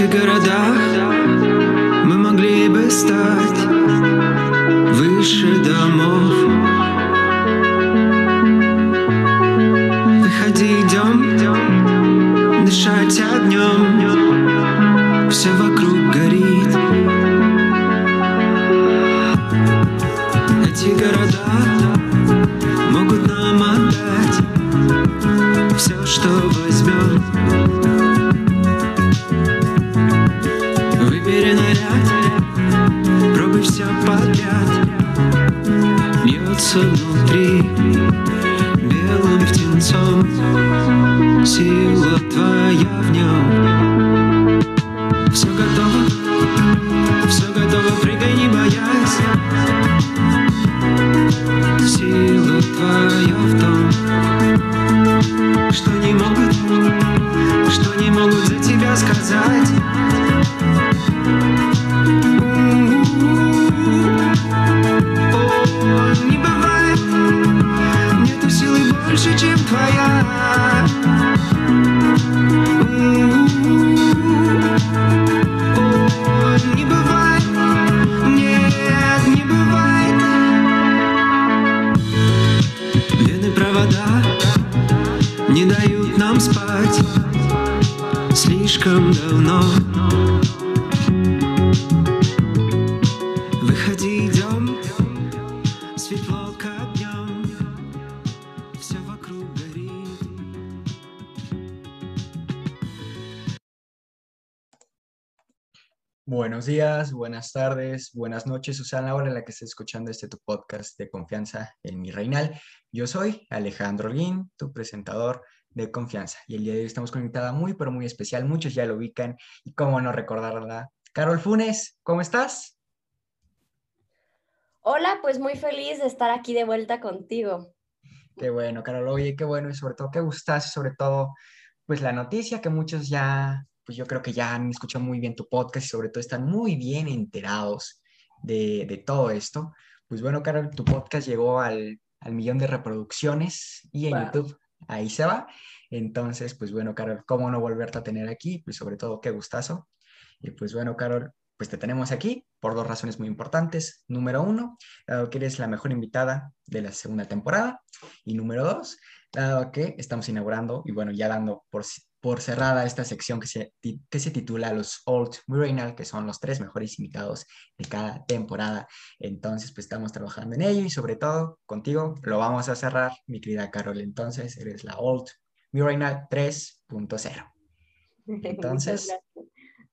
этих городах мы могли бы стать выше домов. Buenas tardes, buenas noches, Susana, la hora en la que estés escuchando este tu podcast de confianza en mi reinal. Yo soy Alejandro Olguín, tu presentador de confianza. Y el día de hoy estamos conectada muy, pero muy especial. Muchos ya lo ubican y cómo no recordarla. Carol Funes, ¿cómo estás? Hola, pues muy feliz de estar aquí de vuelta contigo. Qué bueno, Carol. Oye, qué bueno y sobre todo qué gustas, sobre todo, pues la noticia que muchos ya, pues yo creo que ya han escuchado muy bien tu podcast y sobre todo están muy bien enterados de, de todo esto. Pues bueno, Carol, tu podcast llegó al, al millón de reproducciones y en Wow. YouTube ahí se va. Entonces, pues bueno, Carol, ¿cómo no volverte a tener aquí? Pues sobre todo, qué gustazo. Y pues bueno, Carol, pues te tenemos aquí por dos razones muy importantes. Número uno, dado que eres la mejor invitada de la segunda temporada. Y número dos, dado que estamos inaugurando y bueno, ya dando por, por cerrada esta sección que se, que se titula Los Old Murinal, que son los tres mejores invitados de cada temporada. Entonces, pues estamos trabajando en ello y sobre todo contigo lo vamos a cerrar, mi querida Carol. Entonces, eres la Old Murinal 3.0. Entonces.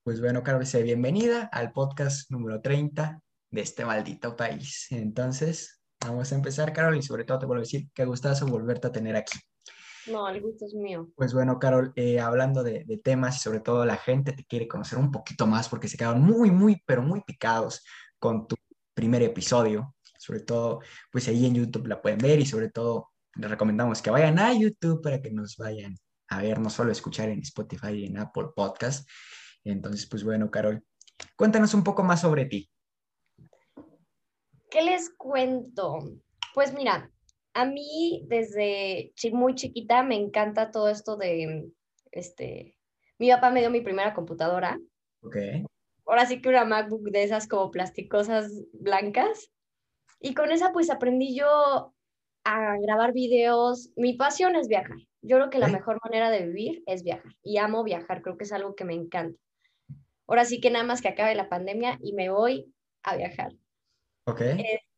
Pues bueno, Carol, sea bienvenida al podcast número 30 de este maldito país. Entonces, vamos a empezar, Carol, y sobre todo te vuelvo a decir que gustazo volverte a tener aquí. No, el gusto es mío. Pues bueno, Carol, eh, hablando de, de temas y sobre todo la gente te quiere conocer un poquito más porque se quedaron muy, muy, pero muy picados con tu primer episodio. Sobre todo, pues ahí en YouTube la pueden ver y sobre todo les recomendamos que vayan a YouTube para que nos vayan a ver, no solo escuchar en Spotify y en Apple Podcast. Entonces, pues bueno, Carol, cuéntanos un poco más sobre ti. ¿Qué les cuento? Pues mira, a mí desde muy chiquita me encanta todo esto de, este, mi papá me dio mi primera computadora. Ok, Ahora sí que una MacBook de esas como plasticosas blancas. Y con esa pues aprendí yo a grabar videos. Mi pasión es viajar. Yo creo que la mejor manera de vivir es viajar. Y amo viajar, creo que es algo que me encanta. Ahora sí que nada más que acabe la pandemia y me voy a viajar. ok,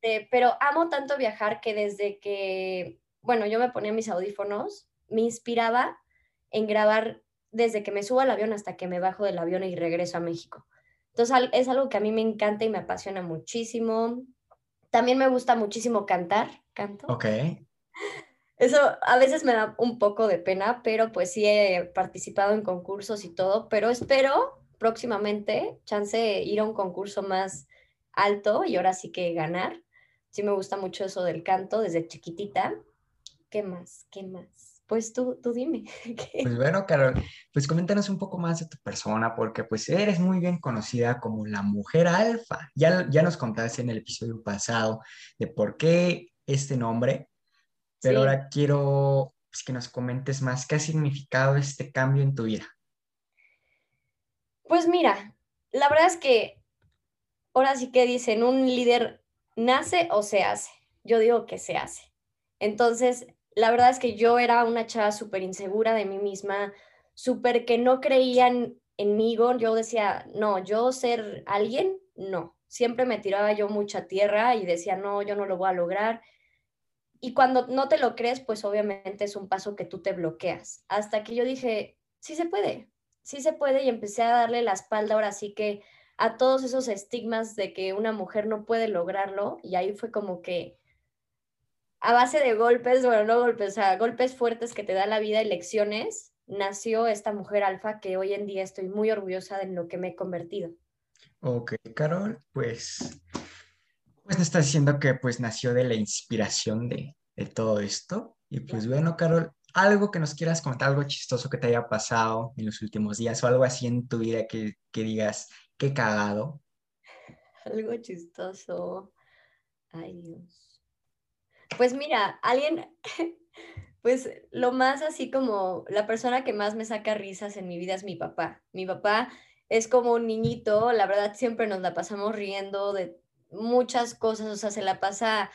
Este, pero amo tanto viajar que desde que, bueno, yo me ponía mis audífonos, me inspiraba en grabar desde que me subo al avión hasta que me bajo del avión y regreso a México. Entonces es algo que a mí me encanta y me apasiona muchísimo. También me gusta muchísimo cantar, canto. ok. Eso a veces me da un poco de pena, pero pues sí he participado en concursos y todo, pero espero próximamente, chance, ir a un concurso más alto y ahora sí que ganar. Sí me gusta mucho eso del canto desde chiquitita. ¿Qué más? ¿Qué más? Pues tú, tú dime. ¿qué? Pues bueno, Carol, pues coméntanos un poco más de tu persona, porque pues eres muy bien conocida como la mujer alfa. Ya, ya nos contaste en el episodio pasado de por qué este nombre, pero Sí. ahora quiero pues, que nos comentes más qué ha significado este cambio en tu vida. Pues mira, la verdad es que ahora sí que dicen, un líder nace o se hace. Yo digo que se hace. Entonces, la verdad es que yo era una chava súper insegura de mí misma, súper que no creían en mí. Yo decía, no, yo ser alguien, no. Siempre me tiraba yo mucha tierra y decía, no, yo no lo voy a lograr. Y cuando no te lo crees, pues obviamente es un paso que tú te bloqueas. Hasta que yo dije, sí se puede, sí se puede y empecé a darle la espalda ahora sí que a todos esos estigmas de que una mujer no puede lograrlo y ahí fue como que a base de golpes, bueno, no golpes, o sea, golpes fuertes que te da la vida y lecciones, nació esta mujer alfa que hoy en día estoy muy orgullosa de lo que me he convertido. Ok, Carol, pues, pues me estás diciendo que pues nació de la inspiración de, de todo esto. Y pues bueno, Carol, algo que nos quieras contar, algo chistoso que te haya pasado en los últimos días o algo así en tu vida que, que digas, qué cagado. Algo chistoso. Ay, Dios. Pues mira, alguien, pues lo más así como la persona que más me saca risas en mi vida es mi papá. Mi papá es como un niñito, la verdad siempre nos la pasamos riendo de muchas cosas, o sea, se la pasa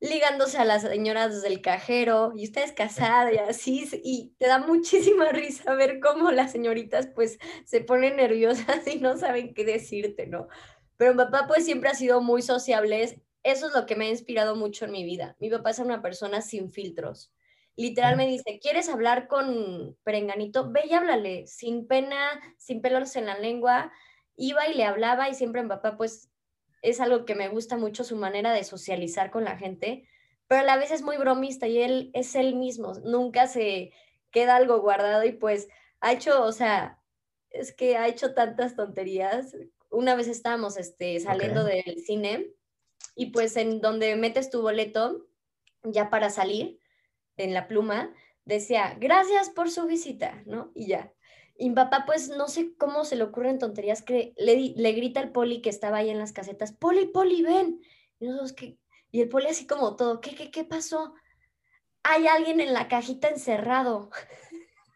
ligándose a las señoras del cajero y usted es casada y así, y te da muchísima risa ver cómo las señoritas pues se ponen nerviosas y no saben qué decirte, ¿no? Pero mi papá pues siempre ha sido muy sociable, eso es lo que me ha inspirado mucho en mi vida. Mi papá es una persona sin filtros. Literal me dice, ¿quieres hablar con Perenganito? Ve y háblale, sin pena, sin pelos en la lengua. Iba y le hablaba y siempre mi papá pues es algo que me gusta mucho su manera de socializar con la gente, pero a la vez es muy bromista y él es él mismo, nunca se queda algo guardado y pues ha hecho, o sea, es que ha hecho tantas tonterías. Una vez estábamos este, saliendo del cine y pues en donde metes tu boleto ya para salir en la pluma, decía, gracias por su visita, ¿no? Y ya. Y papá, pues no sé cómo se le ocurren tonterías que le, le grita al poli que estaba ahí en las casetas, poli, poli, ven. Y, y el poli así como todo, ¿qué, qué, qué pasó? Hay alguien en la cajita encerrado.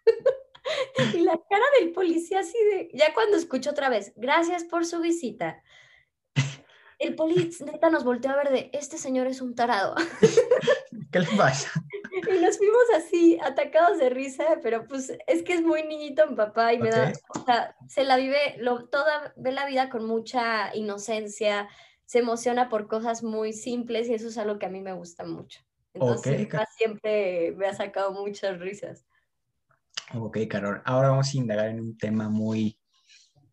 y la cara del policía así de, ya cuando escucho otra vez, gracias por su visita. El poli neta nos volteó a ver de, este señor es un tarado. ¿Qué le pasa? Y nos fuimos así, atacados de risa, pero pues es que es muy niñito mi papá y me da, o sea, se la vive, lo, toda, ve la vida con mucha inocencia, se emociona por cosas muy simples y eso es algo que a mí me gusta mucho. Entonces, siempre me ha sacado muchas risas. Ok, Carol, ahora vamos a indagar en un tema muy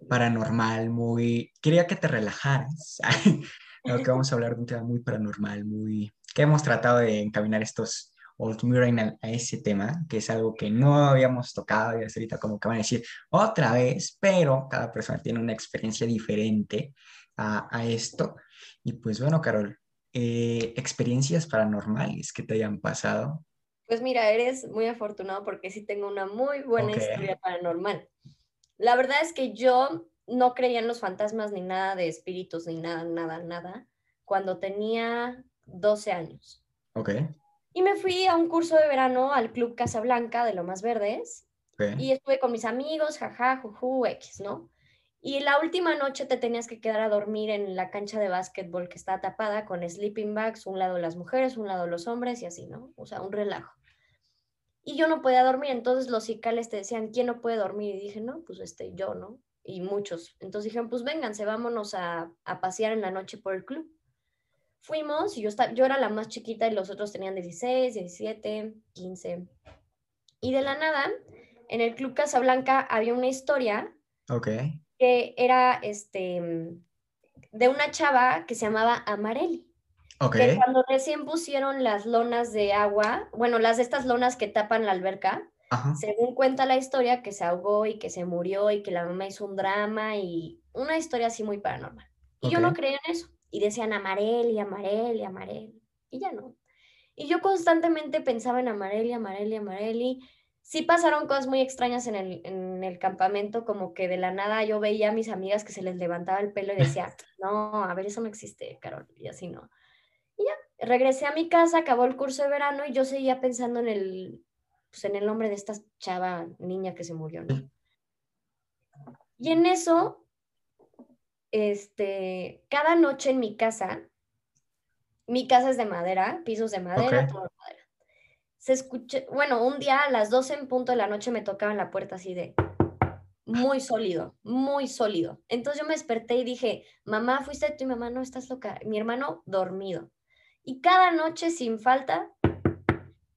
paranormal, muy... Quería que te relajaras. Lo que vamos a hablar de un tema muy paranormal, muy... que hemos tratado de encaminar estos Old Mirren a, ese tema, que es algo que no habíamos tocado y es ahorita como que van a decir otra vez, pero cada persona tiene una experiencia diferente a, a esto. Y pues bueno, Carol, eh, experiencias paranormales que te hayan pasado. Pues mira, eres muy afortunado porque sí tengo una muy buena historia paranormal. La verdad es que yo no creía en los fantasmas ni nada de espíritus ni nada, nada, nada, cuando tenía 12 años. Ok. Y me fui a un curso de verano al Club Casablanca de Lomas Verdes. Y estuve con mis amigos, jaja, juju, X, ¿no? Y la última noche te tenías que quedar a dormir en la cancha de básquetbol que está tapada con sleeping bags, un lado las mujeres, un lado los hombres y así, ¿no? O sea, un relajo. Y yo no podía dormir, entonces los cicales te decían, ¿quién no puede dormir? Y dije, no, pues este, yo, ¿no? Y muchos. Entonces dijeron, pues vénganse, vámonos a, a pasear en la noche por el club fuimos y yo, yo era la más chiquita y los otros tenían 16, 17, 15. Y de la nada, en el Club Casablanca había una historia okay. que era este, de una chava que se llamaba Amareli. Okay. Que cuando recién pusieron las lonas de agua, bueno, las de estas lonas que tapan la alberca, según cuenta la historia, que se ahogó y que se murió y que la mamá hizo un drama y una historia así muy paranormal. Y yo no creía en eso y decían Amareli, Amareli, Amareli, y ya no. Y yo constantemente pensaba en Amareli, Amareli, Amareli. Sí pasaron cosas muy extrañas en el, en el campamento, como que de la nada yo veía a mis amigas que se les levantaba el pelo y decía, no, a ver, eso no existe, Carol, y así no. Y ya, regresé a mi casa, acabó el curso de verano y yo seguía pensando en el, pues, en el nombre de esta chava niña que se murió, ¿no? Y en eso, este, cada noche en mi casa, mi casa es de madera, pisos de madera, todo de madera. Se escucha, bueno, un día a las 12 en punto de la noche me tocaban la puerta así de muy sólido, muy sólido. Entonces yo me desperté y dije, mamá, fuiste tú y mamá, no estás loca. Mi hermano dormido. Y cada noche sin falta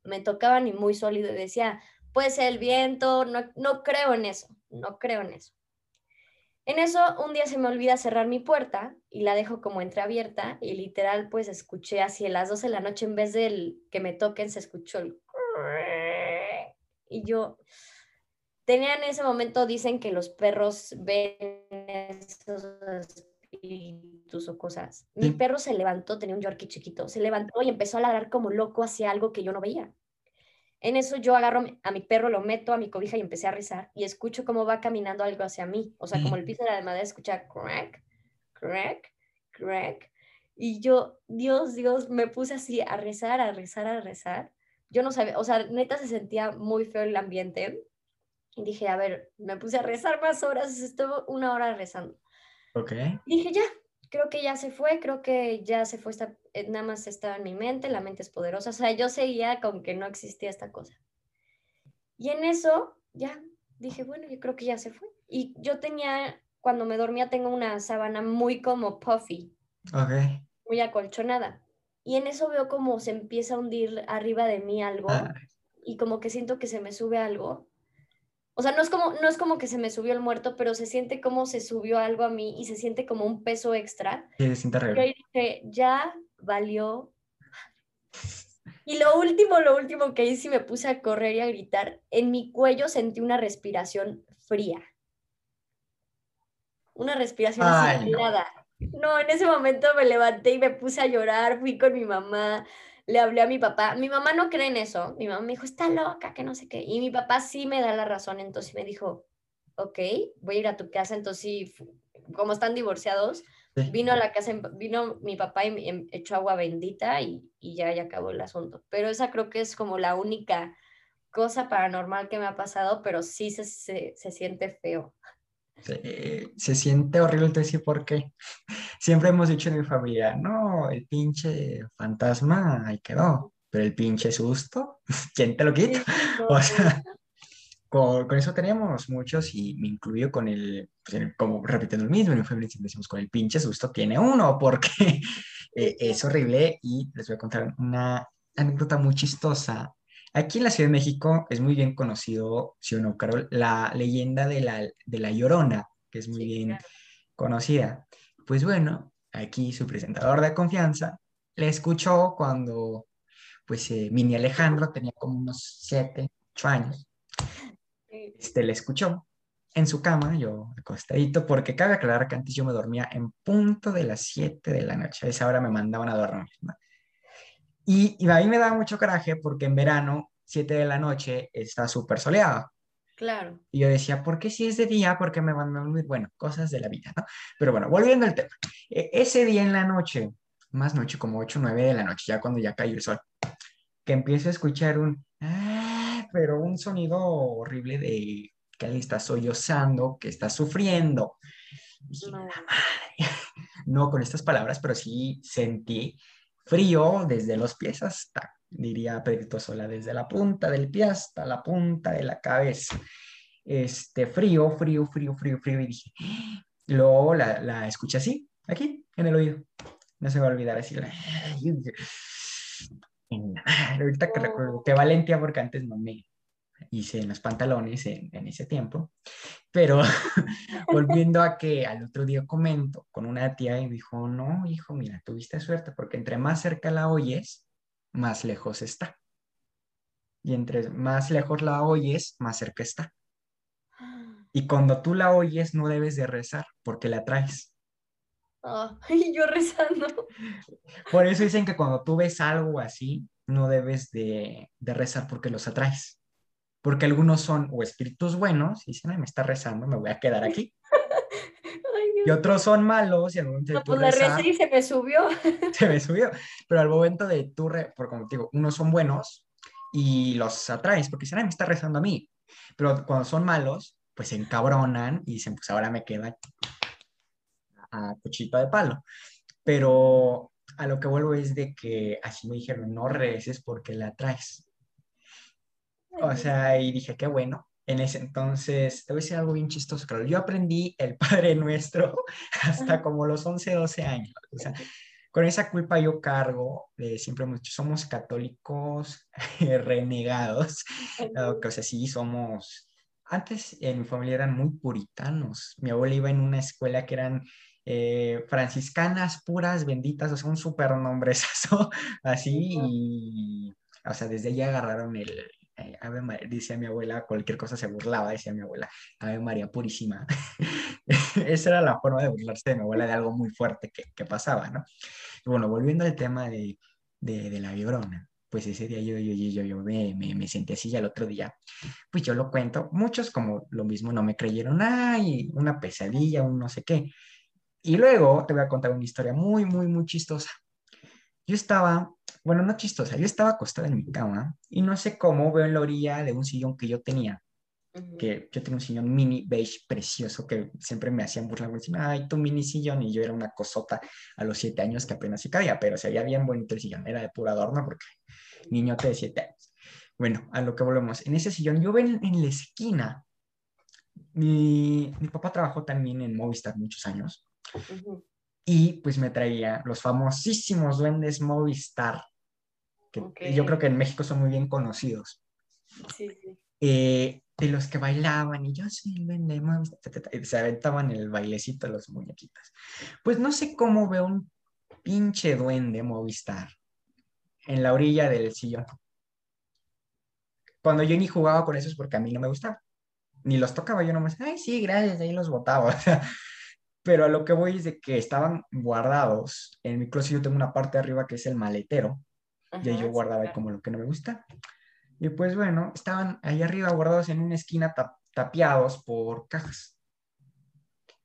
me tocaban y muy sólido y decía, puede ser el viento, no, no creo en eso, no creo en eso. En eso un día se me olvida cerrar mi puerta y la dejo como entreabierta y literal pues escuché así a las 12 de la noche en vez del que me toquen se escuchó el y yo tenía en ese momento dicen que los perros ven esos espíritus o cosas. Mi perro se levantó, tenía un Yorkie chiquito, se levantó y empezó a ladrar como loco hacia algo que yo no veía. En eso yo agarro a mi perro, lo meto a mi cobija y empecé a rezar y escucho cómo va caminando algo hacia mí. O sea, como el piso era de madera, escucha crack, crack, crack. Y yo, Dios, Dios, me puse así a rezar, a rezar, a rezar. Yo no sabía, o sea, neta se sentía muy feo el ambiente. Y dije, a ver, me puse a rezar más horas, estuve una hora rezando. Ok. Y dije, ya, creo que ya se fue, creo que ya se fue, esta, eh, nada más estaba en mi mente, la mente es poderosa, o sea, yo seguía con que no existía esta cosa. Y en eso, ya, dije, bueno, yo creo que ya se fue. Y yo tenía, cuando me dormía, tengo una sábana muy como puffy, Ok. muy acolchonada. Y en eso veo como se empieza a hundir arriba de mí algo Ah, y como que siento que se me sube algo. O sea, no es como, no es como que se me subió el muerto, pero se siente como se subió algo a mí y se siente como un peso extra. sí, se siente horrible. dije, ya valió. Y lo último, lo último que hice, y me puse a correr y a gritar. En mi cuello sentí una respiración fría. Una respiración así Ay, no. helada. No, en ese momento me levanté y me puse a llorar, fui con mi mamá, le hablé a mi papá. Mi mamá no cree en eso. Mi mamá me dijo, está loca, que no sé qué. Y mi papá sí me da la razón, entonces me dijo, ok, voy a ir a tu casa. Entonces, sí, como están divorciados, Sí. vino a la casa, en- vino mi papá y me em- echó agua bendita y, y ya, ya acabó el asunto. Pero esa creo que es como la única cosa paranormal que me ha pasado, pero sí se, se, se siente feo. Se, se siente horrible, te decir por qué. Siempre hemos dicho en mi familia, no, el pinche fantasma ahí quedó, pero el pinche susto, ¿quién te lo quita? O sea, con, con eso teníamos muchos y me incluyo con el, pues, el- como repitiendo el mismo, en mi familia siempre decimos, con el pinche susto tiene uno, porque eh, es horrible y les voy a contar una anécdota muy chistosa. Aquí en la Ciudad de México es muy bien conocido, si o no, Carol, la leyenda de la, de la Llorona, que es muy Sí, bien claro. conocida. Pues bueno, aquí su presentador de confianza le escuchó cuando, pues, eh, Mini Alejandro tenía como unos 7, 8 años este, le escuchó en su cama, yo acostadito, porque cabe aclarar que antes yo me dormía en punto de las 7 de la noche, a esa hora me mandaban a dormir. ¿no? Y, y a mí me daba mucho coraje porque en verano, 7 de la noche, está súper soleado. Claro. Y yo decía, ¿por qué si es de día? ¿Por qué me van a dormir? Bueno, cosas de la vida, ¿no? Pero bueno, volviendo al tema. E- ese día en la noche, más noche, como 8 o 9 de la noche, ya cuando ya cayó el sol, que empiezo a escuchar un, ah, pero un sonido horrible de que alguien está sollozando, que está sufriendo. Dije, No. no con estas palabras, pero sí sentí frío desde los pies hasta, diría Pedrito Sola, desde la punta del pie hasta la punta de la cabeza. Este, frío, frío, frío, frío, frío, y dije, luego la, la escuché así, aquí, en el oído. No se me va a olvidar así. La... dije, Ahorita que recuerdo, qué valentía porque antes no me hice en los pantalones en, en ese tiempo. Pero volviendo a que al otro día comento con una tía y dijo, no, hijo, mira, tuviste suerte porque entre más cerca la oyes, más lejos está. Y entre más lejos la oyes, más cerca está. Y cuando tú la oyes, no debes de rezar porque la traes. Ah, y yo rezando. Por eso dicen que cuando tú ves algo así, no debes de, de rezar porque los atraes. Porque algunos son o espíritus buenos y dicen, ay, me está rezando, me voy a quedar aquí. Ay. Y otros son malos y al momento de No, tú pues la rezar, recé y se me subió. se me subió. Pero al momento de tú, re- por como te digo, unos son buenos y los atraes porque dicen, ay, me está rezando a mí. Pero cuando son malos, pues se encabronan y dicen, pues ahora me queda a cuchito de palo. Pero a lo que vuelvo es de que así me dijeron, no reces porque la traes. O sea, y dije, qué bueno. En ese entonces, te voy a decir algo bien chistoso, claro. Yo aprendí el Padre Nuestro hasta como los 11, 12 años. O sea, con esa culpa yo cargo, siempre hemos dicho, somos católicos renegados. O sea, sí, somos... Antes en mi familia eran muy puritanos. Mi abuela iba en una escuela que eran eh, franciscanas puras, benditas, o sea, un súper nombre así, y, o sea, desde ahí agarraron el, eh, Ave María, decía mi abuela, cualquier cosa se burlaba, decía mi abuela, Ave María Purísima. Esa era la forma de burlarse de mi abuela de algo muy fuerte que, que pasaba, ¿no? Bueno, volviendo al tema de, de, la vibrona, pues ese día yo, yo, yo, yo, me, me, me, senté así y al otro día, pues yo lo cuento, muchos como lo mismo no me creyeron, ay, una pesadilla, un no sé qué, y luego te voy a contar una historia muy, muy, muy chistosa. Yo estaba, bueno, no chistosa, yo estaba acostada en mi cama y no sé cómo veo en la orilla de un sillón que yo tenía, que yo tenía un sillón mini beige precioso que siempre me hacían burlar, decían, ay, tu mini sillón, y yo era una cosota a los siete años que apenas se cabía, pero se veía bien bonito el sillón, era de puro adorno porque niñote de siete años. Bueno, a lo que volvemos, en ese sillón yo ven en la esquina, mi, mi papá trabajó también en Movistar muchos años, y pues me traía los famosísimos duendes Movistar, que okay. yo creo que en México son muy bien conocidos. Sí, sí. Eh, de los que bailaban y yo soy el duende Movistar, se aventaban el bailecito los muñequitos. Pues no sé cómo veo un pinche duende Movistar en la orilla del sillón. Cuando yo ni jugaba con esos porque a mí no me gustaba. Ni los tocaba, yo nomás, ay, sí, gracias, ahí los botaba. Pero a lo que voy es de que estaban guardados. En mi closet yo tengo una parte de arriba que es el maletero, Ajá, y ahí yo guardaba ahí como lo que no me gusta. Y pues bueno, estaban ahí arriba guardados en una esquina tap tapiados por cajas.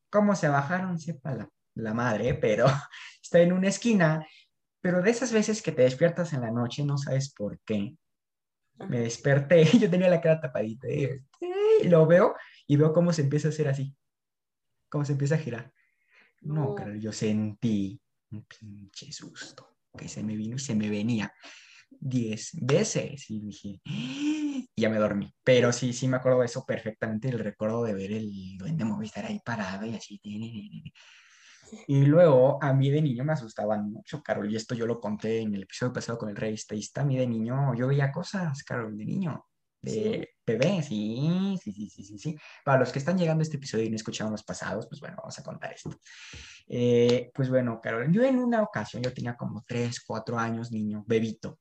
¿Cómo se bajaron? Sepa la, la madre, pero está en una esquina. Pero de esas veces que te despiertas en la noche, no sabes por qué. Ajá. Me desperté, yo tenía la cara tapadita, y, y lo veo y veo cómo se empieza a hacer así cómo se empieza a girar. No, no. Yo sentí un pinche susto que se me vino y se me venía diez veces y dije, y ya me dormí. Pero sí, sí me acuerdo de eso perfectamente, el recuerdo de ver el duende Movistar ahí parado y así. Y luego a mí de niño me asustaban mucho, Carol, y esto yo lo conté en el episodio pasado con el rey estadista. A mí de niño yo veía cosas, Carol, de niño de bebé, sí, sí, sí, sí, sí, sí. Para los que están llegando a este episodio y no escucharon los pasados, pues bueno, vamos a contar esto. Eh, pues bueno, Carol, yo en una ocasión, yo tenía como 3, 4 años, niño, bebito.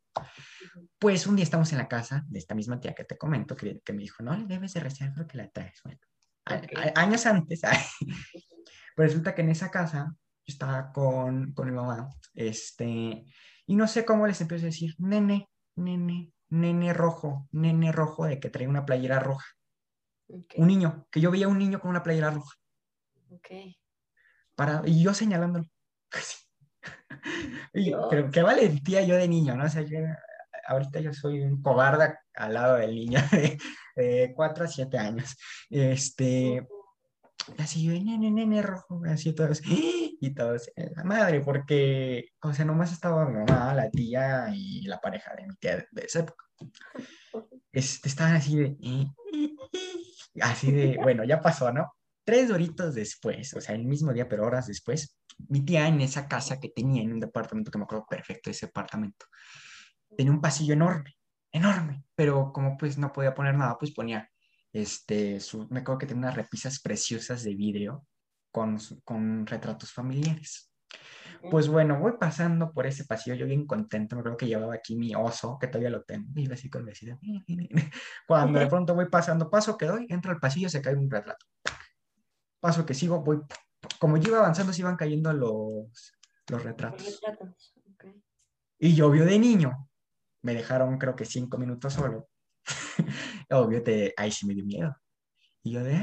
Pues un día estamos en la casa de esta misma tía que te comento, que, que me dijo, no le debes de recién porque la traes. Bueno, okay. a, a, años antes, pues resulta que en esa casa yo estaba con, con mi mamá, este, y no sé cómo les empiezo a decir, nene, nene, nene rojo, nene rojo de que traía una playera roja. Okay. Un niño, que yo veía un niño con una playera roja. Ok. Para, y yo señalándolo. y pero qué valentía yo de niño, ¿no? O sea, yo, ahorita yo soy un cobarde al lado del niño de, de 4 a 7 años. Este, así yo, nene, nene rojo, así todos, y todos, la madre, porque, o sea, nomás estaba mi mamá, la tía y la pareja de mi tía de, esa época. Este, estaban así de, así de, bueno, ya pasó, ¿no? Tres doritos después, o sea, el mismo día, pero horas después, mi tía en esa casa que tenía en un departamento, que me acuerdo perfecto de ese departamento, tenía un pasillo enorme, enorme, pero como pues no podía poner nada, pues ponía este, su, me acuerdo que tenía unas repisas preciosas de vidrio con, con retratos familiares. Pues bueno, voy pasando por ese pasillo, yo bien contento, me acuerdo que llevaba aquí mi oso, que todavía lo tengo, y iba así con vecina. Cuando de pronto voy pasando, paso que doy, entro al pasillo, se cae un retrato. Paso que sigo, voy, como yo iba avanzando, se iban cayendo los, los retratos. Okay. Y de niño, me dejaron creo que cinco minutos solo. Obvio, te, ahí sí me dio miedo. Y yo de...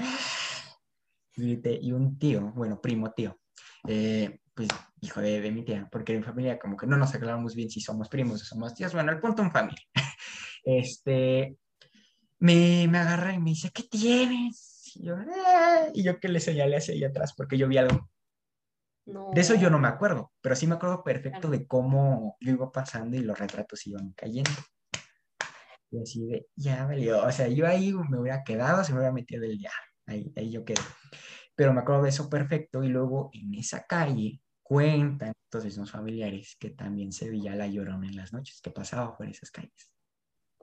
Y un tío, bueno, primo tío, eh, pues hijo de, de, mi tía, porque en familia como que no nos aclaramos bien si somos primos o somos tíos, bueno, el punto en familia. Este, me, me agarra y me dice, ¿qué tienes? Y yo, "Eh", y yo que le señalé hacia allá atrás porque yo vi algo. No. De eso yo no me acuerdo, pero sí me acuerdo perfecto de cómo yo iba pasando y los retratos iban cayendo. Y así de, ya valió. O sea, yo ahí me hubiera quedado, se me hubiera metido el diablo. Ahí, ahí yo quedé. Pero me acuerdo de eso perfecto. Y luego en esa calle cuentan todos esos familiares que también se veía la llorona en las noches, que pasaba por esas calles.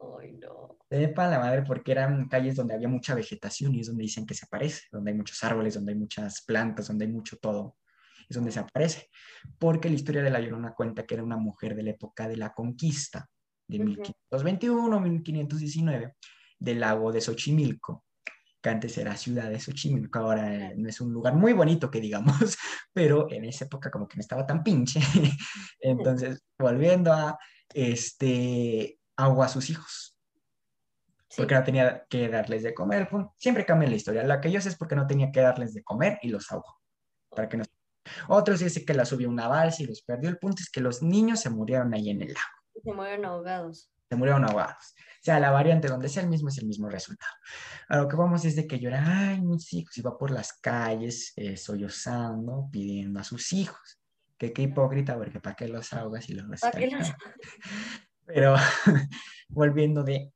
Ay, no. Sepa la madre, porque eran calles donde había mucha vegetación y es donde dicen que se aparece, donde hay muchos árboles, donde hay muchas plantas, donde hay mucho todo. Es donde se aparece. Porque la historia de la Llorona cuenta que era una mujer de la época de la conquista, de Ujú. 1521, 1519, del lago de Xochimilco, que antes era ciudad de Xochimilco, ahora eh, no es un lugar muy bonito que digamos, pero en esa época como que no estaba tan pinche. Entonces, volviendo a este, agua a sus hijos Sí. porque no tenía que darles de comer. Siempre cambia la historia. La que yo sé es porque no tenía que darles de comer y los ahogó. Para que no... Otros dicen que la subió una balsa y los perdió. El punto es que los niños se murieron ahí en el lago. Se mueren ahogados. Se murieron ahogados. O sea, la variante donde sea el mismo es el mismo resultado. A lo que vamos es de que llora, ay, mis hijos, y va por las calles eh, sollozando, pidiendo a sus hijos. Que qué hipócrita, porque ¿para qué los ahogas y los ¿Para qué los- pero volviendo de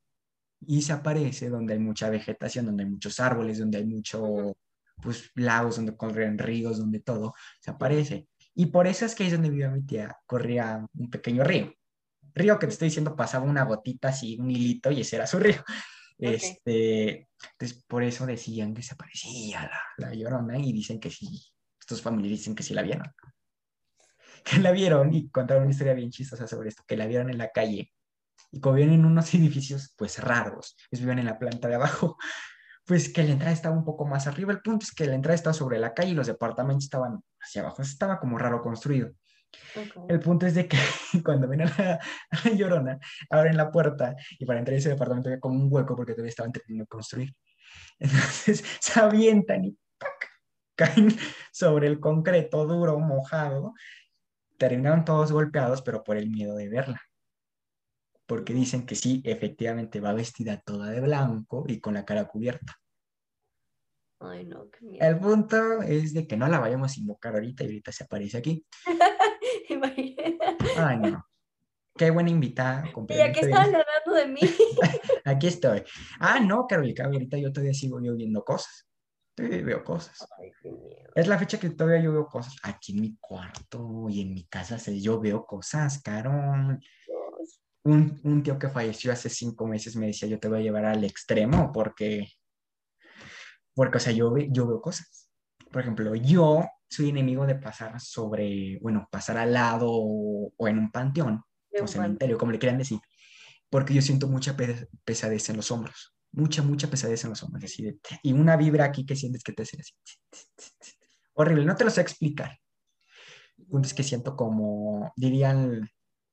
y se aparece donde hay mucha vegetación, donde hay muchos árboles, donde hay mucho pues lagos, donde corren ríos, donde todo se aparece. Y por eso es que es donde vivía mi tía, corría un pequeño río. Río que te estoy diciendo pasaba una gotita así, un hilito y ese era su río. Este, entonces por eso decían que se aparecía la, la llorona y dicen que sí, estos familiares dicen que sí la vieron. Que la vieron y contaron una historia bien chistosa sobre esto, que la vieron en la calle y como viven en unos edificios pues raros, ellos viven en la planta de abajo, pues que la entrada estaba un poco más arriba, el punto es que la entrada estaba sobre la calle y los departamentos estaban hacia abajo, estaba como raro construido. Ok. El punto es de que cuando ven a la, la llorona, abren la puerta y para entrar a ese departamento había como un hueco porque todavía estaban terminando de construir. Entonces se avientan y ¡pac! caen sobre el concreto duro, mojado. Terminaron todos golpeados, pero por el miedo de verla. Porque dicen que sí, efectivamente va vestida toda de blanco y con la cara cubierta. Ay, no, qué miedo. El punto es de que no la vayamos a invocar ahorita y ahorita se aparece aquí. Ay, no. Qué buena invitada. Y que de- estaban hablando de mí. Aquí estoy. Ah, no, Carolina, ahorita yo todavía sigo yo viendo cosas. Todavía veo cosas. Ay, qué miedo. Es la fecha que todavía yo veo cosas. Aquí en mi cuarto y en mi casa yo veo cosas, Carol. Un, un tío que falleció hace cinco meses me decía, yo te voy a llevar al extremo porque, porque, o sea, yo, yo veo cosas. Por ejemplo, yo soy enemigo de pasar sobre, bueno, pasar al lado o, o en un panteón o cementerio, como le quieran decir, porque yo siento mucha pe- pesadez en los hombros, mucha, mucha pesadez en los hombros, así y una vibra aquí que sientes que te hace así, horrible, no te lo sé explicar, punto es que siento como, dirían,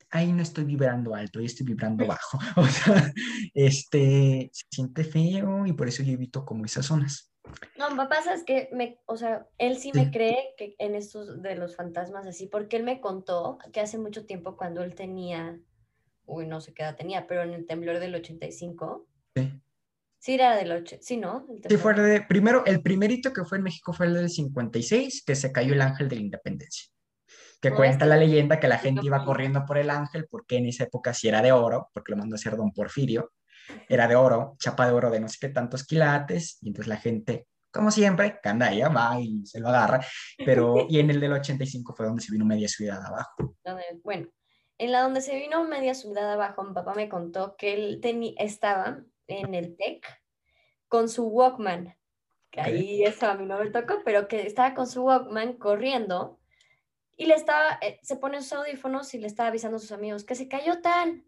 ahí no estoy vibrando alto, yo estoy vibrando bajo, o sea, este, se siente feo y por eso yo evito como esas zonas. No, papá, sabes que me, o sea, él sí, me cree que en estos de los fantasmas así, porque él me contó que hace mucho tiempo cuando él tenía, uy, no sé qué edad tenía, pero en el temblor del 85, Sí. sí era del 8, sí, ¿no? Sí, fue de, primero, el primerito que fue en México fue el del 56, que se cayó el ángel de la independencia. Que No, cuenta este- la leyenda que la gente iba corriendo por el ángel porque en esa época sí era de oro, porque lo mandó a hacer don Porfirio, era de oro, chapa de oro de no sé qué tantos quilates, y entonces la gente, como siempre, candalla, va y se lo agarra, pero, y en el del 85 fue donde se vino media ciudad abajo. bueno, en la donde se vino media ciudad abajo, mi papá me contó que él estaba en el TEC con su Walkman, que ahí eso a mí no me tocó, pero que estaba con su Walkman corriendo y le estaba, eh, se pone sus audífonos y le estaba avisando a sus amigos que se cayó tal,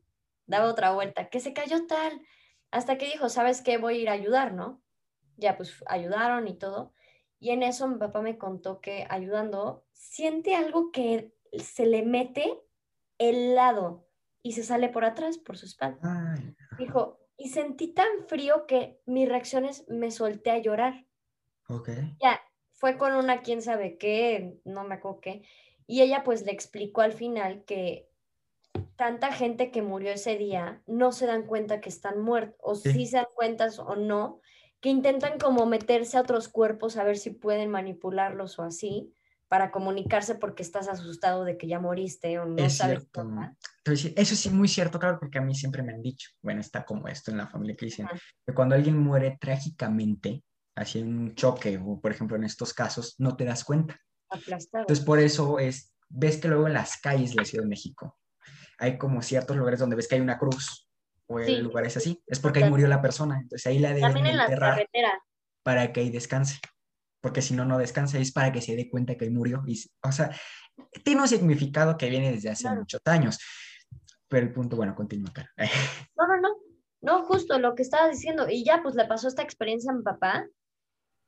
daba otra vuelta, que se cayó tal, hasta que dijo, ¿sabes qué? Voy a ir a ayudar, ¿no? Ya pues ayudaron y todo. Y en eso mi papá me contó que ayudando siente algo que se le mete el lado y se sale por atrás, por su espalda. Ay, Dijo, y sentí tan frío que mis reacciones me solté a llorar. ok. Ya, fue con una quién sabe qué, no me acuerdo qué. Y ella pues le explicó al final que tanta gente que murió ese día no se dan cuenta que están muertos, o Sí. sí se dan cuenta o no, que intentan como meterse a otros cuerpos a ver si pueden manipularlos o así para comunicarse porque estás asustado de que ya moriste o no Es sabes. Entonces, eso sí, muy cierto, claro, porque a mí siempre me han dicho, bueno, está como esto en la familia que dicen, Ajá. que cuando alguien muere trágicamente, así en un choque, o por ejemplo en estos casos, no te das cuenta. Aplastado. Entonces, por eso es, ves que luego en las calles de la Ciudad de México hay como ciertos lugares donde ves que hay una cruz, o Sí, el lugar es sí, así, es porque ahí murió la persona, entonces ahí la deben También en enterrar carreteras. para que ahí descanse, porque si no, no descansa, es para que se dé cuenta que ahí murió, y, o sea, tiene un significado que viene desde hace Claro. muchos años, pero el punto, bueno, continúa, Caro. No, no, no. No, justo lo que estabas diciendo. Y ya, pues le pasó esta experiencia a mi papá.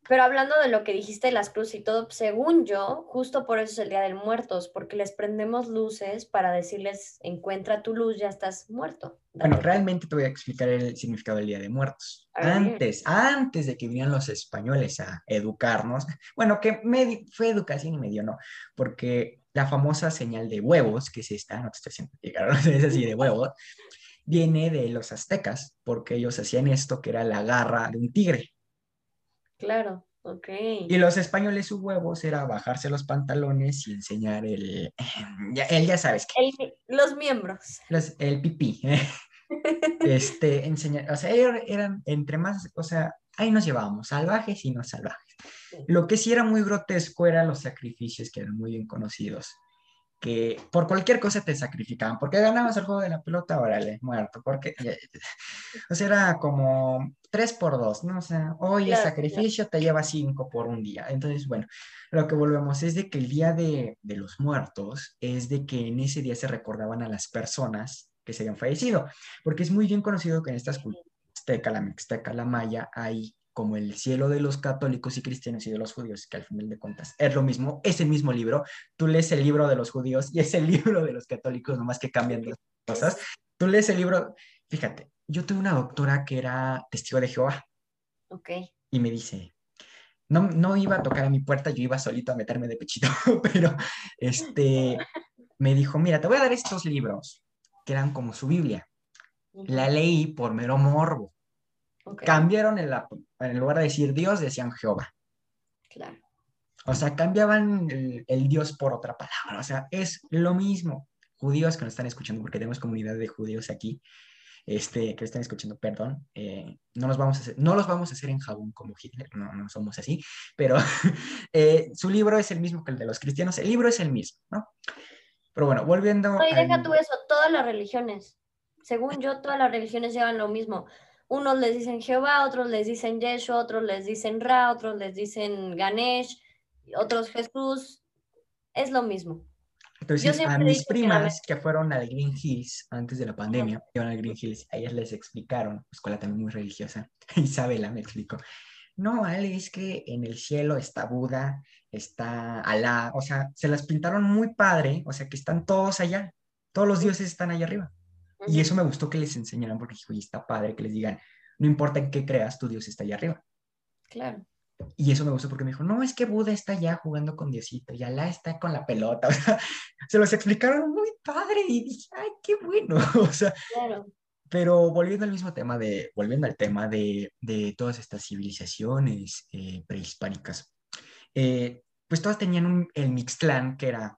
Pero hablando de lo que dijiste de las cruces y todo, según yo, justo por eso es el Día de Muertos, porque les prendemos luces para decirles, encuentra tu luz, ya estás muerto. Bueno, realmente te voy a explicar el significado del Día de Muertos. Antes, antes de que vinieran los españoles a educarnos, bueno, que medio, fue educación y medio no, porque la famosa señal de huevos, que es esta, no te estoy haciendo llegar, es así de huevos, viene de los aztecas, porque ellos hacían esto que era la garra de un tigre. Claro, ok. Y los españoles su huevos era bajarse los pantalones y enseñar el, ya, él ya sabes que El- los miembros. los- el pipí. este, enseñar, o sea, eran, eran entre más, o sea, ahí nos llevábamos, salvajes y no salvajes. Lo que sí era muy grotesco eran los sacrificios que eran muy bien conocidos, que por cualquier cosa te sacrificaban, porque ganabas el juego de la pelota, órale, muerto, porque, o sea, era como tres por dos, ¿no? O sea, hoy el Claro, sacrificio te lleva cinco por un día. Entonces, bueno, lo que volvemos es de que el día de, de los muertos es de que en ese día se recordaban a las personas que se habían fallecido, porque es muy bien conocido que en estas culturas, azteca, la mixteca, la maya, hay como el cielo de los católicos y cristianos y de los judíos, que al final de cuentas es lo mismo, es el mismo libro, tú lees el libro de los judíos y es el libro de los católicos, nomás que cambian las cosas, tú lees el libro, fíjate, yo tuve una doctora que era testigo de Jehová Ok. y me dice, no, no iba a tocar a mi puerta, yo iba solito a meterme de pechito, pero este, me dijo, mira, te voy a dar estos libros, que eran como su Biblia. La leí por mero morbo. Cambiaron en, la, en lugar de decir Dios, decían Jehová. Claro. O sea, cambiaban el, el Dios por otra palabra. O sea, es lo mismo. Judíos que nos están escuchando, porque tenemos comunidad de judíos aquí, este, que están escuchando, perdón, eh, no, los vamos a hacer, no los vamos a hacer en jabón como Hitler, no, no somos así, pero eh, su libro es el mismo que el de los cristianos, el libro es el mismo, ¿no? Pero bueno, volviendo... No, y deja al- tú eso, todas las religiones. Según yo, todas las religiones llevan lo mismo. Unos les dicen Jehová, otros les dicen Yeshua, otros les dicen Ra, otros les dicen Ganesh, otros Jesús. Es lo mismo. Entonces, a mis primas que fueron al Green Hills antes de la pandemia, iban al Green Hills, a ellas les explicaron, escuela también muy religiosa, Isabela me explicó, no, Ale, es que en el cielo está Buda, está Alá, o sea, se las pintaron muy padre, o sea, que están todos allá, todos los dioses están allá arriba. Y eso me gustó que les enseñaran, porque dijo, y está padre que les digan, no importa en qué creas, tu Dios está allá arriba. Claro. Y eso me gustó porque me dijo, no, es que Buda está allá jugando con Diosito y Alá está con la pelota. O sea, se los explicaron muy padre y dije, ay, qué bueno. O sea, Claro. pero volviendo al mismo tema de, volviendo al tema de, de todas estas civilizaciones eh, prehispánicas, eh, pues todas tenían un, el Mixtlán, que era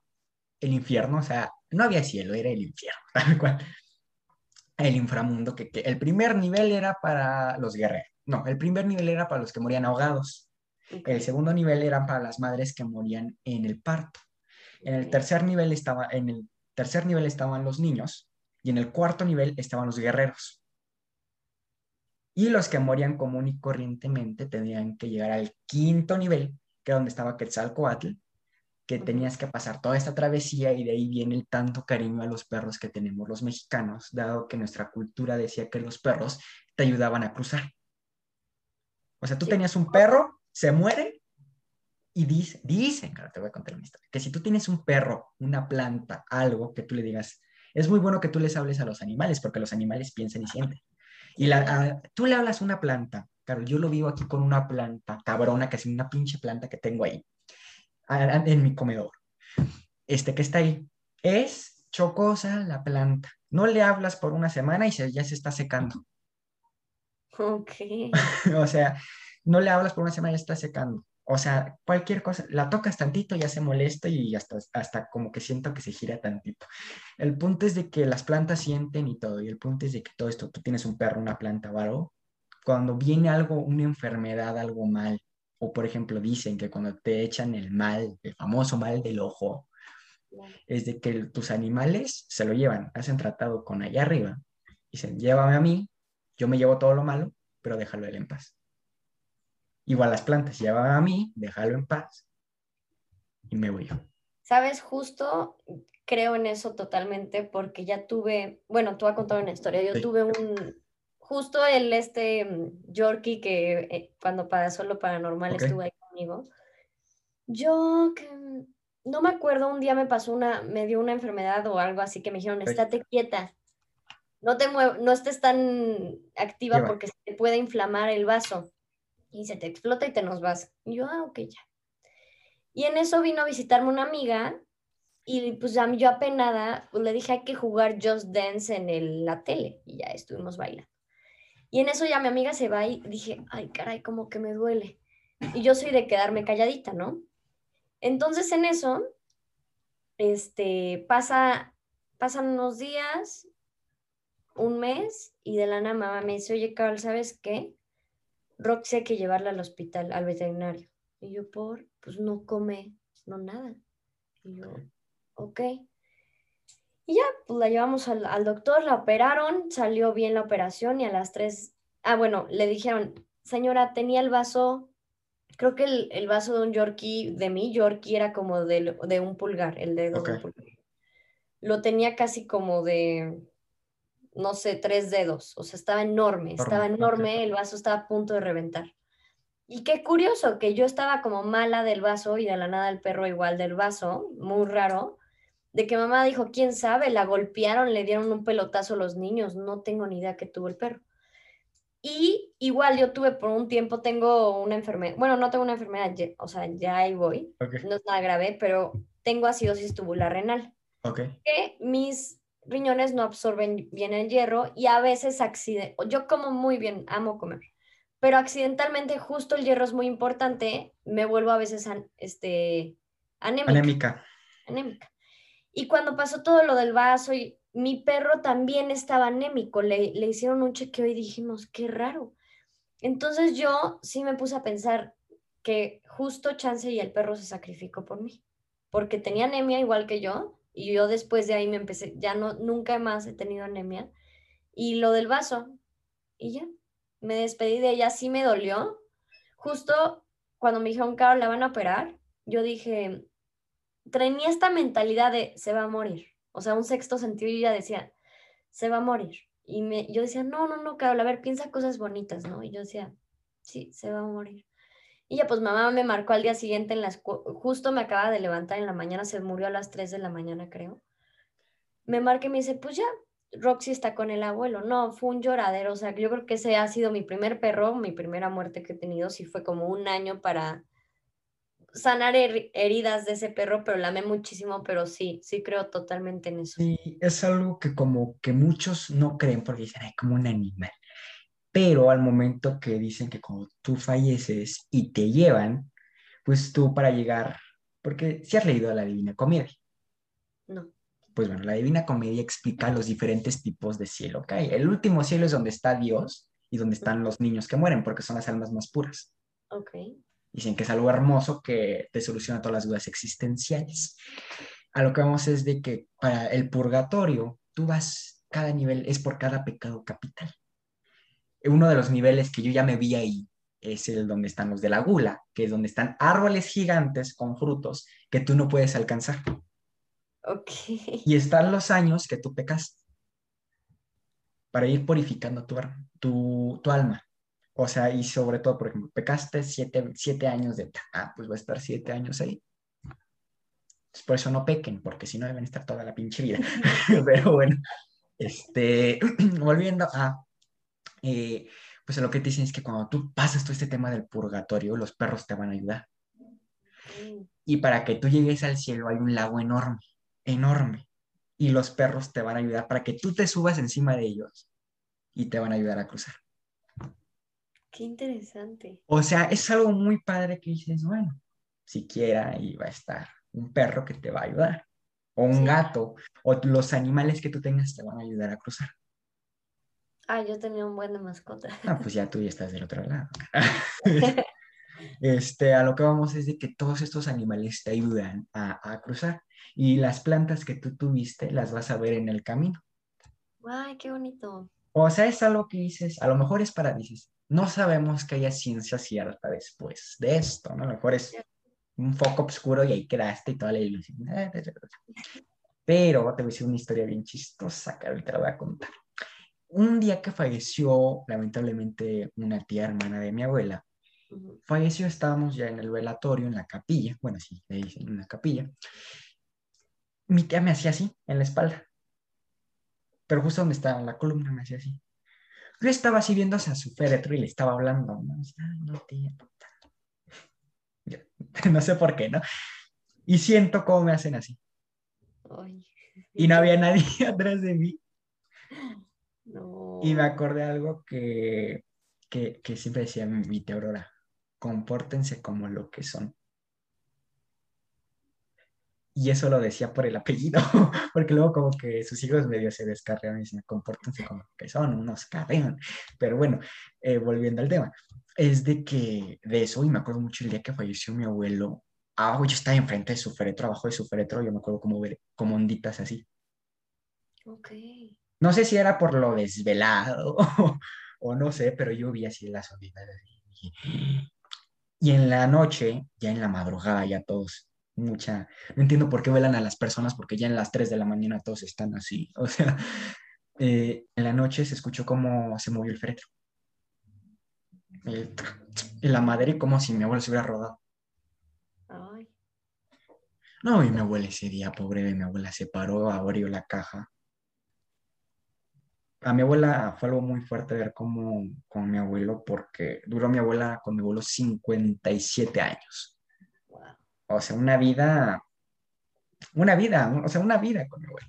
el infierno, o sea, no había cielo, era el infierno, tal cual. El inframundo, que, que el primer nivel era para los guerreros. No, el primer nivel era para los que morían ahogados. El segundo nivel eran para las madres que morían en el parto. En el tercer nivel estaba, en el tercer nivel estaban los niños y en el cuarto nivel estaban los guerreros. Y los que morían común y corrientemente tenían que llegar al quinto nivel, que era donde estaba Quetzalcoatl, que tenías que pasar toda esta travesía y de ahí viene el tanto cariño a los perros que tenemos los mexicanos, dado que nuestra cultura decía que los perros te ayudaban a cruzar. O sea, tú tenías un perro, se muere y dice, dicen, claro, te voy a contar una historia, que si tú tienes un perro, una planta, algo que tú le digas, es muy bueno que tú les hables a los animales porque los animales piensan y sienten. Y la, a- tú le hablas a una planta, claro, yo lo vivo aquí con una planta cabrona, que es una pinche planta que tengo ahí, en mi comedor, este que está ahí, es chocosa la planta. No le hablas por una semana y se, ya se está secando. Ok. o sea, no le hablas por una semana y ya está secando. O sea, cualquier cosa, la tocas tantito, ya se molesta y hasta, hasta como que siento que se gira tantito. El punto es de que las plantas sienten y todo, y el punto es de que todo esto, tú tienes un perro, una planta o algo, cuando viene algo, una enfermedad, algo mal, o por ejemplo dicen que cuando te echan el mal, el famoso mal del ojo, es de que tus animales se lo llevan, hacen tratado con allá arriba, dicen, llévame a mí, yo me llevo todo lo malo, pero déjalo él en paz. Igual las plantas, llévame a mí, déjalo en paz y me voy yo. Sabes, justo creo en eso totalmente porque ya tuve, bueno, tú has contado una historia, yo Sí. tuve un, justo el este mm, Yorkie que eh, cuando pasó lo paranormal estuvo ahí conmigo. Yo que mm, no me acuerdo, un día me pasó una, me dio una enfermedad o algo así que me dijeron, estate quieta, no te muev- no estés tan activa Lleva. porque se te puede inflamar el vaso y se te explota y te nos vas. Y yo, ah, ok, ya. Y en eso vino a visitarme una amiga y pues a mí yo apenada, pues le dije hay que jugar Just Dance en el- la tele y ya estuvimos bailando. Y en eso ya mi amiga se va y dije, ay caray, como que me duele. Y yo soy de quedarme calladita, ¿no? Entonces en eso, este, pasa, pasan unos días, un mes y de la nada mamá me dice, oye Carol, ¿sabes qué? Roxy hay que llevarla al hospital, al veterinario. Y yo, por, pues no come, no nada. Y yo, ok. Y ya, pues la llevamos al, al doctor, la operaron, salió bien la operación y a las tres, ah, bueno, le dijeron, señora, tenía el vaso, creo que el, el vaso de un Yorkie, de mi Yorkie era como de, de un pulgar, el dedo de un pulgar. Lo tenía casi como de, no sé, tres dedos, o sea, estaba enorme, estaba enorme, el vaso estaba a punto de reventar. Y qué curioso que yo estaba como mala del vaso y de la nada el perro igual del vaso, muy raro, de que mamá dijo, quién sabe, la golpearon, le dieron un pelotazo a los niños, no tengo ni idea que tuvo el perro. Y igual yo tuve por un tiempo, tengo una enfermedad, bueno, no tengo una enfermedad, ya- o sea, ya ahí voy, no es nada grave, pero tengo acidosis tubular renal ok. que mis riñones no absorben bien el hierro y a veces accident yo como muy bien, amo comer, pero accidentalmente justo el hierro es muy importante, me vuelvo a veces an- este, anémica, Anémica. anémica. Y cuando pasó todo lo del vaso y mi perro también estaba anémico, le, le hicieron un chequeo y dijimos, qué raro. Entonces yo sí me puse a pensar que justo Chance y el perro se sacrificó por mí, porque tenía anemia igual que yo, y yo después de ahí me empecé, ya no, nunca más he tenido anemia, y lo del vaso, y ya, me despedí de ella, sí me dolió. Justo cuando me dijeron, Carol, la van a operar, yo dije, tenía esta mentalidad de se va a morir. O sea, un sexto sentido y ya decía, se va a morir. Y me, yo decía, no, no, no, Carol, a ver, piensa cosas bonitas, ¿no? Y yo decía, sí, se va a morir. Y ya pues mamá me marcó al día siguiente en las, justo me acaba de levantar en la mañana, se murió a las 3 de la mañana, creo. Me marca y me dice, pues ya, Roxy está con el abuelo. No, fue un lloradero, o sea, yo creo que ese ha sido mi primer perro, mi primera muerte que he tenido, sí fue como un año para sanar her- heridas de ese perro, pero la amé muchísimo, pero sí, sí creo totalmente en eso. Sí, es algo que como que muchos no creen porque dicen, ay, como un animal. Pero al momento que dicen que cuando tú falleces y te llevan, pues tú para llegar, porque si has leído la Divina Comedia, No. pues bueno, la Divina Comedia explica los diferentes tipos de cielo que hay. El último cielo es donde está Dios y donde están los niños que mueren, porque son las almas más puras. Ok. Dicen que es algo hermoso que te soluciona todas las dudas existenciales. A lo que vamos es de que para el purgatorio, tú vas, cada nivel es por cada pecado capital. Uno de los niveles que yo ya me vi ahí es el donde están los de la gula, que es donde están árboles gigantes con frutos que tú no puedes alcanzar. Ok. Y están los años que tú pecas para ir purificando tu, tu, tu alma. O sea, y sobre todo, por ejemplo, pecaste siete, siete años de... Ah, pues va a estar siete años ahí. Entonces, por eso no pequen, porque si no deben estar toda la pinche vida. Pero bueno, este, volviendo a... eh, pues lo que te dicen es que cuando tú pasas todo este tema del purgatorio, los perros te van a ayudar. Mm, Y para que tú llegues al cielo hay un lago enorme, enorme. Y los perros te van a ayudar para que tú te subas encima de ellos y te van a ayudar a cruzar. Qué interesante. O sea, es algo muy padre que dices, bueno, siquiera ahí va a estar un perro que te va a ayudar, o un Sí. gato, o los animales que tú tengas te van a ayudar a cruzar. Ah, yo tenía un buen de mascota. Ah, pues ya tú ya estás del otro lado. Este, a lo que vamos es de que todos estos animales te ayudan a, a cruzar y las plantas que tú tuviste las vas a ver en el camino. Ay, qué bonito. O sea, es algo que dices, a lo mejor es para, dices, no sabemos que haya ciencia cierta después de esto, ¿no? A lo mejor es un foco oscuro y ahí quedaste y toda la ilusión. Pero te voy a decir una historia bien chistosa que ahorita la voy a contar. Un día que falleció, lamentablemente, una tía hermana de mi abuela, falleció, estábamos ya en el velatorio, en la capilla, bueno, sí, le dicen en la capilla. Mi tía me hacía así, en la espalda, pero justo donde estaba la columna me hacía así. Yo estaba así viendo hacia su féretro y le estaba hablando, ¿no? Así, Ay, no, tía, puta". Yo, no sé por qué, ¿no? Y siento cómo me hacen así. Ay, Y no había nadie atrás de mí. No. Y me acordé de algo que, que, que siempre decía mi tía Aurora, compórtense como lo que son. Y eso lo decía por el apellido, porque luego como que sus hijos medio se descarrean y dicen, compórtense como que son, unos carrean. Pero bueno, eh, volviendo al tema, es de que de eso, y me acuerdo mucho el día que falleció mi abuelo, abajo yo estaba enfrente de su féretro, abajo de su féretro, yo me acuerdo como ver, como onditas así. Ok. No sé si era por lo desvelado o no sé, pero yo vi así las onditas. así, Y en la noche, ya en la madrugada, ya todos, mucha, no entiendo por qué velan a las personas, porque ya en las 3 de la mañana todos están así. O sea, eh, en la noche se escuchó cómo se movió el féretro. Y la madera y como si mi abuelo se hubiera rodado. Ay. No, y mi abuela ese día, pobre de mi abuela, se paró, abrió la caja. A mi abuela fue algo muy fuerte ver cómo con mi abuelo, porque duró mi abuela con mi abuelo 57 años. O sea, una vida, una vida, o sea, una vida con mi abuelo.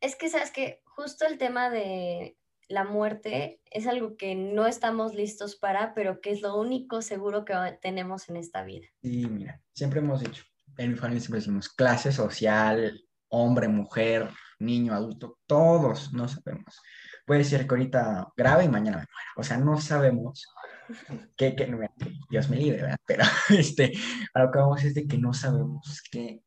Es que, ¿sabes que Justo el tema de la muerte es algo que no estamos listos para, pero que es lo único seguro que tenemos en esta vida. Y mira, siempre hemos dicho, en mi familia siempre decimos clase social, hombre, mujer, niño, adulto, todos no sabemos. Puede ser que ahorita grave y mañana me muera. O sea, no sabemos que, que, que Dios me libre, ¿verdad? Pero este, a lo que vamos es de que no sabemos qué,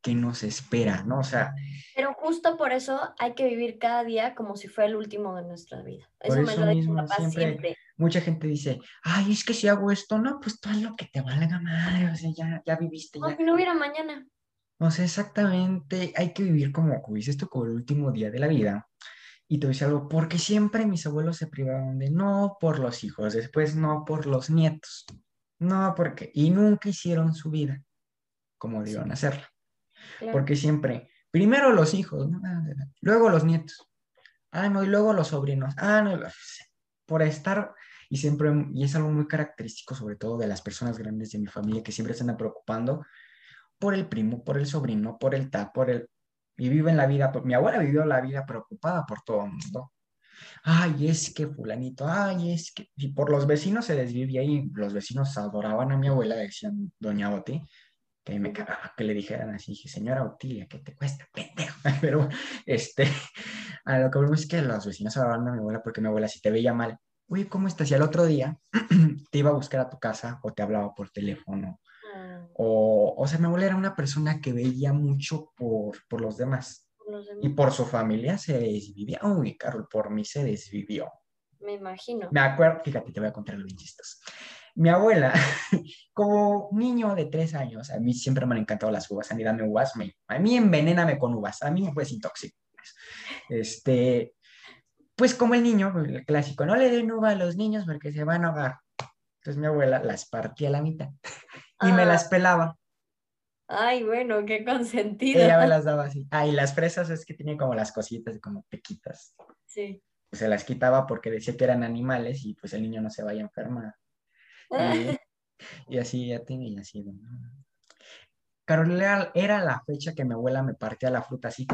qué nos espera, ¿no? O sea, Pero justo por eso hay que vivir cada día como si fuera el último de nuestra vida. Por Eso me eso lo mismo, papá siempre- siempre. mucha gente dice, ay, es que si hago esto, no, pues tú haz lo que te valga madre, o sea, ya, ya viviste, ya. No, que no hubiera mañana. O sea, exactamente, hay que vivir como, como dices tú, como el último día de la vida. Y te decir algo, porque siempre mis abuelos se privaban de no por los hijos, después no por los nietos, no porque, y nunca hicieron su vida como debían hacerla, Claro. porque siempre, primero los hijos, ¿no? Ah, luego los nietos, ah, no, y luego los sobrinos, ah, no, por estar, y siempre, y es algo muy característico sobre todo de las personas grandes de mi familia que siempre se andan preocupando por el primo, por el sobrino, por el ta, por el... Y viven la vida, mi abuela vivió la vida preocupada por todo el mundo. Ay, es que fulanito, ay, es que... Y por los vecinos se desvivía y los vecinos adoraban a mi abuela, decían doña Oti, que me cagaba que le dijeran así, dije, señora Otilia, ¿qué te cuesta, pendejo? Pero, este, lo que vemos es que los vecinos adoraban a mi abuela porque mi abuela si te veía mal, oye, ¿cómo estás? Y al otro día te iba a buscar a tu casa o te hablaba por teléfono o, o sea, mi abuela era una persona que veía mucho por, por los demás los y por su familia se desvivía. Uy, Carol, por mí se desvivió. Me imagino. Me acuerdo, fíjate, te voy a contar algo bien chistoso. Mi abuela, como niño de tres años, a mí siempre me han encantado las uvas. A mí dame uvas, me, a mí envenéname con uvas, a mí me puedes intoxicar. Este, pues como el niño, el clásico, no le den uva a los niños porque se van a ahogar. Entonces mi abuela las partía a la mitad y me Ah. las pelaba. Ay, bueno, qué consentido. Ella me las daba así. Ah, y las fresas es que tiene como las cositas, como pequitas. Sí. Pues se las quitaba porque decía que eran animales y pues el niño no se vaya a enfermar. Y, y así ya tenía y así. ¿no? Carol, era, la fecha que mi abuela me partía la fruta así.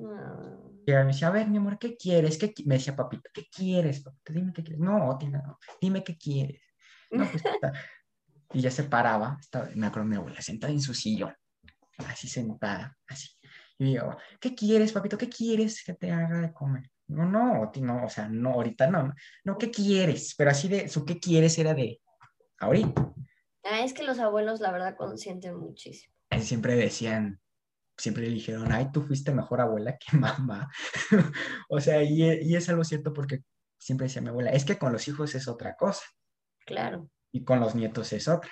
Ah, Y me decía, a ver, mi amor, ¿qué quieres? ¿Qué qui-?" Me decía, papito, ¿qué quieres, papito? Dime qué quieres. No, Tina, no. Dime qué quieres. No, pues, Y ya se paraba, estaba, me acuerdo mi abuela, sentada en su sillón, así sentada, así. Y yo, ¿qué quieres, papito? ¿Qué quieres que te haga de comer? No, no, no, o sea, no, ahorita no, no, ¿qué quieres? Pero así de, su ¿qué quieres? era de, ahorita. Ah, es que los abuelos, la verdad, consienten muchísimo. Siempre decían, siempre le dijeron, ay, tú fuiste mejor abuela que mamá. o sea, y, y es algo cierto porque siempre decía mi abuela, es que con los hijos es otra cosa Claro. Y con los nietos es otra.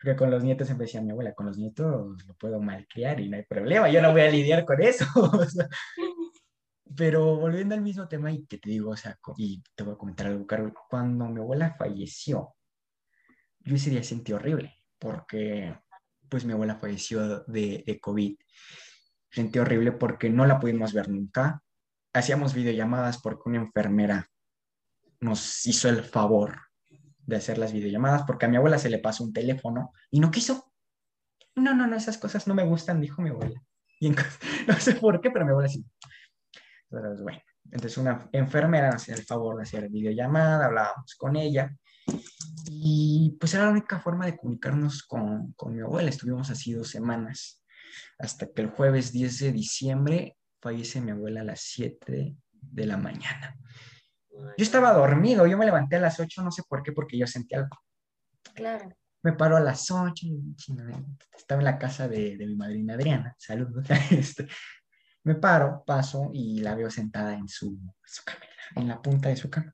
Porque con los nietos siempre decía mi abuela, con los nietos lo puedo malcriar y no hay problema, yo no voy a lidiar con eso. pero volviendo al mismo tema y que te digo, o sea, y te voy a comentar algo, Carol, cuando mi abuela falleció, yo ese día sentí horrible, porque pues mi abuela falleció de, de COVID. Sentí horrible porque no la pudimos ver nunca. Hacíamos videollamadas porque una enfermera nos hizo el favor de hacer las videollamadas porque a mi abuela se le pasó un teléfono y no quiso. No, no, no, esas cosas no me gustan, dijo mi abuela. Y en- no sé por qué, pero mi abuela sí. Pero bueno, entonces una enfermera nos hacía el favor de hacer videollamada, hablábamos con ella y pues era la única forma de comunicarnos con, con mi abuela. Estuvimos así dos semanas hasta que el jueves 10 de diciembre fallece mi abuela a las 7 de la mañana. Yo estaba dormido, yo me levanté a las 8, no sé por qué, porque yo sentí algo. Claro. Me paro a las 8, y chingada, estaba en la casa de, de mi madrina Adriana, saludos. Este, me paro, paso y la veo sentada en su, su cama, en la punta de su cama.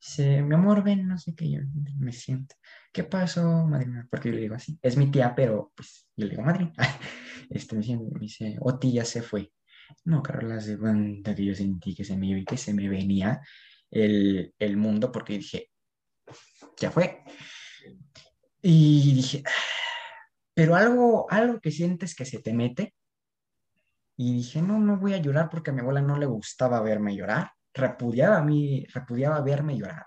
Dice, mi amor, ven, no sé qué, yo me siento. ¿Qué pasó, madrina? Porque yo le digo así, es mi tía, pero pues yo le digo madrina. Este, me, siento- me dice, Oti ya se fue. No, Carola, se cuenta que yo sentí que se me, que se me venía el, el mundo porque dije, ya fue. Y dije, pero algo, algo que sientes que se te mete. Y dije, no, no voy a llorar porque a mi abuela no le gustaba verme llorar. Repudiaba a mí, repudiaba verme llorar.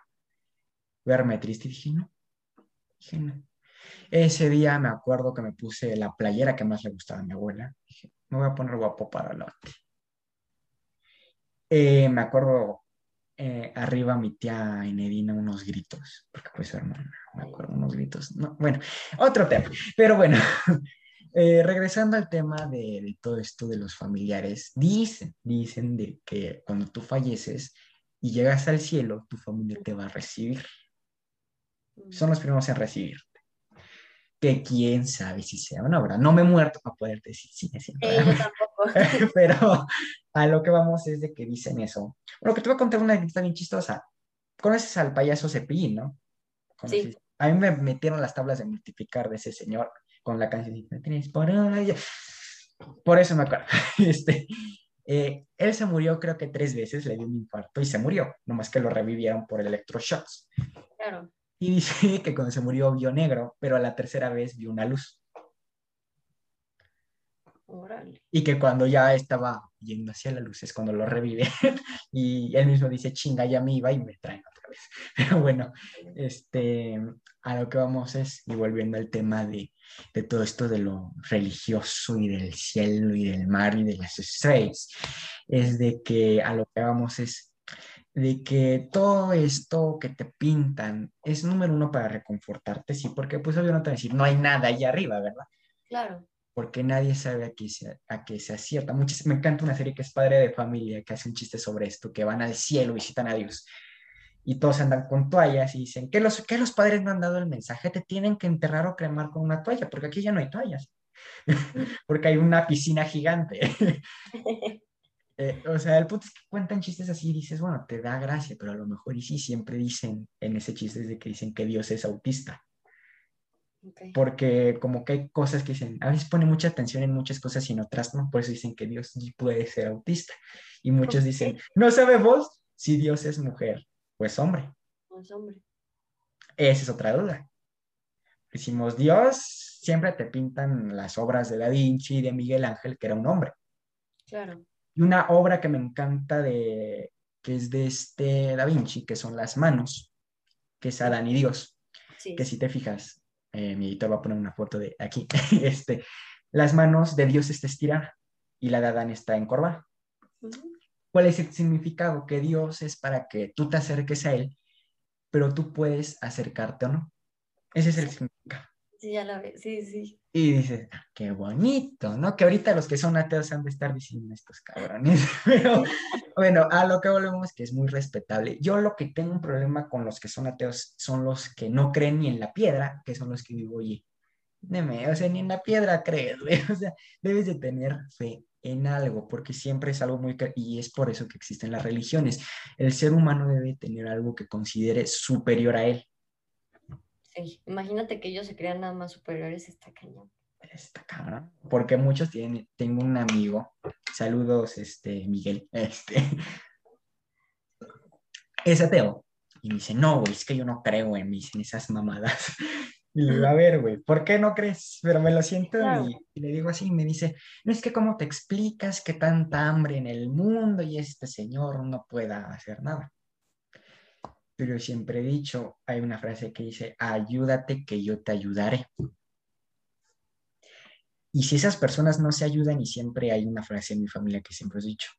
Verme triste. Y dije, no. Dije, no. Ese día me acuerdo que me puse la playera que más le gustaba a mi abuela. Dije, me voy a poner guapo para la eh, me acuerdo eh, arriba mi tía Enedina unos gritos, porque fue su hermana, me acuerdo unos gritos. No, bueno, otro tema, pero bueno, eh, regresando al tema de, de todo esto de los familiares, dicen, dicen de que cuando tú falleces y llegas al cielo, tu familia te va a recibir, son los primeros en recibir. Que quién sabe si sea una obra. No me he muerto para poder decir si es Sí, yo tampoco. pero a lo que vamos es de que dicen eso. Bueno, que te voy a contar una anécdota bien chistosa. ¿Conoces al payaso Cepillín, no? ¿Conoces? A mí me metieron las tablas de multiplicar de ese señor con la canción "Me tienes por ahí". Por eso me acuerdo. Este, eh, él se murió creo que tres veces, le dio un infarto y se murió, nomás que lo revivieron por electroshocks. Claro. Y dice que cuando se murió vio negro, pero a la tercera vez vio una luz. Órale. y que cuando ya estaba yendo hacia la luz es cuando lo revive y él mismo dice chinga ya me iba y me traen otra vez pero bueno este a lo que vamos es y volviendo al tema de, de todo esto de lo religioso y del cielo y del mar y de las estrellas es de que a lo que vamos es de que todo esto que te pintan es número uno para reconfortarte, sí, porque pues obvio no te van a decir, no hay nada allá arriba, ¿verdad? Claro. porque nadie sabe a qué se, a qué se acierta. Muchas, me encanta una serie que es Padre de Familia, que hace un chiste sobre esto, que van al cielo, visitan a Dios, y todos andan con toallas y dicen, ¿qué los, que los padres no han dado el mensaje? Te tienen que enterrar o cremar con una toalla, porque aquí ya no hay toallas, porque hay una piscina gigante. Eh, o sea, el punto es que cuentan chistes así y dices, bueno, te da gracia, pero a lo mejor y sí, siempre dicen en ese chiste de que dicen que Dios es autista Ok. porque como que hay cosas que dicen, a veces pone mucha atención en muchas cosas y en otras no, por eso dicen que Dios puede ser autista. Y muchos dicen, no sabemos si Dios es mujer o es hombre. Pues, hombre. Esa es otra duda. Decimos, Dios, siempre te pintan las obras de Da Vinci y de Miguel Ángel, que era un hombre. Claro. Y una obra que me encanta de, que es de este Da Vinci, que son las manos, que es Adán y Dios. Sí. que si te fijas, eh, mi editor va a poner una foto de aquí, este, las manos de Dios está estirada y la de Adán está encorvada. Ujú. ¿Cuál es el significado? Que Dios es para que tú te acerques a Él, pero tú puedes acercarte o no. Ese es el significado. Sí, ya la veo, sí, sí. Y dices, "Ah, qué bonito, ¿no? Que ahorita los que son ateos han de estar diciendo estos cabrones. Pero bueno, a lo que volvemos, que es muy respetable. Yo lo que tengo un problema con los que son ateos son los que no creen ni en la piedra, que son los que digo, oye, deme, o sea, ni en la piedra crees, güey. O sea, debes de tener fe en algo, porque siempre es algo muy... Y es por eso que existen las religiones. El ser humano debe tener algo que considere superior a él. Sí, imagínate que ellos se crean nada más superiores, está cañón. Está cabrón. Porque muchos tienen, tengo un amigo, saludos, este, Miguel, este, es ateo. Y me dice, no, güey, es que yo no creo en esas mamadas. Y le digo, a ver, güey, ¿por qué no crees? Pero me lo siento Claro. y, y le digo así, y me dice, no es que cómo te explicas que tanta hambre en el mundo y este señor no pueda hacer nada. Pero siempre he dicho, hay una frase que dice, ayúdate que yo te ayudaré. Y si esas personas no se ayudan, y siempre hay una frase en mi familia que siempre he dicho,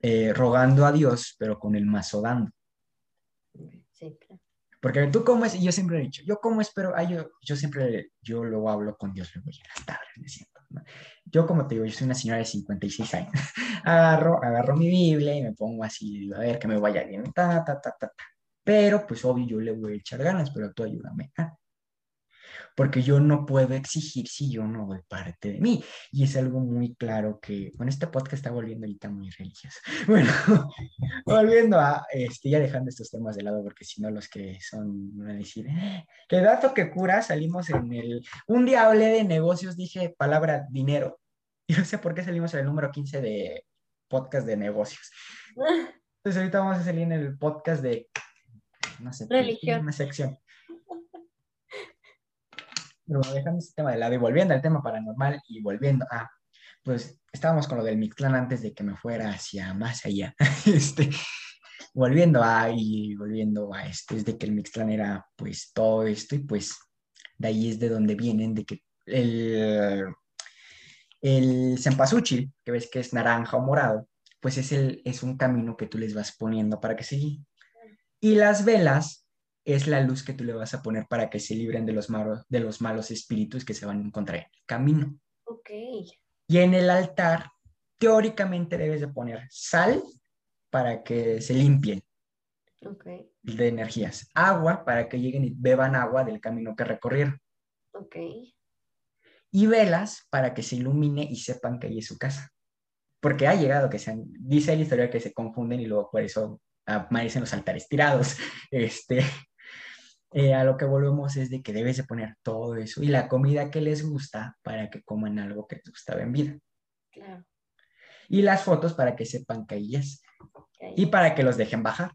eh, rogando a Dios, pero con el mazo dando. Sí, claro. Porque tú comes, y yo siempre he dicho, yo como espero, ay, yo, yo siempre, yo luego hablo con Dios luego en las tardes, me siento, ¿no? Yo como te digo, yo soy una señora de 56 años, agarro, agarro mi Biblia y me pongo así, digo, a ver, que me vaya bien, ta, ta, ta, ta, ta. Pero, pues, obvio, yo le voy a echar ganas, pero tú ayúdame. ah. Porque yo no puedo exigir si yo no doy parte de mí. Y es algo muy claro que, bueno, este podcast está volviendo ahorita muy religioso. Bueno, volviendo a, este, ya dejando estos temas de lado, porque si no los que son, van a decir, "Eh, dato que cura, salimos en el, un día hablé de negocios, dije palabra dinero. Y no sé por qué salimos en el número 15 de podcast de negocios. Entonces ahorita vamos a salir en el podcast de, Religión. una sección. Pero bueno, dejando este tema de lado y volviendo al tema paranormal y volviendo a, pues estábamos con lo del Mictlán antes de que me fuera hacia más allá. Este, volviendo a, y volviendo a esto, es de que el Mictlán era pues todo esto y pues de ahí es de donde vienen, de que el, el cempasúchil, que ves que es naranja o morado, pues es, el, es un camino que tú les vas poniendo para que guíen. Y las velas es la luz que tú le vas a poner para que se libren de los, malos, de los malos espíritus que se van a encontrar en el camino. Ok. Y en el altar, teóricamente debes de poner sal para que se limpien Ok. de energías, agua para que lleguen y beban agua del camino que recorrieron, Ok. y velas para que se ilumine y sepan que ahí es su casa. Porque ha llegado que sean, dice la historia que se confunden y luego por eso aparecen los altares tirados. Este, eh, a lo que volvemos es de que debes de poner todo eso y la comida que les gusta para que coman algo que les gustaba en vida. Claro. Y las fotos para que sepan que ahí es. y para que los dejen bajar.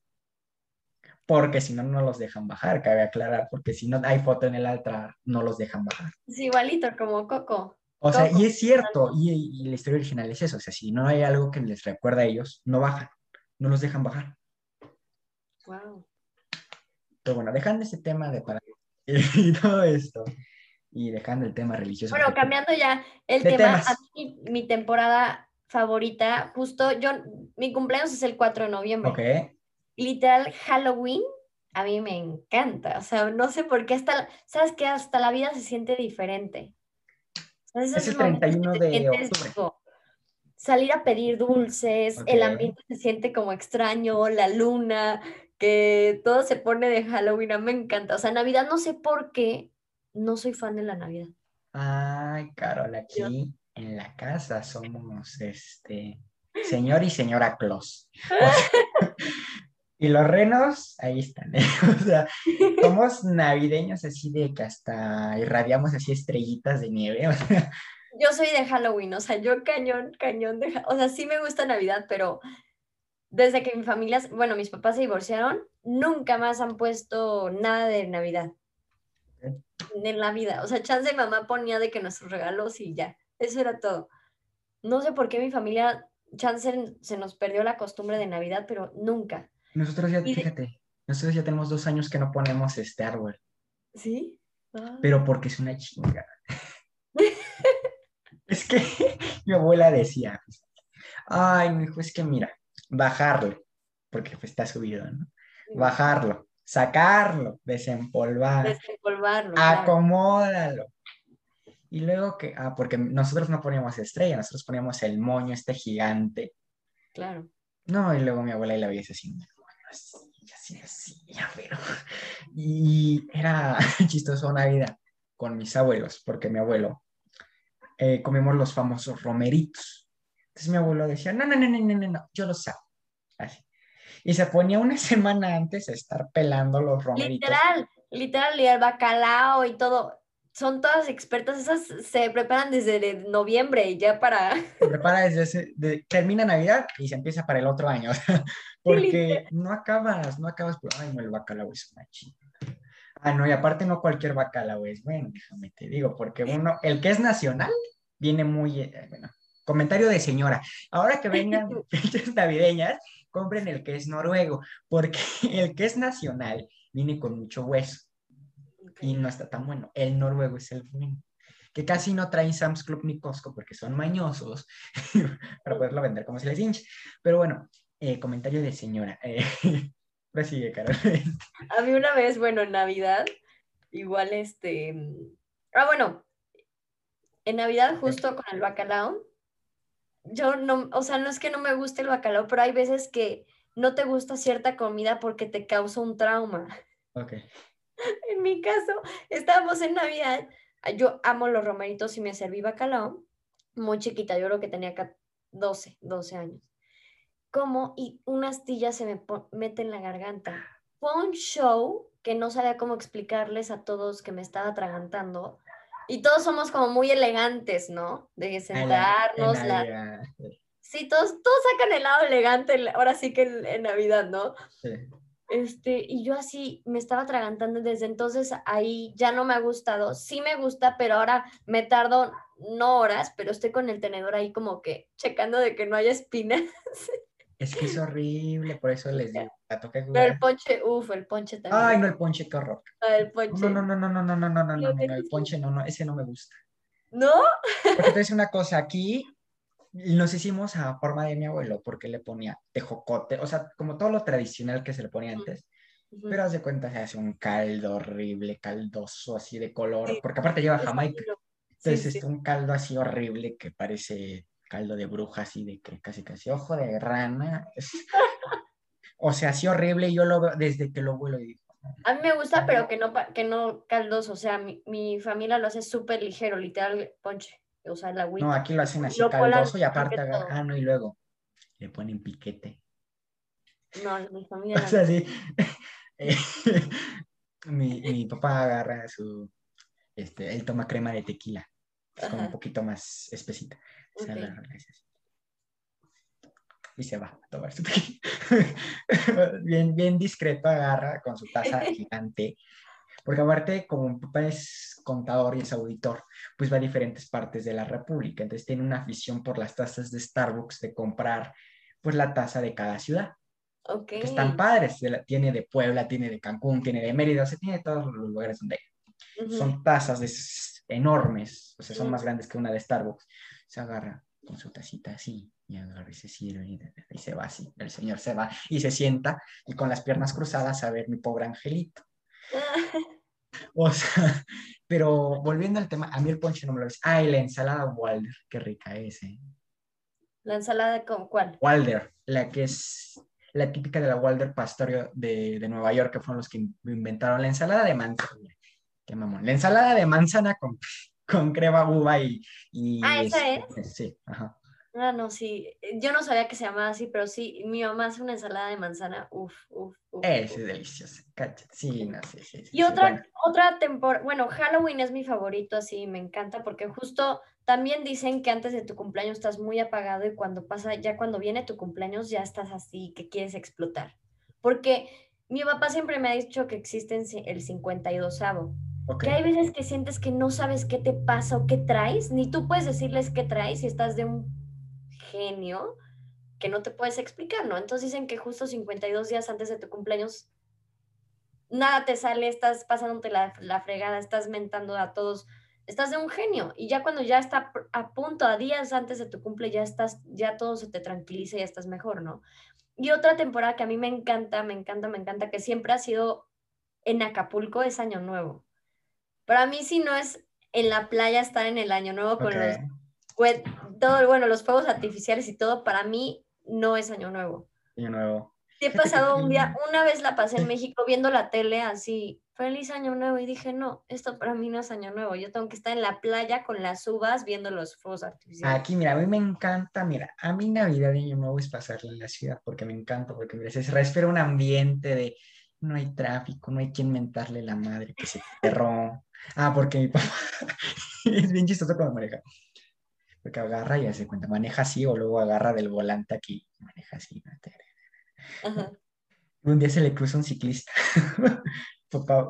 Porque si no, no los dejan bajar, cabe aclarar, porque si no hay foto en el altar, no los dejan bajar. Es igualito como Coco. O sea, y es cierto, y, y la historia original es eso, o sea, si no hay algo que les recuerda a ellos, no bajan, no los dejan bajar. Wow. Pero bueno, dejando ese tema de para y todo esto, y dejando el tema religioso. Bueno, cambiando ya el tema, temas. a mí mi temporada favorita, justo yo, mi cumpleaños es el 4 de noviembre. Ok, Literal, Halloween, a mí me encanta. O sea, no sé por qué hasta, ¿sabes qué? Hasta la vida se siente diferente. Es el momentos que 31 te de octubre. como salir a pedir dulces, el ambiente se siente como extraño, la luna, que todo se pone de Halloween, a mí me encanta. O sea, Navidad no sé por qué, no soy fan de la Navidad. Ay, Carol, aquí en la casa somos este señor y señora Claus. O sea, y los renos, ahí están. ¿eh? O sea, somos navideños así de que hasta irradiamos así estrellitas de nieve. O sea, Yo soy de Halloween, o sea, yo cañón, cañón de... O sea, sí me gusta Navidad, pero desde que mi familia, bueno, mis papás se divorciaron, nunca más han puesto nada de Navidad. Ok. En la vida. O sea, chance mamá ponía de que nuestros regalos y ya. Eso era todo. No sé por qué mi familia, chance se nos perdió la costumbre de Navidad, pero nunca. nosotros ya, de- fíjate, nosotros ya tenemos dos años que no ponemos este árbol, ¿Sí? Ah. pero porque es una chinga. Es que mi abuela decía, ay, mi hijo, es que mira, bajarlo, porque pues, está subido, ¿no? Bajarlo, sacarlo, desempolvar, Desempolvarlo. claro. acomódalo. Y luego que, ah, porque nosotros no poníamos estrella, nosotros poníamos el moño este gigante. Claro. No, y luego mi abuela y la veía así, así, así, así, ya, pero... Y era chistoso Navidad con mis abuelos, porque mi abuelo eh, comimos los famosos romeritos. Entonces mi abuelo decía, no, no, no, no, no, no, no, yo los hago. Así. Y se ponía una semana antes a estar pelando los romeritos. Literal, literal, y el bacalao y todo. Son todas expertas, esas se preparan desde de noviembre ya para... Se prepara desde ese, de- termina Navidad y se empieza para el otro año. porque no acabas, no acabas, por, ay, no, el bacalao es una chingada. Ah, no, y aparte no cualquier bacalao es bueno, déjame te digo, porque uno, el que es nacional, viene muy, eh, bueno, comentario de señora. Ahora que vengan fechas navideñas, compren el que es noruego, porque el que es nacional viene con mucho hueso y no está tan bueno. El noruego es el bueno. Que casi no traen Sam's Club ni Costco porque son mañosos para poderlo vender como se les hinche. Pero bueno, eh, comentario de señora. Eh, prosigue, Carol. A mí una vez, bueno, en Navidad, igual este... Ah, bueno, en Navidad justo con el bacalao, yo no, o sea, no es que no me guste el bacalao, pero hay veces que no te gusta cierta comida porque te causa un trauma. ok. En mi caso, estábamos en Navidad, yo amo los romeritos y me serví bacalao, muy chiquita, yo creo que tenía ca- 12, 12 años. Como y una astilla se me mete en la garganta. Fue un show que no sabía cómo explicarles a todos que me estaba atragantando. Y todos somos como muy elegantes, ¿no? De En la- sentarnos, en la... Navidad, Sí, todos, todos sacan el lado elegante, el- ahora sí que en, en Navidad, ¿no? sí. Este, y yo así me estaba atragantando desde entonces ahí ya no me ha gustado. Sí me gusta, pero ahora me tardo no horas, pero estoy con el tenedor ahí como que checando de que no haya espinas. Es que es horrible, por eso les digo, la toca Pero el jugar. ponche, uff, el ponche también. Ay, no, el ponche, qué horror. Ah, el ponche. No, no, no, no, no, no, no, no, no, no, no, no, el ponche no, no, ese no me gusta. ¿No? Porque te una cosa, aquí nos hicimos a forma de mi abuelo, porque le ponía tejocote, o sea, como todo lo tradicional que se le ponía antes, pero haz de cuenta, se hace un caldo horrible, caldoso, así de color, Sí. porque aparte lleva Jamaica, duro. Sí, entonces sí. es un caldo así horrible que parece caldo de bruja, así de que casi casi ojo de rana, o sea, así horrible, yo lo veo desde que lo vuelo y A mí me gusta, pero que no, que no caldoso. O sea, mi, mi familia lo hace súper ligero, literal ponche. O sea, agüita. no, aquí lo hacen así Lo caldoso y aparte, agar- todo. ah, no, y luego le ponen piquete. No, mi familia O sea, sí. Mi, mi papá agarra su, este, él toma crema de tequila, es como un Ajá. poquito más espesita. Se Ok. agarra, le hace así. Y se va a tomar su bien, bien discreto agarra con su taza gigante. Porque aparte, como mi papá es contador y es auditor, pues va a diferentes partes de la República. Entonces tiene una afición por las tazas de Starbucks de comprar pues la taza de cada ciudad Ok. que están padres. la- Tiene de Puebla, tiene de Cancún, tiene de Mérida, o sea, tiene de todos los lugares donde hay. Ujú. Son tazas de enormes, o sea, son más grandes que una de Starbucks. Se agarra con su tacita así, y agarra y se sirve, y, y se va así. El señor se va y se sienta, y con las piernas cruzadas a ver mi pobre angelito. O sea, pero volviendo al tema, a mí el ponche no me lo es. Ah, y la ensalada Walder, qué rica es, ¿eh? La ensalada con cuál? Walder, la que es la típica de la Walder Pastorio de, de Nueva York, que fueron los que in- inventaron la ensalada de manzana. Qué mamón. La ensalada de manzana con, con crema uva y... y Ah, ¿esa este, Sí, ajá. Ah, no, sí. Yo no sabía que se llamaba así, pero sí, mi mamá hace una ensalada de manzana. Uf, uf, uf. Uf. es delicioso. Cállate. Sí, no sé. Sí, sí, Y sí, otra, bueno. otra temporada, bueno, Halloween es mi favorito, así me encanta, porque justo también dicen que antes de tu cumpleaños estás muy apagado y cuando pasa, ya cuando viene tu cumpleaños ya estás así, que quieres explotar. Porque mi papá siempre me ha dicho que existe el 52avo, Ok. que hay veces que sientes que no sabes qué te pasa o qué traes, ni tú puedes decirles qué traes si estás de un genio que no te puedes explicar, ¿no? Entonces dicen que justo 52 días antes de tu cumpleaños nada te sale, estás pasándote la, la fregada, estás mentando a todos, estás de un genio. Y ya cuando ya está a punto, a días antes de tu cumple, ya estás, ya todo se te tranquiliza y ya estás mejor, ¿no? Y otra temporada que a mí me encanta, me encanta, me encanta, que siempre ha sido en Acapulco, es Año Nuevo. Para mí, si no es en la playa estar en el Año Nuevo con los, todo, bueno, los fuegos artificiales y todo, para mí no es Año Nuevo. Año Nuevo. Sí he pasado un día, una vez la pasé en México viendo la tele así, feliz año nuevo, y dije, no, esto para mí no es año nuevo, yo tengo que estar en la playa con las uvas viendo los fuegos artificiales. Aquí, mira, a mí me encanta, mira, a mí Navidad y Año Nuevo es pasarla en la ciudad, porque me encanta, porque mira, se respira un ambiente de no hay tráfico, no hay quien mentarle la madre que se cerró. Ah, porque mi papá es bien chistoso cuando maneja. Porque agarra y hace cuenta, maneja así o luego agarra del volante aquí, maneja así. Un día se le cruza un ciclista. papá,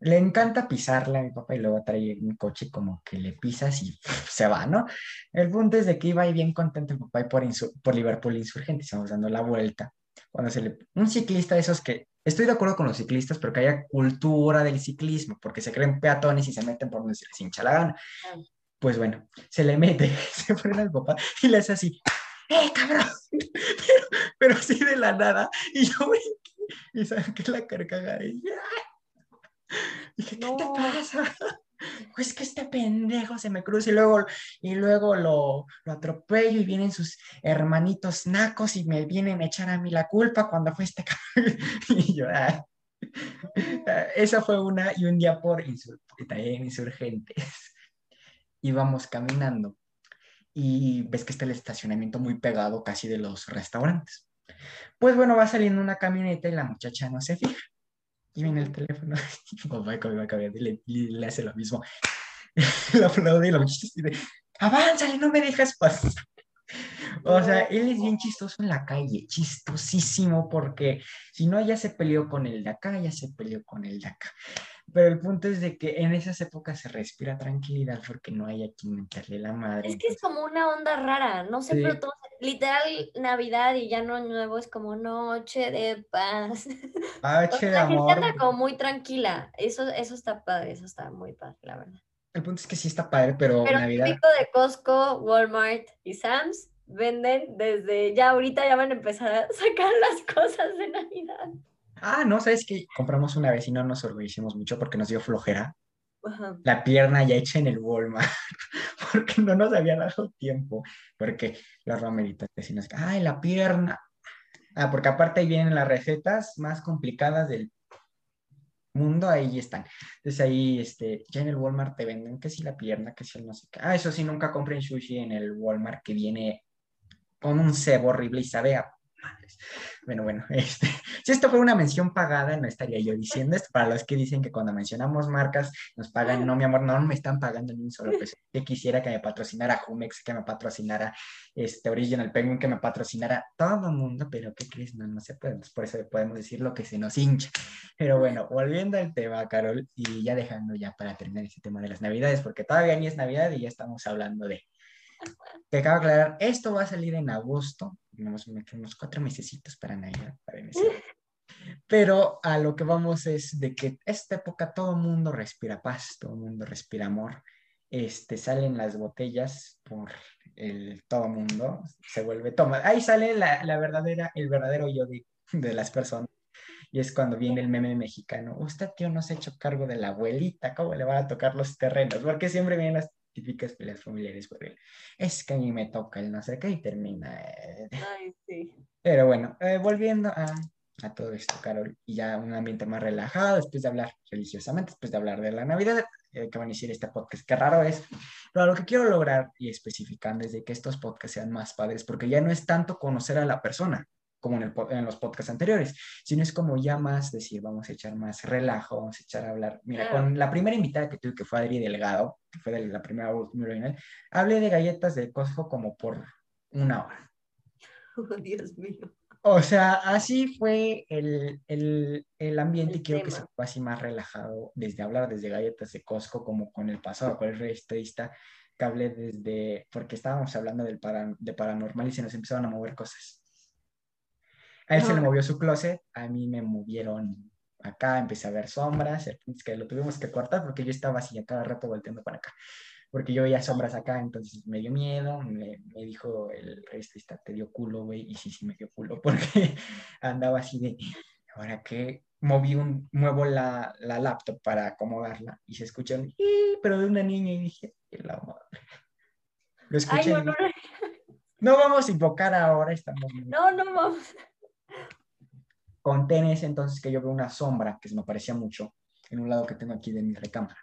le encanta pisarla a mi papá y luego trae un coche como que le pisas y se va, ¿no? El punto es de que iba ahí bien contento el papá y por, por Liverpool insurgente, estamos dando la vuelta. Cuando se le... Un ciclista de esos que... Estoy de acuerdo con los ciclistas, pero que haya cultura del ciclismo, porque se creen peatones y se meten por donde se les hincha la gana. Pues bueno, se le mete, se frena el papá y le hace así, ¡eh, cabrón! Pero, así de la nada, y yo y saqué la carcajada y dije, ¿qué te pasa? Pues que este pendejo se me cruza y luego, y luego lo, lo atropello y vienen sus hermanitos nacos y me vienen a echar a mí la culpa cuando fue este y yo, ah. esa fue una y un día por insurgentes. Íbamos caminando y ves que está el estacionamiento muy pegado casi de los restaurantes. Pues bueno, va saliendo una camioneta y la muchacha no se fija. Y viene el teléfono, y le, le hace lo mismo. le aplaude y muchacha dice, avánzale, no me dejas pasar. O sea, él es bien chistoso en la calle, chistosísimo, porque si no, ya se peleó con el de acá, ya se peleó con el de acá. Pero el punto es de que en esas épocas se respira tranquilidad porque no hay a quien meterle la madre. Es que es como una onda rara, no sé, pero todo, literal Navidad y ya no nuevo es como noche de paz. Noche de la amor. gente anda como muy tranquila, eso, eso está padre, eso está muy padre, la verdad. El punto es que sí está padre, pero, pero Navidad... típico de Costco, Walmart y Sam's venden desde ya ahorita ya van a empezar a sacar las cosas de Navidad. Ah, no, sabes que compramos una vez y no nos orgullecimos mucho porque nos dio flojera. La pierna ya hecha en el Walmart, porque no nos había dado tiempo, porque los romeritos vecinos, ay, la pierna. Ah, porque aparte ahí vienen las recetas más complicadas del mundo, ahí están. Entonces ahí, este, ya en el Walmart te venden que si la pierna, que si el no sé qué. Ah, eso sí, nunca compren sushi en el Walmart que viene con un cebo horrible y sabe a madres. Bueno, bueno, este, si esto fue una mención pagada, no estaría yo diciendo esto. Para los que dicen que cuando mencionamos marcas nos pagan, no, mi amor, no me están pagando ni un solo peso. Yo quisiera que me patrocinara Jumex, que me patrocinara este Original Penguin, que me patrocinara todo el mundo, pero ¿qué crees? No, no se puede. por eso podemos decir lo que se nos hincha. Pero bueno, volviendo al tema, Carol, y ya dejando ya para terminar ese tema de las Navidades, porque todavía ni es Navidad y ya estamos hablando de te acabo de aclarar, esto va a salir en agosto, tenemos unos cuatro mesecitos para Navidad, para Pero a lo que vamos es de que esta época todo el mundo respira paz, todo el mundo respira amor. Este, salen las botellas por el todo mundo, se vuelve toma. Ahí sale la, la verdadera, el verdadero yo de, de, las personas. Y es cuando viene el meme mexicano. Usted, tío, no se ha hecho cargo de la abuelita, ¿cómo le van a tocar los terrenos? Porque siempre vienen las típicas peleas familiares por él. Es que a mí me toca el no sé qué y termina. Eh, Ay, sí. Pero bueno, eh, volviendo a, a, todo esto, Carol, y ya un ambiente más relajado, después de hablar religiosamente, después de hablar de la Navidad, eh, que van a decir este podcast, qué raro es, pero lo que quiero lograr y especificando es de que estos podcasts sean más padres, porque ya no es tanto conocer a la persona, como en, el, en, los podcasts anteriores, sino es como ya más decir, vamos a echar más relajo, vamos a echar a hablar. Mira, Claro. con la primera invitada que tuve, que fue Adri Delgado, que fue de la primera última original, hablé de galletas de Costco como por una hora. Oh, Dios mío. O sea, así fue el, el, el ambiente y quiero que se fue así más relajado, desde hablar desde galletas de Costco como con el pasado, con el registradista, que hablé desde, porque estábamos hablando del para, de paranormal y se nos empezaron a mover cosas. A él se le movió su closet, a mí me movieron acá empecé a ver sombras, el punto es que lo tuvimos que cortar porque yo estaba así a cada rato volteando para acá, porque yo veía sombras acá, entonces me dio miedo, me, me dijo el registrista, te dio culo, güey, y sí, sí me dio culo, porque andaba así de, ahora que moví un, muevo la, la laptop para acomodarla y se escucha un, pero de una niña y dije, "Qué la madre. Lo Ay, escuché no, y no, dije, no vamos a invocar ahora, estamos no, no, vamos. Conté en ese entonces que yo veo una sombra que se me parecía mucho en un lado que tengo aquí de mi recámara,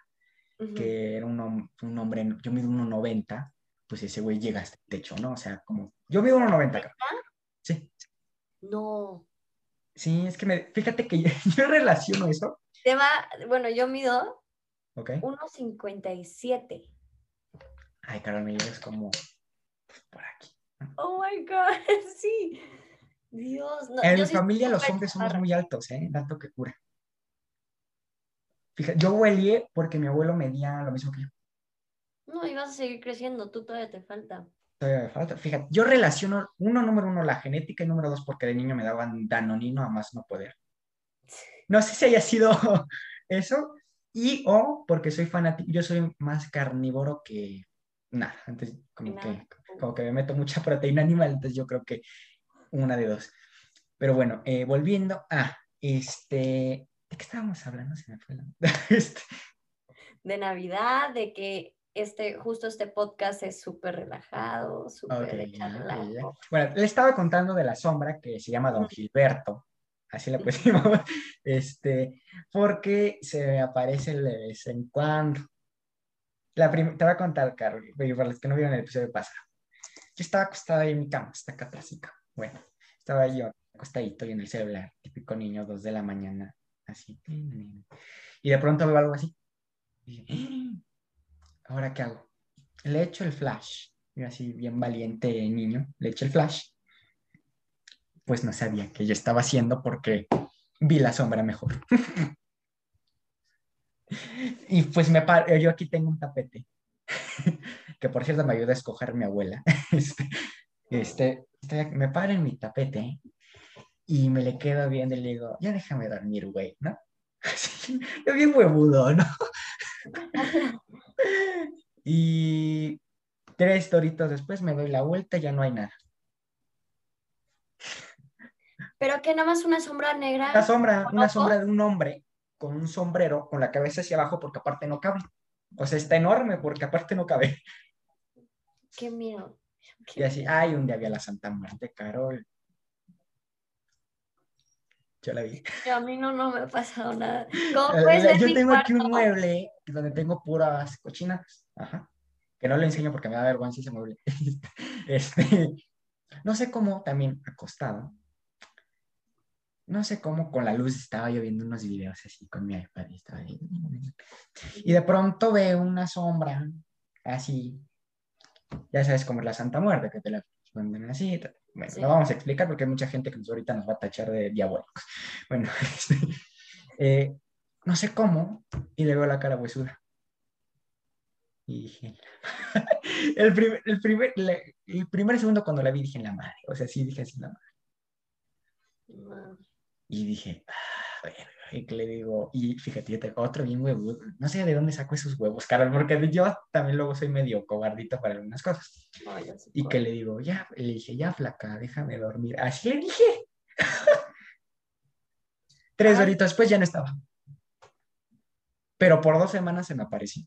Ujú. que era un, un hombre, yo mido 1,90, pues ese güey llega hasta el techo, ¿no? O sea, como, yo mido 1,90 acá. Sí, No. sí, es que me, fíjate que yo, yo relaciono eso, Te va, bueno, yo mido ¿ok? 1.57. Ay, Carol, me llegas como pues, por aquí. Oh my God, sí. Dios, no. En mi familia los hombres somos muy altos, ¿eh? Tanto que cura. Fíjate, yo huelé porque mi abuelo medía lo mismo que yo. No, y vas a seguir creciendo, tú todavía te falta. Todavía me falta. Fíjate, yo relaciono, uno, número uno, la genética y número dos, porque de niño me daban danonino a más no poder. No sé si haya sido eso, y o porque soy fanático, yo soy más carnívoro que nada. Entonces, como Nada. que, como que me meto mucha proteína animal, entonces yo creo que una de dos. Pero bueno, eh, volviendo a este. ¿De qué estábamos hablando? Se me fue la. Este, De Navidad, de que este, justo este podcast es súper relajado, súper Ok, de ya, echar ya, relajo. ya. Bueno, le estaba contando de la sombra que se llama Don. Gilberto, así Ujú. pusimos, este, porque se me aparece de vez en cuando. La te voy a contar, Carol, para los que no vieron el episodio pasado. Yo estaba acostado ahí en mi cama, está acá atrás, Bueno, estaba yo acostadito y en el celular, típico niño, dos de la mañana, así. Y de pronto veo algo así. Y "Ah, ¿ahora qué hago? Le echo el flash. Yo así, bien valiente niño, le eché el flash. Pues no sabía qué yo estaba haciendo porque vi la sombra mejor. y pues me paro, yo aquí tengo un tapete, que por cierto me ayuda a escoger mi abuela. Este, este, me paro en mi tapete y me le quedo viendo y le digo, ya déjame dormir, güey, ¿no? Yo bien huevudo, ¿no? Y tres doritos después me doy la vuelta y ya no hay nada. Pero que nada más una sombra negra. Una sombra, ¿Con una sombra de un hombre con un sombrero con la cabeza hacia abajo porque aparte no cabe. O sea, está enorme porque aparte no cabe. Qué miedo. Y así, ay, un día había la Santa Muerte, Carol. Yo la vi. Yo, a mí no, no me ha pasado nada. ¿Cómo Eh, puedes ver Yo mi tengo aquí un mueble donde tengo puras cochinas. Ajá. Que no lo enseño porque me da vergüenza ese mueble. Este, no sé cómo, también acostado. No sé cómo con la luz estaba yo viendo unos videos así con mi iPad y estaba ahí. Y de pronto veo una sombra así. Ya sabes cómo es la Santa Muerte, que te la ponen así. Bueno, Sí. no vamos a explicar porque hay mucha gente que nos- ahorita nos va a tachar de diabólicos. Bueno, este, eh, no sé cómo, y le veo la cara huesuda. Y dije, el primer, el, primer, el primer segundo cuando la vi dije, la madre, o sea, sí dije así, la madre. Y dije, ah, verga, y que le digo, y fíjate, yo tengo otro bien huevudo, no sé de dónde saco esos huevos, Carol, porque yo también luego soy medio cobardito para algunas cosas. Sí Y que le digo, ya, le dije, ya, flaca, déjame dormir. Así le dije. Tres Ay. horitas después ya no estaba. Pero por dos semanas se me apareció.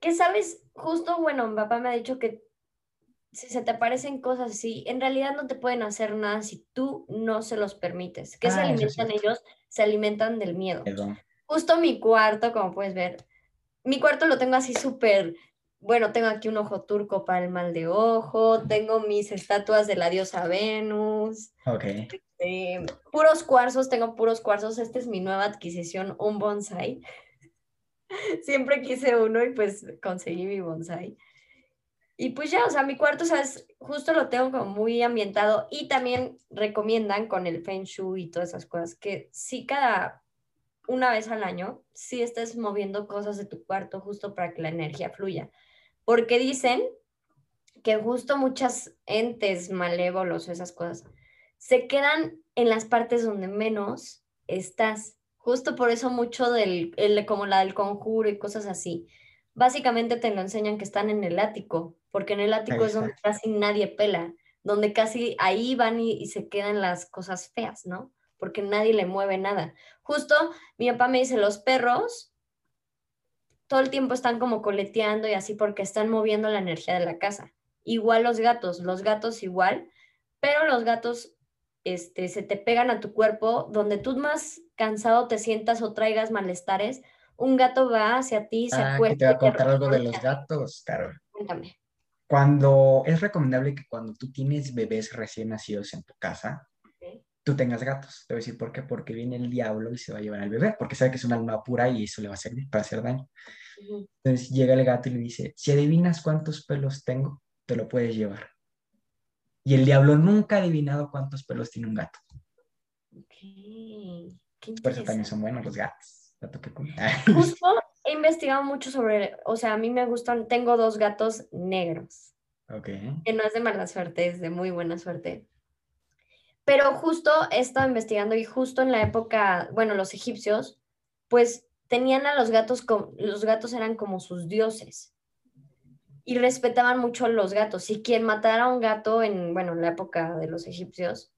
Que sabes, justo, bueno, mi papá me ha dicho que si se te aparecen cosas así, en realidad no te pueden hacer nada si tú no se los permites. ¿Qué se Ah, alimentan ellos? Se alimentan del miedo. Perdón. Justo mi cuarto, como puedes ver, mi cuarto lo tengo así súper, bueno, tengo aquí un ojo turco para el mal de ojo, tengo mis estatuas de la diosa Venus, Ok. eh, puros cuarzos, tengo puros cuarzos, esta es mi nueva adquisición, un bonsai. Siempre quise uno y pues conseguí mi bonsai. Y pues ya, o sea, mi cuarto, sabes, justo lo tengo como muy ambientado y también recomiendan con el Feng Shui y todas esas cosas que sí cada una vez al año, sí estés moviendo cosas de tu cuarto justo para que la energía fluya. Porque dicen que justo muchas entes malévolos o esas cosas se quedan en las partes donde menos estás, Justo por eso mucho del, el, como la del conjuro y cosas así. Básicamente te lo enseñan que están en el ático, porque en el ático es donde casi nadie pela, donde casi ahí van y, y se quedan las cosas feas, ¿no? Porque nadie le mueve nada. Justo mi papá me dice, los perros todo el tiempo están como coleteando y así porque están moviendo la energía de la casa. Igual los gatos, los gatos igual, pero los gatos este, se te pegan a tu cuerpo, donde tú más cansado te sientas o traigas malestares, un gato va hacia ti, se Ah, acuesta. te voy a contar algo de los gatos, Carol. Cuéntame. Cuando es recomendable que cuando tú tienes bebés recién nacidos en tu casa, tú tengas gatos. Te voy a decir por qué, porque viene el diablo y se va a llevar al bebé, porque sabe que es un alma pura y eso le va a servir para hacer daño. Entonces llega el gato y le dice, si adivinas cuántos pelos tengo, te lo puedes llevar. Y el diablo nunca ha adivinado cuántos pelos tiene un gato. Ok. Qué Por eso también son buenos los gatos. Que. Justo he investigado mucho sobre, o sea, a mí me gustan, tengo dos gatos negros. ok. que no es de mala suerte, es de muy buena suerte. Pero justo he estado investigando y justo en la época, bueno, los egipcios, pues tenían a los gatos, como, los gatos eran como sus dioses y respetaban mucho a los gatos. Y quien matara a un gato en, bueno, en la época de los egipcios,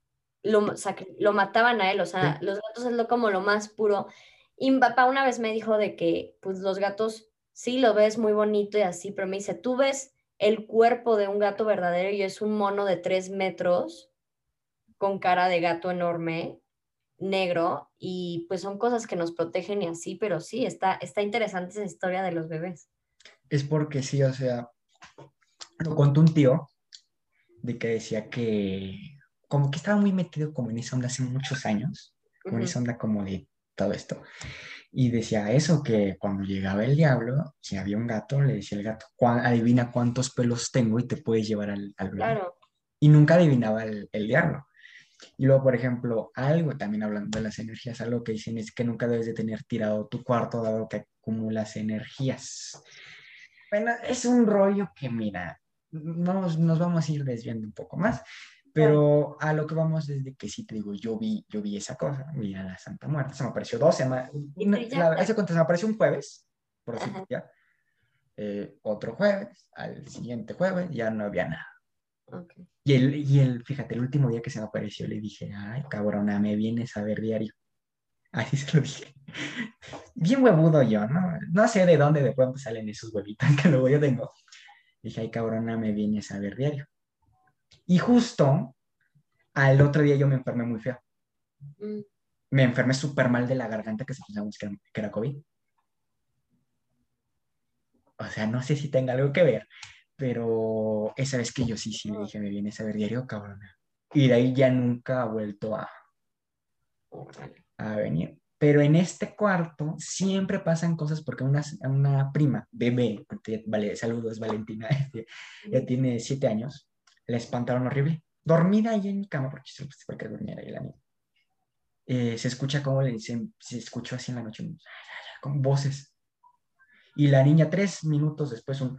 lo, lo mataban a él, o sea, Sí. los gatos es lo, como lo más puro. Y mi papá una vez me dijo de que, pues los gatos, sí, lo ves muy bonito y así, pero me dice, tú ves el cuerpo de un gato verdadero y es un mono de tres metros con cara de gato enorme, negro, y pues son cosas que nos protegen y así, pero sí, está, está interesante esa historia de los bebés. Es porque sí, o sea, lo contó un tío de que decía que como que estaba muy metido como en esa onda hace muchos años, como en Ujú. esa onda como de todo esto. Y decía eso, que cuando llegaba el diablo, si había un gato, le decía el gato, "Cuá- adivina cuántos pelos tengo y te puedes llevar al, al bebé". Claro, Y nunca adivinaba el, el diablo. Y luego, por ejemplo, algo también hablando de las energías, algo que dicen es que nunca debes de tener tirado tu cuarto dado que acumulas energías. Bueno, es un rollo que, mira, nos, nos vamos a ir desviando un poco más, pero a lo que vamos es de que sí te digo, yo vi, yo vi esa cosa, vi a la Santa Muerte, se me apareció dos semanas, cuenta se me apareció un jueves, por así ya, eh, otro jueves, al siguiente jueves ya no había nada. Y el, y el, fíjate, el último día que se me apareció le dije, ay, cabrona, me vienes a ver diario. Así se lo dije. Bien huevudo yo, ¿no? No sé de dónde de pronto salen esos huevitos que luego yo tengo. Dije, ay, cabrona, me vienes a ver diario. Y justo al otro día yo me enfermé muy feo. Mm, Me enfermé súper mal de la garganta que se pensamos que era, que era COVID. O sea, no sé si tenga algo que ver, pero esa vez que yo sí, sí le dije, me vienes a ver diario, cabrona. Y de ahí ya nunca ha vuelto a, a venir. Pero en este cuarto siempre pasan cosas porque una, una prima, bebé, vale, saludos Valentina, ya tiene siete años, la espantaron horrible. Dormida ahí en mi cama, porque se porque durmiera ahí la niña. Eh, se escucha como le dicen, se escuchó así en la noche, con voces. Y la niña tres minutos después un...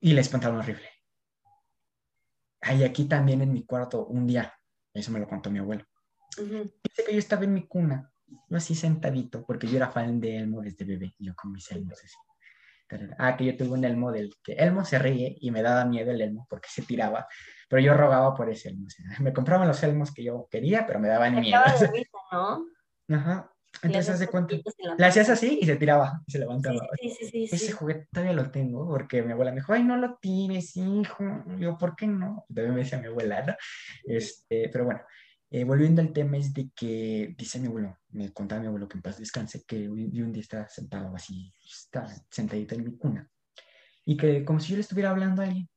Y la espantaron horrible. Ay, aquí también en mi cuarto, un día, eso me lo contó mi abuelo. Dice que yo estaba en mi cuna, yo así sentadito, porque yo era fan de Elmo desde bebé, yo con mis Elmos así. Ah, que yo tuve un Elmo del que Elmo se ríe y me daba miedo el Elmo porque se tiraba, pero yo rogaba por ese Elmo. o sea, me compraban los Elmos que yo quería, pero me daban miedo. risa, ¿no? Ajá. Entonces, de cuenta. la hacías así y se tiraba y se levantaba. Sí, sí, sí, Ese juguete todavía lo tengo porque mi abuela me dijo, ay, no lo tires, hijo. Yo, ¿por qué no? También me decía mi abuela, ¿no? Este, pero bueno, eh, volviendo al tema es de que, dice mi abuelo, me contaba mi abuelo que en paz descanse, que un, día estaba sentado así, estaba sentadito en mi cuna, y que como si yo le estuviera hablando a alguien,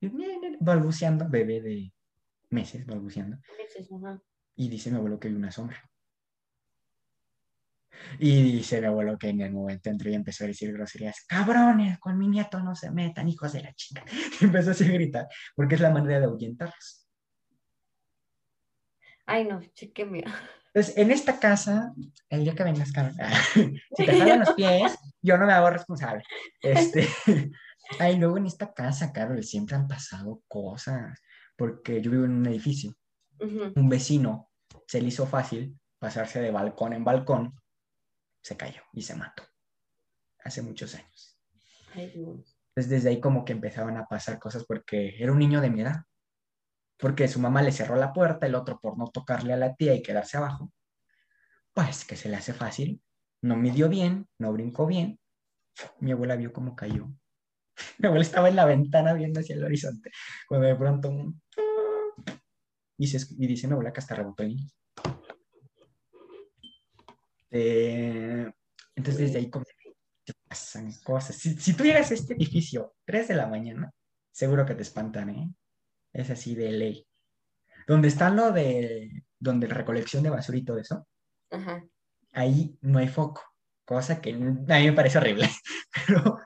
y, balbuceando, bebé de meses, balbuceando, ajá. y dice mi abuelo que vi una sombra. Y dice mi abuelo que en el momento entró y empezó a decir groserías, cabrones, con mi nieto no se metan, hijos de la chica. Y empezó así a gritar, porque es la manera de ahuyentarlos. Ay, no, cheque mío. Entonces, en esta casa, el día que vengas, Carol, si te jalan los pies, yo no me hago responsable. Este, ay, luego en esta casa, Carol, siempre han pasado cosas, porque yo vivo en un edificio. Ujú. Un vecino se le hizo fácil pasarse de balcón en balcón, se cayó y se mató. Hace muchos años. Ay, Dios. Entonces desde ahí como que empezaban a pasar cosas porque era un niño de mi edad. Porque su mamá le cerró la puerta, el otro por no tocarle a la tía y quedarse abajo. Pues que se le hace fácil. No midió bien, no brincó bien. Mi abuela vio cómo cayó. Mi abuela estaba en la ventana viendo hacia el horizonte. Cuando de pronto. Y, se, y dice mi abuela que hasta rebotó el. Eh, entonces desde ahí como pasan cosas. Si, si tú llegas a este edificio 3 de la mañana, seguro que te espantan, ¿eh? Es así de ley. Donde están lo de, donde recolección de basura y todo eso, Ajá. ahí no hay foco, cosa que a mí me parece horrible. Pero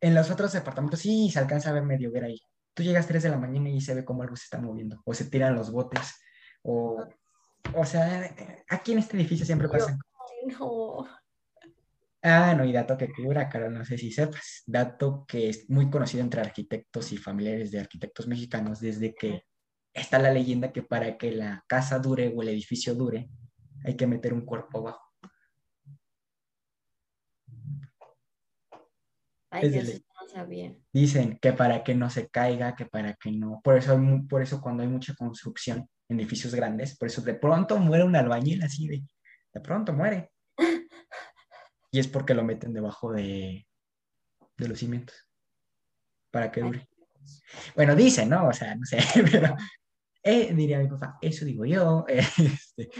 en los otros departamentos sí se alcanza a ver medio ver ahí. Tú llegas 3 de la mañana y se ve como algo se está moviendo, o se tiran los botes, o, o sea, aquí en este edificio siempre pasan Ay, no. Ah, no, y dato que cura, Carol, no sé si sepas, dato que es muy conocido entre arquitectos y familiares de arquitectos mexicanos, desde que está la leyenda que para que la casa dure o el edificio dure, hay que meter un cuerpo abajo. Ay, eso no sabía. Dicen que para que no se caiga, que para que no. Por eso, hay por eso cuando hay mucha construcción en edificios grandes, por eso de pronto muere un albañil así de, de pronto muere. Y es porque lo meten debajo de, de los cimientos, para que dure. Bueno, dicen, ¿no? O sea, no sé, pero eh, diría mi papá, eso digo yo. Este,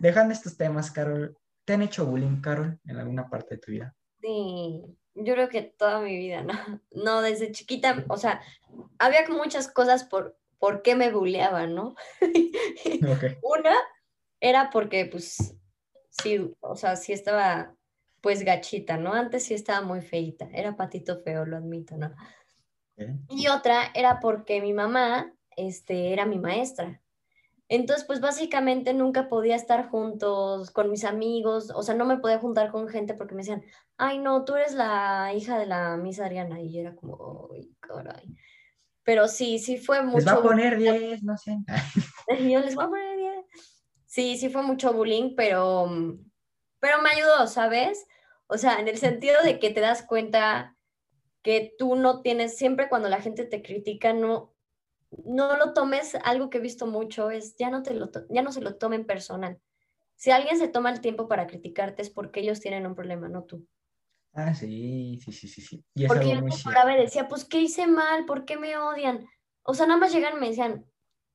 dejando estos temas, Carol, ¿te han hecho bullying, Carol, en alguna parte de tu vida? Sí, yo creo que toda mi vida, ¿no? No, desde chiquita, o sea, había muchas cosas por, por qué me bulleaban, ¿no? Ok. Una era porque, pues, sí, o sea, sí estaba, pues, gachita, ¿no? Antes sí estaba muy feita, era patito feo, lo admito, ¿no? Y otra era porque mi mamá, este, era mi maestra. Entonces, pues básicamente nunca podía estar juntos con mis amigos, o sea, no me podía juntar con gente porque me decían, ay, no, tú eres la hija de la Miss Ariana, y yo era como, ay, caray. Pero sí, sí fue Les va a mucho, poner 10, no sé. yo les voy a poner 10. Sí, sí fue mucho bullying, pero, pero me ayudó, ¿sabes? O sea, en el sentido de que te das cuenta que tú no tienes, siempre cuando la gente te critica, no, no lo tomes, algo que he visto mucho es, ya no, te lo, ya no se lo tomen personal. Si alguien se toma el tiempo para criticarte es porque ellos tienen un problema, no tú. Ah, sí, sí, sí, sí, sí. Y Porque yo me cierto. paraba y decía, pues, ¿qué hice mal? ¿Por qué me odian? O sea, nada más llegan y me decían,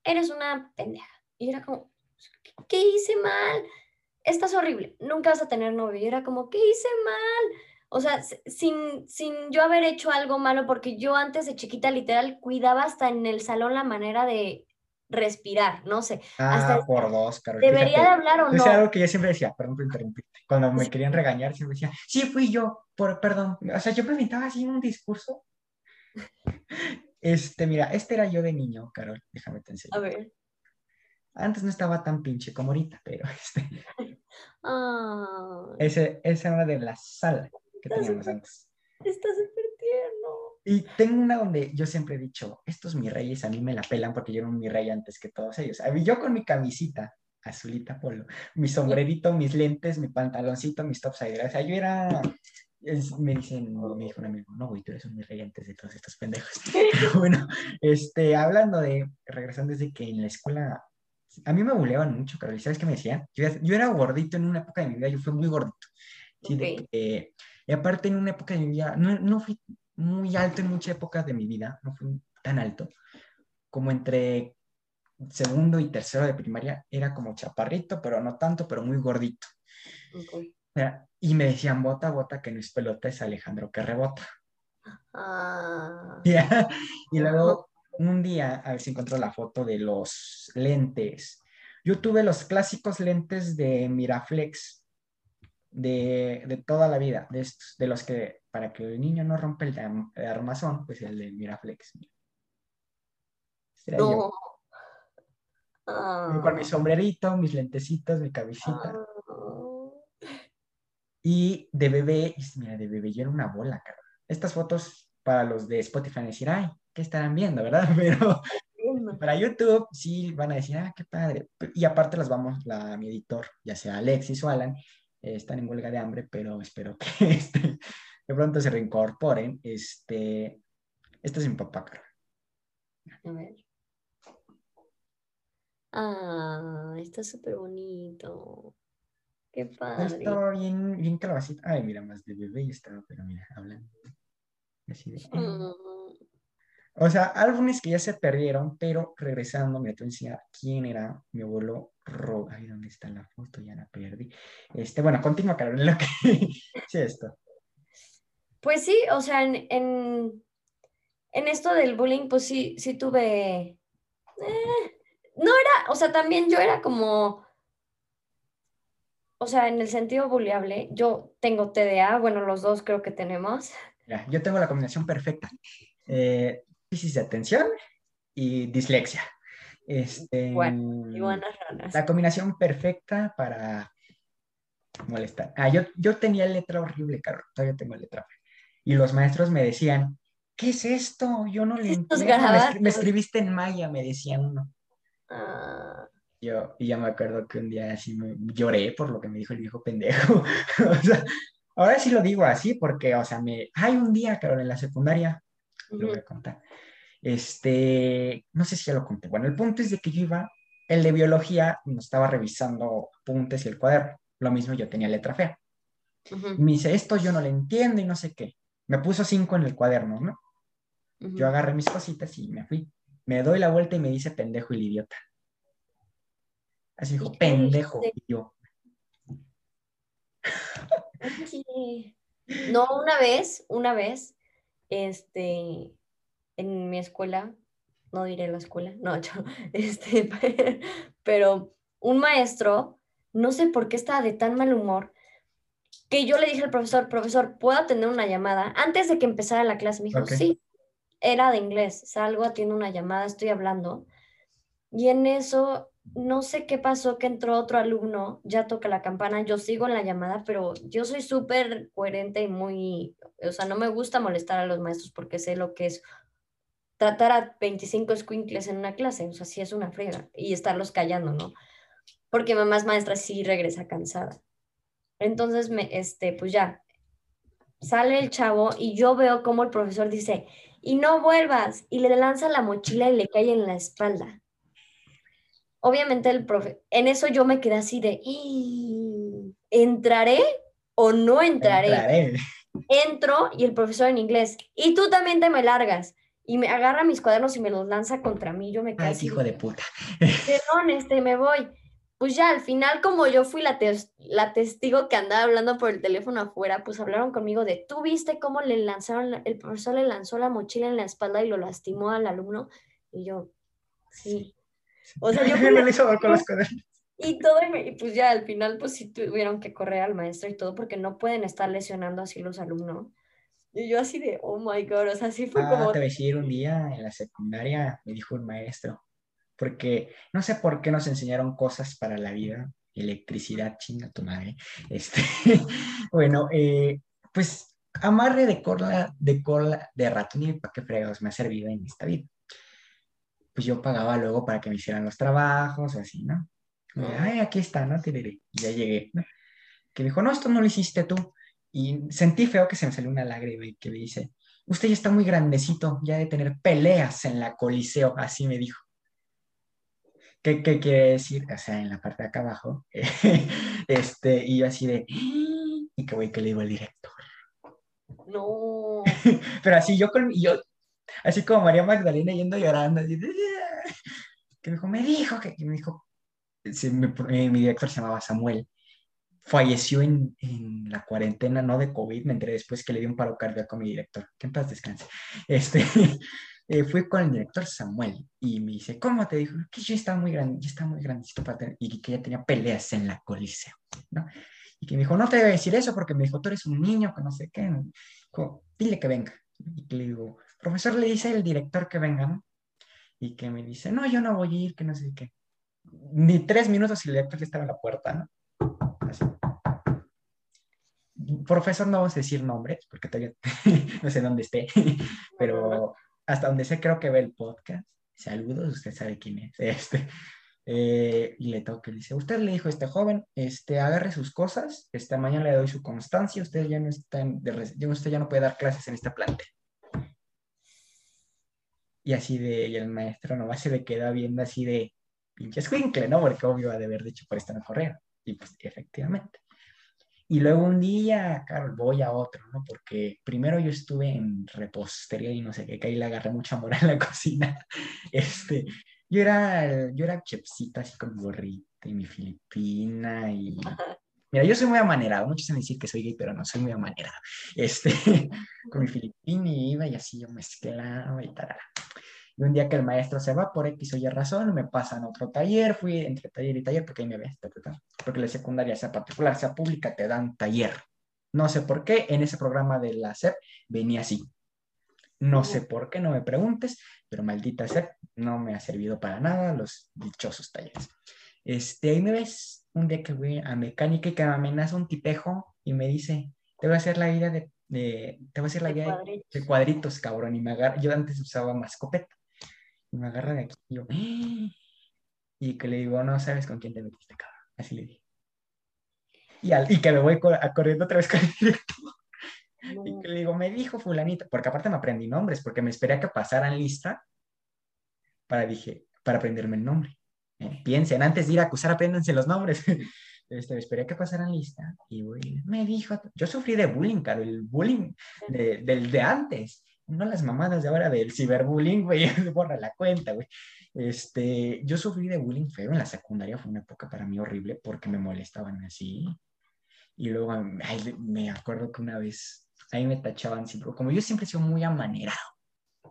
eres una pendeja. Y yo era como, ¿qué hice mal? Estás horrible, nunca vas a tener novio. Y era como, ¿qué hice mal? O sea, sin, sin yo haber hecho algo malo, porque yo antes de chiquita literal cuidaba hasta en el salón la manera de respirar, no sé. Ah, hasta- por dos, Carol. ¿Debería de hablar o Es no? algo que yo siempre decía, perdón por interrumpirte. Cuando me Sí. querían regañar, siempre decía, sí, fui yo, por perdón. O sea, yo me inventaba así un discurso. Este, mira, este era yo de niño, Carol, déjame te enseño. A ver. Antes no estaba tan pinche como ahorita, pero este, Ese, esa era de las salas que Estás teníamos antes. está súper tierno. Y tengo una donde yo siempre he dicho, estos mis reyes a mí me la pelan porque yo era un mi rey antes que todos ellos. A mí, yo con mi camisita azulita polo, mi sombrerito, mis lentes, mi pantaloncito, mis tops aire. O sea, yo era... es- me dicen, me dijo un amigo, no, güey, tú eres un mi rey antes de todos estos pendejos. Pero bueno, este, hablando de, regresando desde que en la escuela, a mí me buleaban mucho, Carol, ¿y ¿sabes qué me decían? Yo, yo era gordito en una época de mi vida, yo fui muy gordito. Sí, de que- y aparte en una época de mi vida, no, no fui muy alto en muchas épocas de mi vida, no fui tan alto, como entre segundo y tercero de primaria, era como chaparrito, pero no tanto, pero muy gordito. Ok. O sea, Y me decían, bota, bota, que no es pelota, es Alejandro que rebota. Ah, Ya. Y luego un día, a ver si encuentro la foto de los lentes. Yo tuve los clásicos lentes de Miraflex de, de toda la vida, de, estos, de los que para que el niño no rompa el, arm- el armazón, pues el de Miraflex. Este no. Ah, Con mi sombrerito, mis lentecitos, mi camisita. ah. Y de bebé, mira, de bebé yo era una bola, cabrón. Estas fotos para los de Spotify decir, ay, ¿qué estarán viendo, verdad? Pero para YouTube sí van a decir, ah, qué padre. Y aparte las vamos, la, mi editor, ya sea Alexis o Alan, eh, están en huelga de hambre, pero espero que este, de pronto se reincorporen. Este, este es mi papá, Carol. A ver. Ah, está súper bonito. Qué padre. Estaba bien, bien calabacita. Ay, mira, más de bebé y estaba, pero mira, hablan. Así de, Mm, O sea, álbumes que ya se perdieron, pero regresando, me te voy a enseñar quién era mi abuelo Ro. Ay, ¿dónde está la foto? Ya la perdí. Este, bueno, continúa, Carol, lo que sí, esto. Pues sí, o sea, en, en, en esto del bullying, pues sí, sí tuve. eh, no era, o sea, también yo era como. O sea, en el sentido bulleable, yo tengo TDA, bueno, los dos creo que tenemos. Ya, yo tengo la combinación perfecta. Eh, crisis de atención y dislexia. Este, Bueno, Iguanas ranas. la combinación perfecta para molestar. Ah, yo, yo tenía letra horrible, Carol, todavía tengo letra. Y los maestros me decían, ¿qué es esto? Yo no le entiendo. Me, escribiste en maya, me decía uno. Ah, Yo, y ya me acuerdo que un día así me- lloré por lo que me dijo el viejo pendejo. O sea, ahora sí lo digo así porque, o sea, me... Hay un día, Carol, en la secundaria, lo voy a contar. Este, no sé si ya lo conté. Bueno, el punto es de que yo iba, el de biología, nos estaba revisando apuntes y el cuaderno. Lo mismo yo tenía letra fea. Me dice, esto yo no le entiendo y no sé qué. Me puso cinco en el cuaderno, ¿no? Yo agarré mis cositas y me fui. Me doy la vuelta y me dice pendejo y el idiota. Así dijo, ¿Y qué pendejo. Y yo, Oye. No, una vez, una vez, este, en mi escuela, no diré la escuela, no, yo, este, pero un maestro, no sé por qué estaba de tan mal humor, que yo le dije al profesor, profesor, ¿puedo tener una llamada? Antes de que empezara la clase, me dijo, sí, era de inglés, salgo, atiendo una llamada, estoy hablando, y en eso, no sé qué pasó, que entró otro alumno, ya toca la campana, yo sigo en la llamada, pero yo soy súper coherente y muy, o sea, no me gusta molestar a los maestros porque sé lo que es tratar a 25 squinkles en una clase, o sea, sí es una friega, y estarlos callando, ¿no? Porque mamá es maestra, sí regresa cansada. Entonces, me, este, pues ya, sale el chavo y yo veo cómo el profesor dice, y no vuelvas, y le lanza la mochila y le cae en la espalda. Obviamente el profe, en eso yo me quedé así de, "¡Ih! ¿entraré o no entraré? entraré. Entro y el profesor en inglés, y tú también te me largas. Y me agarra mis cuadernos y me los lanza contra mí. Yo me quedé Ay, así, hijo de puta. perdón, este, me voy. Pues ya, al final, como yo fui la, tes- la testigo que andaba hablando por el teléfono afuera, pues hablaron conmigo de, ¿tú viste cómo le lanzaron, la- el profesor le lanzó la mochila en la espalda y lo lastimó al alumno? Y yo, sí. O sea, yo fui la hizo con los cuadernos. y todo, y pues ya al final, pues sí tuvieron que correr al maestro y todo, porque no pueden estar lesionando así los alumnos. Y yo así de, oh my god, o sea, sí fue Ah, como, te voy a decir, un día en la secundaria me dijo un maestro, porque no sé por qué nos enseñaron cosas para la vida, electricidad, chinga tu madre. Este, bueno, eh, pues amarre de cola, de cola, de ratón y para qué fregados me ha servido en esta vida. Pues yo pagaba luego para que me hicieran los trabajos o así, ¿no? Y yo, Ay, aquí está, ¿no? Tiraré. Y ya llegué, ¿no? Que dijo, no, esto no lo hiciste tú. Y sentí feo que se me salió una lágrima y que me dice, usted ya está muy grandecito, ya de tener peleas en la coliseo, así me dijo. ¿Qué, qué quiere decir? O sea, en la parte de acá abajo, este, y yo así de, y que voy que le digo al director. no, Pero así yo con, yo, así como María Magdalena yendo llorando, así de, que me dijo, me dijo, que, que me dijo, se me- eh, mi director se llamaba Samuel, falleció en, en la cuarentena, no de COVID, me enteré después que le dio un paro cardíaco a mi director, que en paz descanse. Este, eh, fui con el director Samuel y me dice, ¿cómo te dijo? Que yo estaba muy grande, yo estaba muy grandecito para y que ya tenía peleas en la coliseo, ¿no? Y que me dijo, no te debe decir eso porque me dijo, tú eres un niño, que no sé qué. Dijo, dile que venga. Y que le digo, profesor, le dice el director que venga, ¿no? Y que me dice, no, yo no voy a ir, que no sé qué. Ni tres minutos y el director ya estaba en la puerta, ¿no? Así. Profesor, no vamos a decir nombres, porque todavía no sé dónde esté, pero hasta donde sé creo que ve el podcast. saludos, usted sabe quién es. Este, eh, y le toca, dice, usted le dijo a este joven, este, agarre sus cosas, esta mañana le doy su constancia, usted ya no está en, de, usted ya no puede dar clases en esta planta. Y así de, el maestro nomás se le queda viendo así de, pinche escuincle, ¿no? Porque obvio ha de haber dicho por esta no correr. Y pues efectivamente. Y luego un día, claro, voy a otro, ¿no? Porque primero yo estuve en repostería y no sé qué, que ahí le agarré mucha amor en la cocina. Este, yo era, yo era chepsita así con gorrita y mi filipina y... Mira, yo soy muy amanerado, muchos me dicen que soy gay, pero no soy muy amanerado. Este, con mi filipina y iba y así yo mezclaba y tal. Y un día que el maestro se va por X o Y razón, me pasan otro taller, fui entre taller y taller porque ahí me ves, porque la secundaria, sea particular, sea pública, te dan taller. No sé por qué, en ese programa de la SEP venía así. No sé por qué, no me preguntes, pero maldita SEP, no me ha servido para nada los dichosos talleres. Este, ahí me ves un día que voy a mecánica y que me amenaza un tipejo y me dice, te voy a hacer la vida de, te voy a hacer la de vida cuadritos. De, cuadritos, cabrón, y me agarra, yo antes usaba mascopeta me agarra de aquí y yo, y que le digo, no sabes con quién te metiste, cabrón. Así le dije. Y, al, y que me voy a corriendo otra vez con el director. Y que le digo, me dijo fulanita, porque aparte me aprendí nombres, porque me esperé a que pasaran lista para, dije, para aprenderme el nombre. Eh, piensen, antes de ir a acusar, apréndanse los nombres. Este, me esperé a que pasaran lista y me dijo, yo sufrí de bullying, claro, el bullying del de antes no las mamadas de ahora del ciberbullying, güey, borra la cuenta, güey. Este, yo sufrí de bullying feo en la secundaria, fue una época para mí horrible porque me molestaban así. Y luego, me acuerdo que una vez, ahí me tachaban siempre, como yo siempre he sido muy amanerado,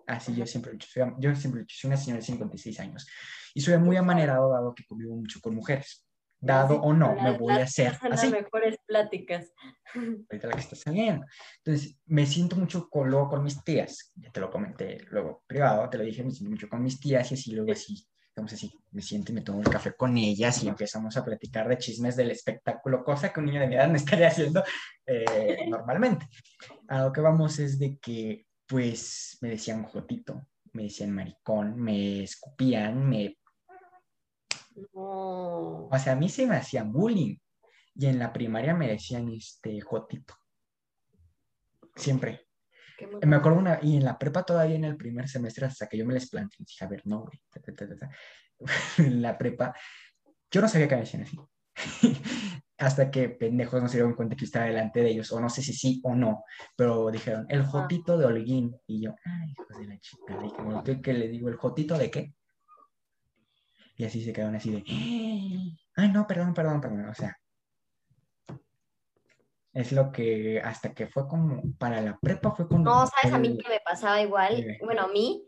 así yo siempre, yo siempre soy una señora de 56 años, y soy muy amanerado dado que convivo mucho con mujeres dado o no, me voy a hacer así. Las mejores pláticas. Ahorita la que está saliendo. Entonces, me siento mucho con, luego con mis tías, ya te lo comenté luego privado, te lo dije, me siento mucho con mis tías y así luego así, digamos así, me siento y me tomo el café con ellas y empezamos a platicar de chismes del espectáculo, cosa que un niño de mi edad no estaría haciendo eh, normalmente. A lo que vamos es de que, pues, me decían jotito, me decían maricón, me escupían, me o sea, a mí se me hacían bullying. Y en la primaria me decían este jotito. Siempre. Me acuerdo una, y en la prepa todavía en el primer semestre, hasta que yo me les planteé, dije, a ver, no, güey. en la prepa, yo no sabía que me decían así. hasta que pendejos no se dieron cuenta que estaba delante de ellos, o no sé si sí o no, pero dijeron, el jotito de Holguín. Y yo, ay, hijos de la chica, ¿qué le digo? ¿El jotito de qué? Y así se quedaron así de, ay, no, perdón, perdón, perdón. O sea, es lo que hasta que fue como para la prepa fue como... No, sabes, a mí que me pasaba igual, bueno, a mí,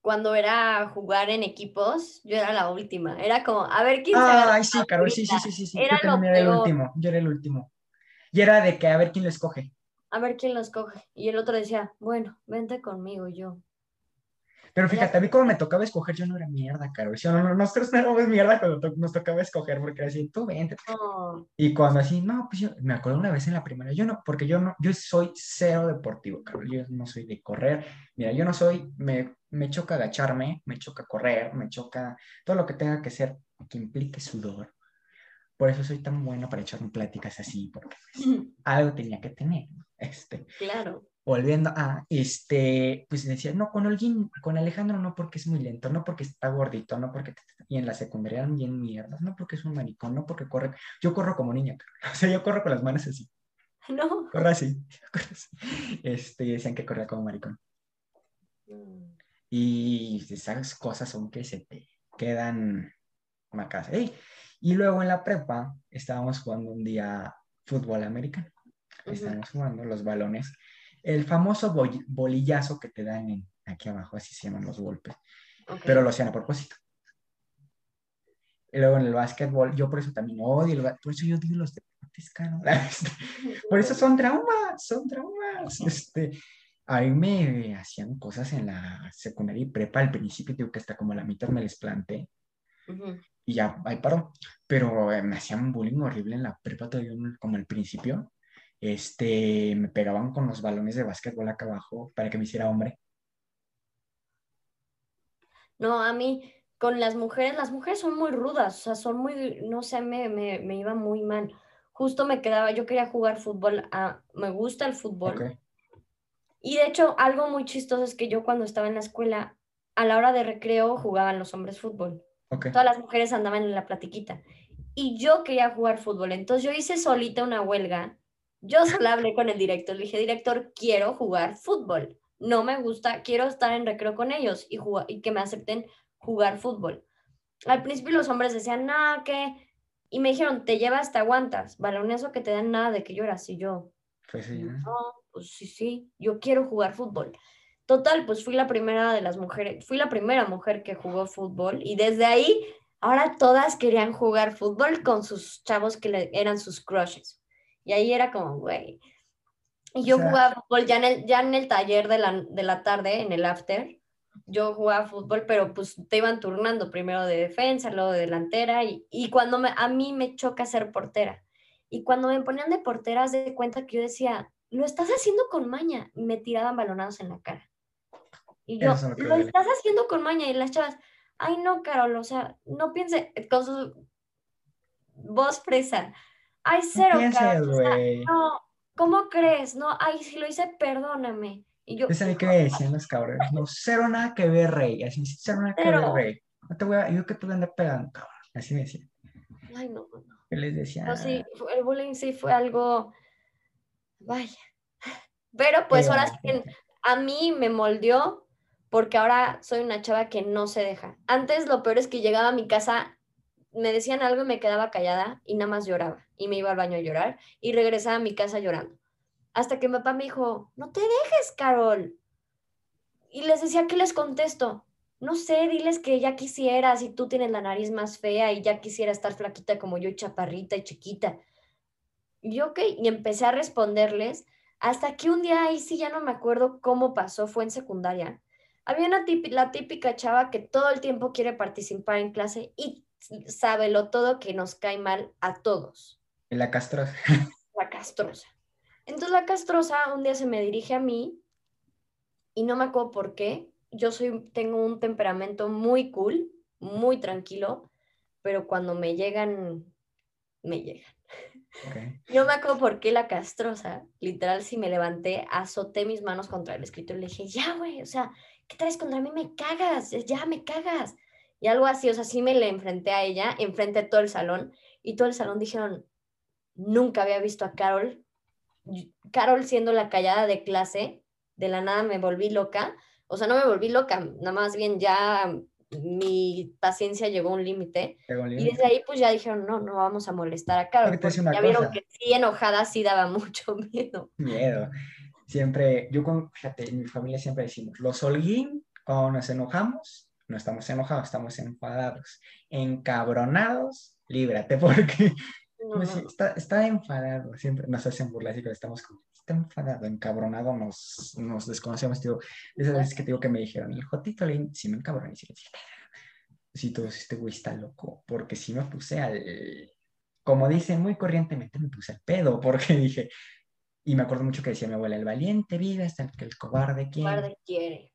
cuando era jugar en equipos, yo era la última, era como, a ver quién ah, Ay, sí, Carol, sí, sí, sí, sí, sí. Era yo era el último, yo era el último. Y era de que a ver quién lo escoge. A ver quién lo escoge. Y el otro decía, bueno, vente conmigo, yo. Pero fíjate, a mí cuando me tocaba escoger, yo no era mierda, caro. no, no, nosotros no éramos mierda cuando nos tocaba escoger, porque era así, tú vente. Y cuando así, no, pues yo me acuerdo una vez en la primera, yo no, porque yo no, yo soy cero deportivo, caro. Yo no soy de correr. Mira, yo no soy, me, me choca agacharme, me choca correr, me choca todo lo que tenga que ser, que implique sudor. Por eso soy tan bueno para echarme pláticas así, porque pues, algo tenía que tener. Este. Claro volviendo a, este, pues decía, no, con alguien, con Alejandro no porque es muy lento, no porque está gordito, no porque, y en la secundaria eran bien mierdas, no porque es un maricón, no porque corre, yo corro como niña, o sea, yo corro con las manos así. No. Corro así, Este, decían que corría como maricón. Y esas cosas son que se te quedan marcadas. Y luego en la prepa estábamos jugando un día fútbol americano. Estábamos jugando los balones el famoso bolillazo que te dan aquí abajo, así se llaman los golpes, pero lo hacían a propósito. Y luego en el básquetbol, yo por eso también odio, el, por eso yo digo los deportes, cano. por eso son traumas, son traumas. Este, a mí me hacían cosas en la secundaria y prepa al principio, digo que hasta como la mitad me les planté. Y ya, ahí paró. Pero eh, me hacían bullying horrible en la prepa todavía como al principio este, me pegaban con los balones de básquetbol acá abajo para que me hiciera hombre. No, a mí con las mujeres, las mujeres son muy rudas, o sea, son muy, no sé, me, me, me iba muy mal. Justo me quedaba, yo quería jugar fútbol, ah, me gusta el fútbol. Y de hecho, algo muy chistoso es que yo cuando estaba en la escuela, a la hora de recreo jugaban los hombres fútbol. Todas las mujeres andaban en la platiquita. Y yo quería jugar fútbol. Entonces yo hice solita una huelga. Yo sola hablé con el director. Le dije, director, quiero jugar fútbol. No me gusta, quiero estar en recreo con ellos y, jugar, y que me acepten jugar fútbol. Al principio los hombres decían, nada, que... Y me dijeron, te llevas, te aguantas. Balonazo que te dan nada de que lloras. Y yo, Pues sí, ¿no? no, pues sí, sí, yo quiero jugar fútbol. Total, pues fui la primera de las mujeres, fui la primera mujer que jugó fútbol y desde ahí, ahora todas querían jugar fútbol con sus chavos que le- eran sus crushes. Y ahí era como, güey. Y yo O sea- jugaba fútbol ya en el, ya en el taller de la, de la tarde, en el after. Yo jugaba fútbol, pero pues te iban turnando primero de defensa, luego de delantera. Y, y cuando me, a mí me choca ser portera. Y cuando me ponían de portera, de cuenta que yo decía, lo estás haciendo con maña. Y me tiraban balonados en la cara. Y yo, lo estás haciendo con maña. Y las chavas, ay no, Carol, o sea, no piense con su voz fresa. Ay, No cero, pienses, Carol. o sea, güey. no, ¿cómo crees? No, ay, si lo hice, perdóname. Y yo, sabía que me decían los cabrones. No, cero nada que ver, rey. Así, cero nada que ver, rey. No te voy a, yo que te voy a andar pegando, cabrón. Así me decían. ay, no, no. Yo les decía. No, sí, el bullying sí fue algo, vaya. Pero pues ahora sí que a mí me moldeó porque ahora soy una chava que no se deja. Antes lo peor es que llegaba a mi casa, me decían algo y me quedaba callada y nada más lloraba. Y me iba al baño a llorar y regresaba a mi casa llorando. Hasta que mi papá me dijo, no te dejes, Carol. Y les decía, ¿qué les contesto? No sé, diles que ya quisieras y tú tienes la nariz más fea y ya quisiera estar flaquita como yo, chaparrita y chiquita. Y yo, ok, y empecé a responderles hasta que un día ahí sí ya no me acuerdo cómo pasó, fue en secundaria. Había una típica, típica chava que todo el tiempo quiere participar en clase y sabe lo todo que nos cae mal a todos la castrosa. la castrosa. Entonces la castrosa un día se me dirige a mí y no me acuerdo por qué. Yo soy, tengo un temperamento muy cool, muy tranquilo, pero cuando me llegan, me llegan. Ok. No me acuerdo por qué la castrosa, literal, si me levanté, azoté mis manos contra el escritorio y le dije, ya, güey, o sea, ¿qué traes contra mí? Me cagas, ya, me cagas. Y algo así, o sea, sí me le enfrenté a ella, enfrenté a todo el salón, y todo el salón dijeron, nunca había visto a Carol, Carol siendo la callada de clase, de la nada me volví loca, o sea, no me volví loca, nada más bien ya mi paciencia llegó a un límite. Y desde ahí pues ya dijeron, no, no vamos a molestar a Carol. Porque ya vieron cosa. que sí, enojada sí daba mucho miedo. Miedo. Siempre, yo con, fíjate, en mi familia siempre decimos, los holguín, cuando nos enojamos, no estamos enojados, estamos enfadados. Encabronados, líbrate, porque No, pues, está, está enfadado, siempre nos hacen burlas y cuando estamos como, está enfadado, encabronado, nos, nos desconocemos, digo, esas veces que te digo que me dijeron, el Jotito le sí me encabroné, y sí le dije, sí, tú, este güey está loco, porque sí me puse al, como dicen muy corrientemente, me puse al pedo, porque dije, y me acuerdo mucho que decía mi abuela, el valiente vive hasta el que el cobarde quiere. Guarde quiere.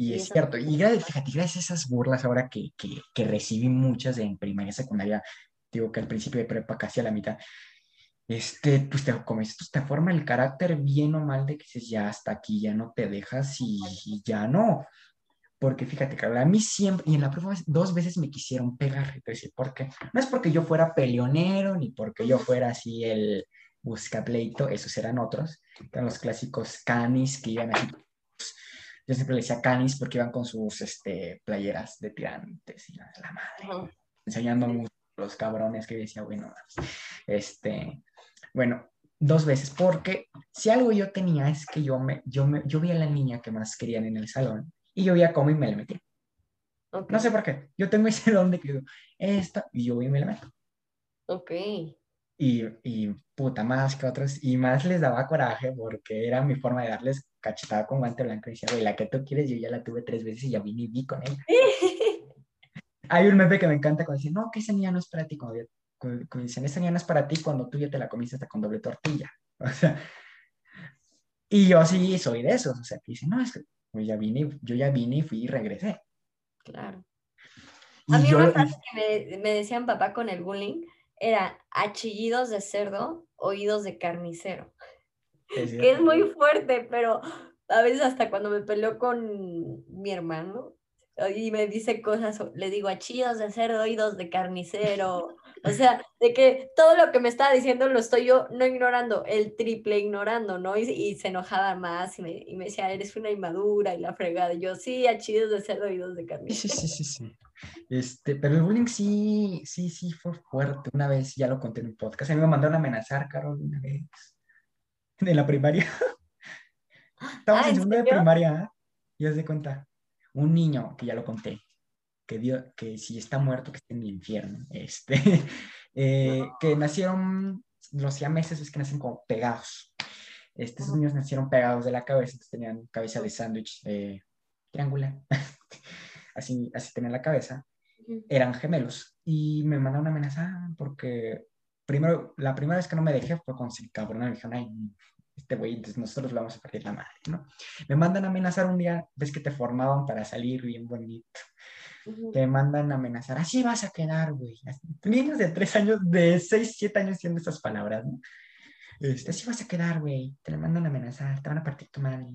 Y es cierto, y gracias, fíjate, gracias a esas burlas ahora que, que, que recibí muchas en primaria, secundaria, digo que al principio de prepa, casi a la mitad, este, pues te, como dices, pues, te forma el carácter bien o mal de que dices, ya hasta aquí, ya no te dejas y, y ya no. Porque fíjate, Carol, a mí siempre, y en la prueba dos veces me quisieron pegar, decir, ¿por qué? No es porque yo fuera peleonero, ni porque yo fuera así el buscapleito, esos eran otros, eran los clásicos canis que iban así yo siempre le decía canis porque iban con sus este, playeras de tirantes y la, la madre, enseñando mucho los cabrones que decía, bueno, este, bueno, dos veces, porque si algo yo tenía es que yo, me, yo, me, yo vi a la niña que más querían en el salón y yo veía cómo y me la metía. Ok. No sé por qué, yo tengo ese don de que digo, esta, y yo voy y me la meto. Ok. Y, y puta, más que otros, y más les daba coraje porque era mi forma de darles cachetada con guante blanco y decía, güey, la que tú quieres, yo ya la tuve tres veces y ya vine y vi con ella. Hay un meme que me encanta cuando dicen, no, que esa niña no es para ti, cuando, cuando- cuando dicen, esa niña no es para ti cuando tú ya te la comiste hasta con doble tortilla. O sea, y yo sí soy de esos, o sea, que dicen, no, es que yo ya vine, yo ya vine y fui y regresé. Claro. Y A mí yo- una frase que me, me decían papá con el bullying era achillidos de cerdo, oídos de carnicero. Es Que es muy fuerte, pero a veces hasta cuando me peleo con mi hermano y me dice cosas, le digo achillos de cerdo, oídos de carnicero. O sea, de que todo lo que me estaba diciendo lo estoy yo no ignorando, el triple ignorando, ¿no? Y, y se enojaba más y me, y me decía, eres una inmadura y la fregada. Y yo, sí, achillos de cerdo, oídos de carnicero. sí, sí, sí, sí. Este, pero el bullying sí, sí, sí fue fuerte. Una vez ya lo conté en un podcast. A mí me mandaron a amenazar, Carol, una vez. En la primaria. Estábamos Ah, en ¿en segundo de primaria, ¿eh? y haz de cuenta. Un niño, que ya lo conté, que dio, que si está muerto, que esté en el infierno. Este, eh, que nacieron, los siameses es que nacen como pegados. Estos niños nacieron pegados de la cabeza, entonces tenían cabeza de sándwich eh, triangular. así, así tenían la cabeza eran gemelos y me mandaron a amenazar porque primero, la primera vez que no me dejé fue con el cabrón, me dijeron, ay, este güey, entonces nosotros le vamos a partir la madre, ¿no? Me mandan a amenazar un día, ves que te formaban para salir bien bonito, te mandan a amenazar, así vas a quedar, güey. Niños de tres años, de seis, siete años diciendo esas palabras, ¿no? Este, así vas a quedar, güey, te le mandan a amenazar, te van a partir tu madre.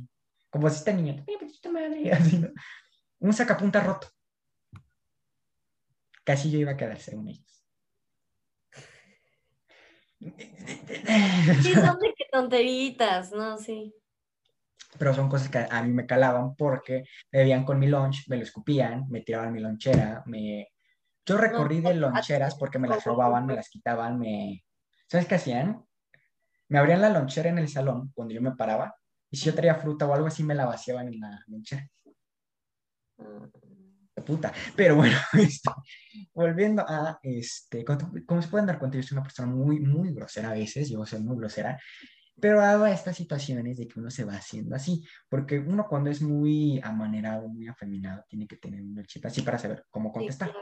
Como si este niño, te voy a partir tu madre, así, ¿no? Un sacapunta roto. Casi yo iba a quedar según ellos. Sí, son de que tonteritas, ¿no? Sí. Pero son cosas que a mí me calaban porque me veían con mi lunch, me lo escupían, me tiraban mi lonchera, me... Yo recorrí de loncheras porque me las robaban, me las quitaban, me... ¿Sabes qué hacían? Me abrían la lonchera en el salón cuando yo me paraba y si yo traía fruta o algo así me la vaciaban en la lonchera. De puta. Pero bueno, este, volviendo a, este, como, como se pueden dar cuenta, yo soy una persona muy, muy grosera a veces, yo soy muy grosera, pero hago estas situaciones de que uno se va haciendo así, porque uno cuando es muy amanerado, muy afeminado, tiene que tener un chip así para saber cómo contestar.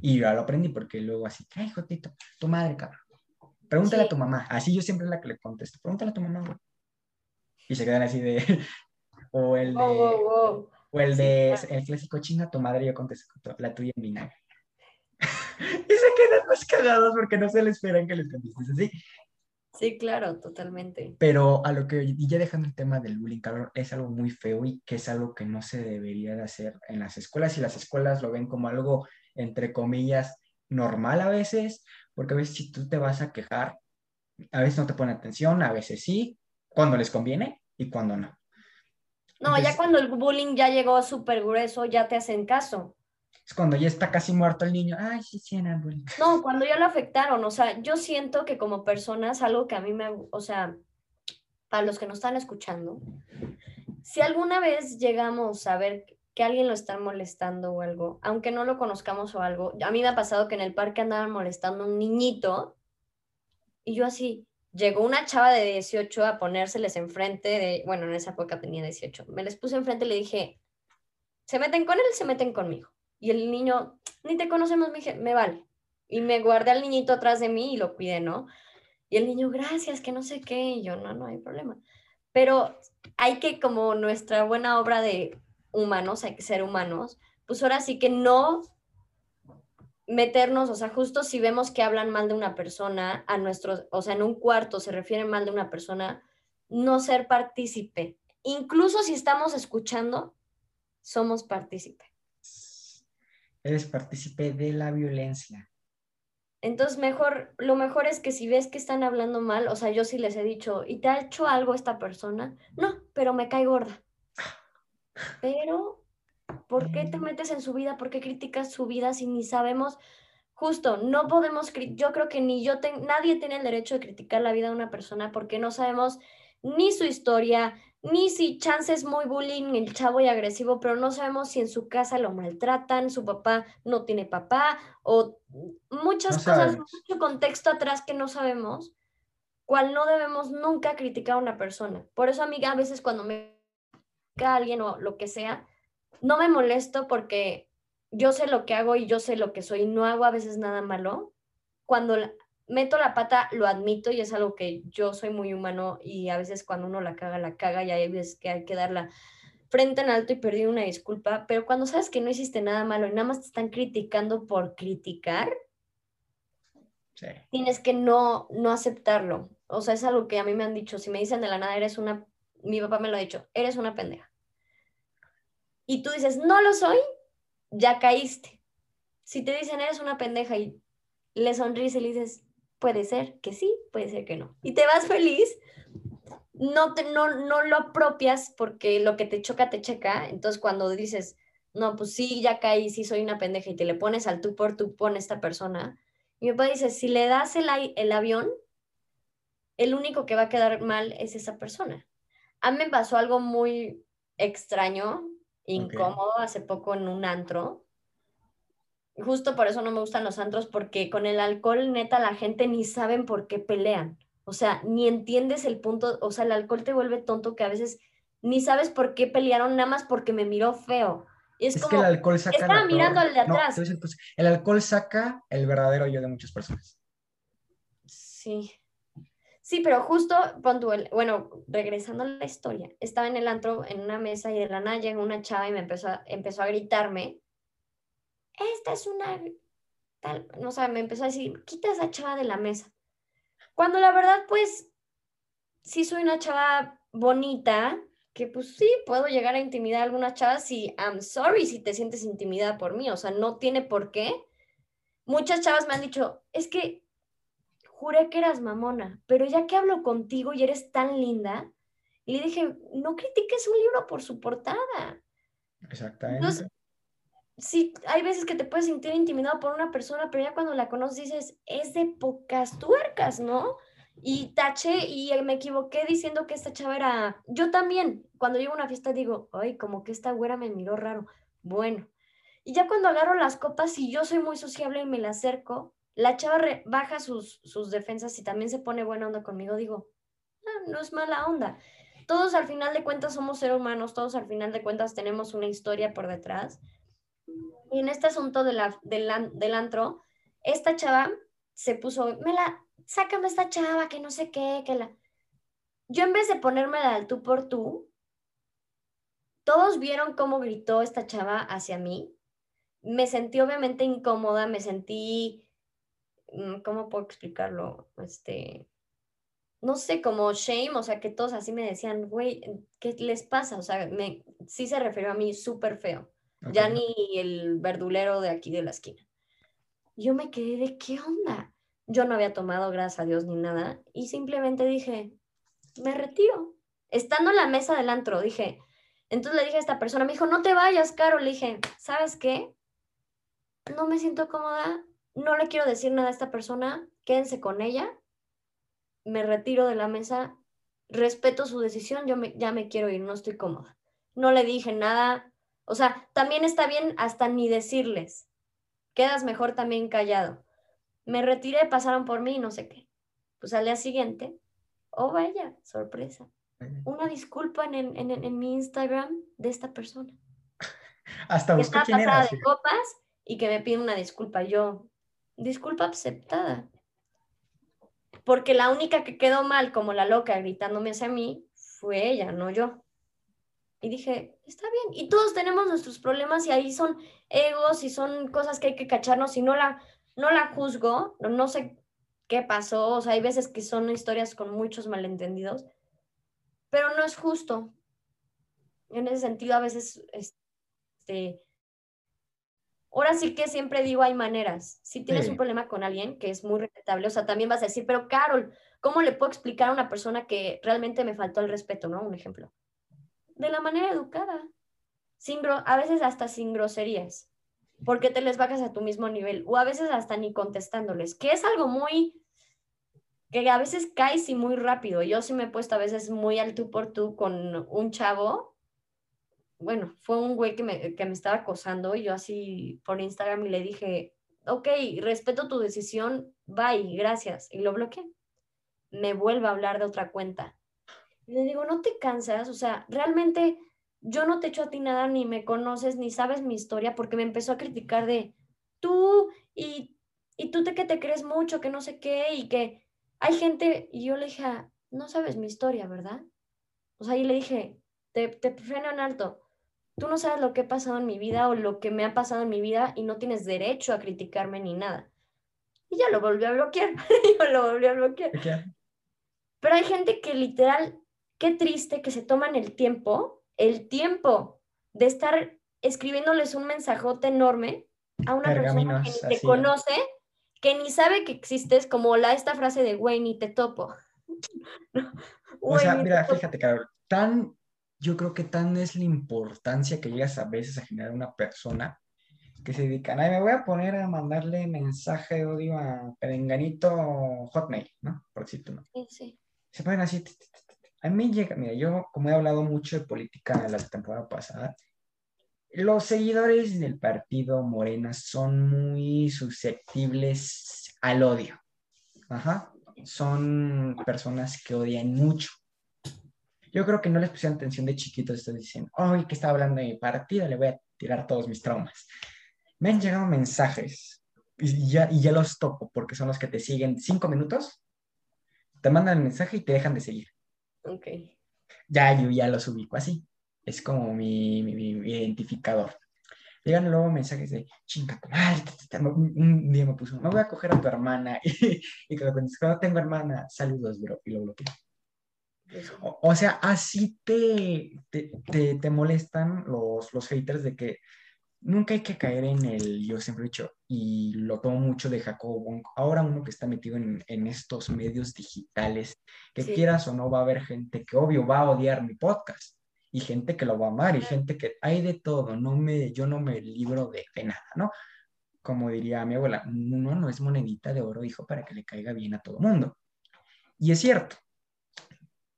Y yo ya lo aprendí porque luego así, ay, Jotito, tu madre, cabrón. Pregúntale Sí. a tu mamá. Así yo siempre es la que le contesto. Pregúntale a tu mamá, güey. Y se quedan así de... o el de... Wow, wow, wow. O el Sí, de claro. el clásico chinga tu madre, yo contesto la tuya en vinagre. y se quedan más cagados porque no se le esperan que les contestes así. Sí, claro, totalmente. Pero a lo que, y ya dejando el tema del bullying, cabrón, es algo muy feo y que es algo que no se debería de hacer en las escuelas y las escuelas lo ven como algo, entre comillas, normal a veces, porque a veces si tú te vas a quejar, a veces no te ponen atención, a veces sí, cuando les conviene y cuando no. No, Entonces- ya cuando el bullying ya llegó súper grueso, ya te hacen caso. Es cuando ya está casi muerto el niño, ay, sí, sí, era bullying. No, cuando ya lo afectaron, o sea, yo siento que como personas, algo que a mí me, o sea, para los que nos están escuchando, si alguna vez llegamos a ver que alguien lo está molestando o algo, aunque no lo conozcamos o algo, a mí me ha pasado que en el parque andaban molestando a un niñito y yo así, llegó una chava de 18 a ponérseles enfrente de, bueno, en esa época tenía 18, me les puse enfrente y le dije, ¿se meten con él? Se meten conmigo. Y el niño, ni te conocemos, me dije, me vale. Y me guardé al niñito atrás de mí y lo cuidé, ¿no? Y el niño, gracias, que no sé qué. Y yo, no, no hay problema. Pero hay que, como nuestra buena obra de humanos, hay que ser humanos, pues ahora sí que no meternos, o sea, justo si vemos que hablan mal de una persona, a nuestros, o sea, en un cuarto se refieren mal de una persona, no ser partícipe. Incluso si estamos escuchando, somos partícipe. Eres partícipe de la violencia. Entonces, mejor, lo mejor es que si ves que están hablando mal, o sea, yo sí les he dicho, ¿y te ha hecho algo esta persona? No, pero me cae gorda. Pero, ¿por qué te Mm. metes en su vida? ¿Por qué criticas su vida si ni sabemos? Justo, no podemos, yo creo que ni yo, ten- nadie tiene el derecho de criticar la vida de una persona porque no sabemos ni su historia, ni si chance es muy bullying, el chavo y agresivo, pero no sabemos si en su casa lo maltratan, su papá no tiene papá, o muchas No cosas, mucho contexto atrás que no sabemos, cual no debemos nunca criticar a una persona. Por eso, amiga, a veces cuando me a alguien o lo que sea, no me molesto porque yo sé lo que hago y yo sé lo que soy, no hago a veces nada malo. Cuando meto la pata, lo admito y es algo que yo soy muy humano y a veces cuando uno la caga, la caga y hay veces que hay que dar la frente en alto y pedir una disculpa, pero cuando sabes que no hiciste nada malo y nada más te están criticando por criticar, Sí. tienes que no, no aceptarlo. O sea, es algo que a mí me han dicho. Si me dicen de la nada, eres una, mi papá me lo ha dicho, eres una pendeja. Y tú dices, no lo soy, ya caíste. Si te dicen, eres una pendeja y le sonríes y le dices, puede ser que sí, puede ser que no. Y te vas feliz, no, te, no, no lo apropias porque lo que te choca, te checa. Entonces cuando dices, no, pues sí, ya caí, sí soy una pendeja y te le pones al tú por tú pone esta persona. Y mi papá dice, si le das el, el avión, el único que va a quedar mal es esa persona. A mí me pasó algo muy extraño, incómodo, hace poco en un antro. Justo por eso no me gustan los antros, porque con el alcohol, neta, la gente ni saben por qué pelean. O sea, ni entiendes el punto, o sea, el alcohol te vuelve tonto que a veces ni sabes por qué pelearon, nada más porque me miró feo. Y es, Es, como, que el alcohol saca. estaba mirando al de atrás. el alcohol saca el verdadero yo de muchas personas. Sí. Sí, pero justo, bueno, regresando a la historia, estaba en el antro en una mesa y de la nada llegó una chava y me empezó a, empezó a gritarme, esta es una, tal, no sé, me empezó a decir, quita esa chava de la mesa. Cuando la verdad, pues, sí soy una chava bonita, que pues sí, puedo llegar a intimidar a algunas chavas y I'm sorry si te sientes intimidada por mí, o sea, no tiene por qué. Muchas chavas me han dicho, es que juré que eras mamona, pero ya que hablo contigo y eres tan linda, y le dije, no critiques un libro por su portada. Exactamente. Entonces, Sí, hay veces que te puedes sentir intimidado por una persona, pero ya cuando la conoces dices, es de pocas tuercas, ¿no? Y taché y me equivoqué diciendo que esta chava era... Yo también, cuando llego a una fiesta digo, ay, como que esta güera me miró raro. Bueno, y ya cuando agarro las copas y yo soy muy sociable y me la acerco, la chava baja sus, sus defensas y también se pone buena onda conmigo, digo, "Ah, no es mala onda. Todos al final de cuentas somos seres humanos, todos al final de cuentas tenemos una historia por detrás. Y en este asunto de la, del, del antro, esta chava se puso, me la, sácame esta chava, que no sé qué, que la... Yo en vez de ponerme al tú por tú, todos vieron cómo gritó esta chava hacia mí. Me sentí obviamente incómoda, me sentí, ¿cómo puedo explicarlo? Este, no sé, como shame, o sea, que todos así me decían, güey, ¿qué les pasa? O sea, me, sí se refirió a mí súper feo ya Ok. ni el verdulero de aquí de la esquina. Yo me quedé de qué onda. Yo no había tomado, gracias a Dios, ni nada, y simplemente dije, me retiro. Estando en la mesa del antro, dije, entonces le dije a esta persona, me dijo, no te vayas, Caro. Le dije, ¿sabes qué? No me siento cómoda, no le quiero decir nada a esta persona, quédense con ella, me retiro de la mesa, respeto su decisión, yo me, ya me quiero ir, no estoy cómoda. No le dije nada, o sea, también está bien hasta ni decirles. Quedas mejor también callado. Me retiré, pasaron por mí y no sé qué. Pues al día siguiente, oh vaya, sorpresa. Una disculpa en, el- en, en- en mi Instagram de esta persona. Hasta estaba quién era. de copas y que me pide una disculpa. Yo, disculpa aceptada. Porque la única que quedó mal, como la loca, gritándome hacia mí, fue ella, no yo. Y dije, está bien. Y todos tenemos nuestros problemas y ahí son egos y son cosas que hay que cacharnos y no la, no la juzgo, no, no sé qué pasó. O sea, hay veces que son historias con muchos malentendidos, pero no es justo. En ese sentido, a veces, este, ahora sí que siempre digo, hay maneras. Si tienes Sí. un problema con alguien que es muy respetable, o sea, también vas a decir, pero Carol, ¿cómo le puedo explicar a una persona que realmente me faltó el respeto, no? Un ejemplo de la manera educada, sin gro- a veces hasta sin groserías, porque te les bajas a tu mismo nivel, o a veces hasta ni contestándoles, que es algo muy, que a veces caes y muy rápido. Yo sí me he puesto a veces muy al tú por tú con un chavo, bueno, fue un güey que me, que me estaba acosando y yo así por Instagram y le dije, ok, respeto tu decisión, bye, gracias, y lo bloqueé. Me vuelve a hablar de otra cuenta. Y le digo, ¿no te cansas? O sea, realmente yo no te echo a ti nada, ni me conoces, ni sabes mi historia, porque me empezó a criticar de tú y, y tú te que te crees mucho, que no sé qué, y que hay gente, y yo le dije, "Ah, no sabes mi historia, ¿verdad? O sea, y le dije, te, te freno en alto. Tú no sabes lo que ha pasado en mi vida o lo que me ha pasado en mi vida y no tienes derecho a criticarme ni nada. Y ya lo volvió a bloquear. Yo lo volví a bloquear. Pero hay gente que literal, qué triste que se toman el tiempo, el tiempo de estar escribiéndoles un mensajote enorme a una persona que ni te conoce, que ni sabe que existes, como la esta frase de güey, ni te topo. o sea, mira, fíjate, Carol, tan, yo creo que tan es la importancia que llegas a veces a generar una persona que se dedican, ay, me voy a poner a mandarle mensaje de odio a Perenganito Hotmail, ¿no? Por decirte, ¿no? Sí, sí. Se ponen así. A mí llega, mira, yo como he hablado mucho de política la temporada pasada, los seguidores del partido Morena son muy susceptibles al odio. Ajá. Son personas que odian mucho. Yo creo que no les pusieron atención de chiquitos, están diciendo, ay, que está hablando de mi partido, le voy a tirar todos mis traumas me han llegado mensajes y ya, y ya los topo porque son los que te siguen cinco minutos, te mandan el mensaje y te dejan de seguir. Ok. Ya yo ya los ubico así. Es como mi, mi, identificador. Llegan luego mensajes de, chinga Un día me puso, me voy a coger a tu hermana. Y, y cuando tengo hermana, saludos, bro. Y lo bloqueo. O, o, sea, así te, te, te, te, molestan los, los haters de que nunca hay que caer en el, yo siempre he dicho, y lo tomo mucho de Jacobo ahora uno que está metido en, en estos medios digitales, que quieras o no va a haber gente que obvio va a odiar mi podcast, y gente que lo va a amar, y gente que hay de todo, no me, yo no me libro de, de nada, ¿no? Como diría mi abuela, uno no es monedita de oro, hijo, para que le caiga bien a todo mundo. Y es cierto,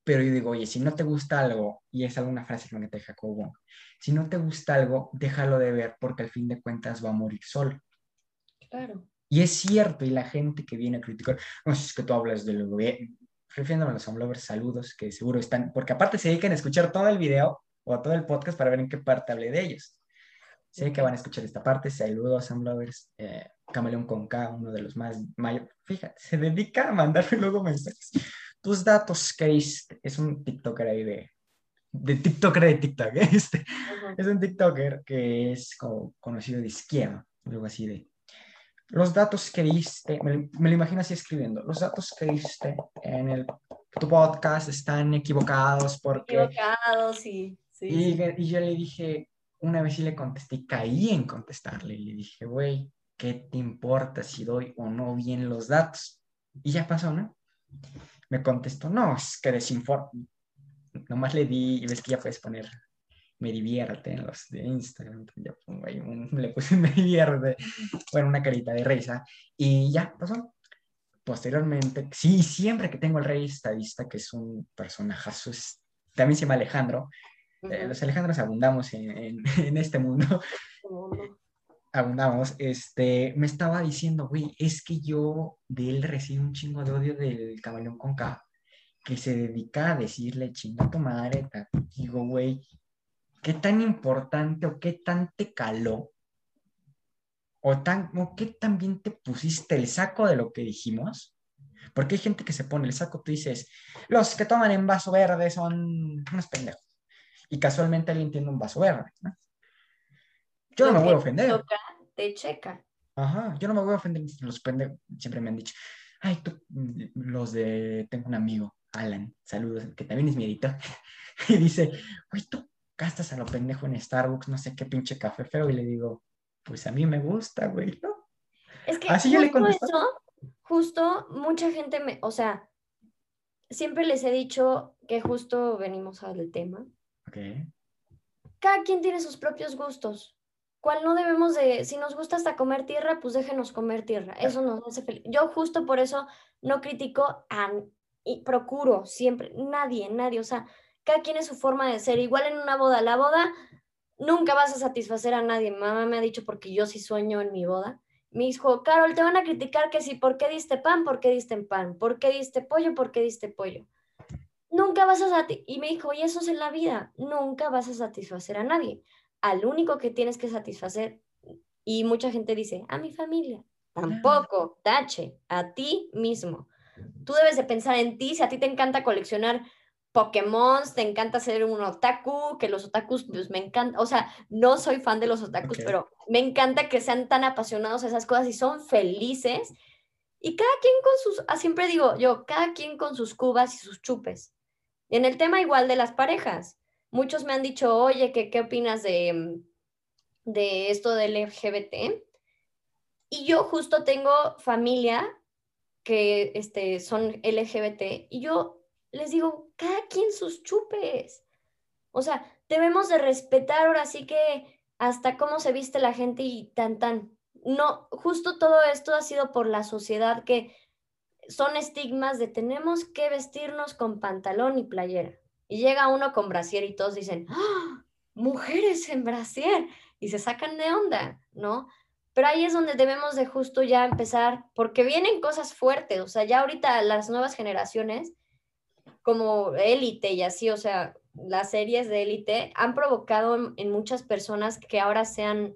pero yo digo, oye, si no te gusta algo, y es alguna frase que me te Jacobo, si no te gusta algo, déjalo de ver porque al fin de cuentas va a morir solo. Claro. Y es cierto, y la gente que viene a criticar, no sé, es que tú hablas de lo refiriéndome a los homblovers, saludos, que seguro están, porque aparte se dedican a escuchar todo el video o todo el podcast para ver en qué parte hablé de ellos. Sé que van a escuchar esta parte, saludos, Amblovers, eh, Camaleón con K, uno de los más mayores, fíjate, se dedica a mandarme luego mensajes tus datos, Chris, es un TikToker ahí de, de TikToker de TikTok, ¿eh? este, es un TikToker que es como conocido de izquierda, algo así de, los datos que diste, me, me, lo imagino así escribiendo, los datos que diste en el, tu podcast están equivocados porque... Equivocados, sí. sí, y, y, yo le dije, una vez sí le contesté caí en contestarle, y le dije, güey, ¿qué te importa si doy o no bien los datos? Y ya pasó, ¿no? Me contestó, no, es que desinforma. Nomás le di, y ves que ya puedes poner, me divierte en los de Instagram, ya pongo ahí un, le puse me divierte, bueno, una carita de risa, y ya pasó. Posteriormente, sí, siempre que tengo el rey estadista, que es un personajazo, es, también se llama Alejandro, eh, los Alejandros abundamos en, en, en este mundo abundamos, este, me estaba diciendo, güey, es que yo de él recibo un chingo de odio del camaleón con K, que se dedica a decirle chinga tu madre, digo, güey, ¿qué tan importante o qué tan te caló? O, tan, o qué tan bien te pusiste el saco de lo que dijimos? Porque hay gente que se pone el saco, tú dices, los que toman en vaso verde son unos pendejos. Y casualmente alguien tiene un vaso verde, ¿no? Yo no me voy a ofender. te checa. Ajá, yo no me voy a ofender. Los pendejos siempre me han dicho, ay, tú, los de, tengo un amigo, Alan, saludos, que también es mi editor, y dice, güey, tú gastas a lo pendejo en Starbucks, no sé qué pinche café feo, y le digo, pues a mí me gusta, güey, ¿no? Es que Así yo le contesto. Eso, justo mucha gente me, o sea, siempre les he dicho que justo venimos al tema. Ok. Cada quien tiene sus propios gustos cual no debemos de, si nos gusta hasta comer tierra, pues déjenos comer tierra, eso nos hace feliz. Yo justo por eso no critico a, y procuro siempre, nadie, nadie, o sea, cada quien es su forma de ser, igual en una boda, la boda nunca vas a satisfacer a nadie, mamá me ha dicho porque yo sí sueño en mi boda, me dijo, Carol, te van a criticar que si, ¿por qué diste pan? ¿Por qué diste pan? ¿Por qué diste pollo? ¿Por qué diste pollo? Nunca vas a satisfacer, y me dijo, y eso es en la vida, nunca vas a satisfacer a nadie al único que tienes que satisfacer. Y mucha gente dice, a mi familia. Tampoco, tache, a ti mismo. Tú debes de pensar en ti, si a ti te encanta coleccionar Pokémon, te encanta ser un otaku, que los otakus, pues me encanta, o sea, no soy fan de los otakus, pero me encanta que sean tan apasionados a esas cosas y son felices. Y cada quien con sus, ah, siempre digo yo, cada quien con sus cubas y sus chupes. En el tema igual de las parejas, muchos me han dicho, oye, ¿qué, qué opinas de, de esto del LGBT? Y yo justo tengo familia que este, son LGBT y yo les digo, cada quien sus chupes. O sea, debemos de respetar ahora sí que hasta cómo se viste la gente y tan tan. No, justo todo esto ha sido por la sociedad que son estigmas de tenemos que vestirnos con pantalón y playera. Y llega uno con brasier y todos dicen, ¡Ah! mujeres en brasier y se sacan de onda, ¿no? Pero ahí es donde debemos de justo ya empezar, porque vienen cosas fuertes, o sea, ya ahorita las nuevas generaciones, como élite y así, o sea, las series de élite han provocado en, muchas personas que ahora sean,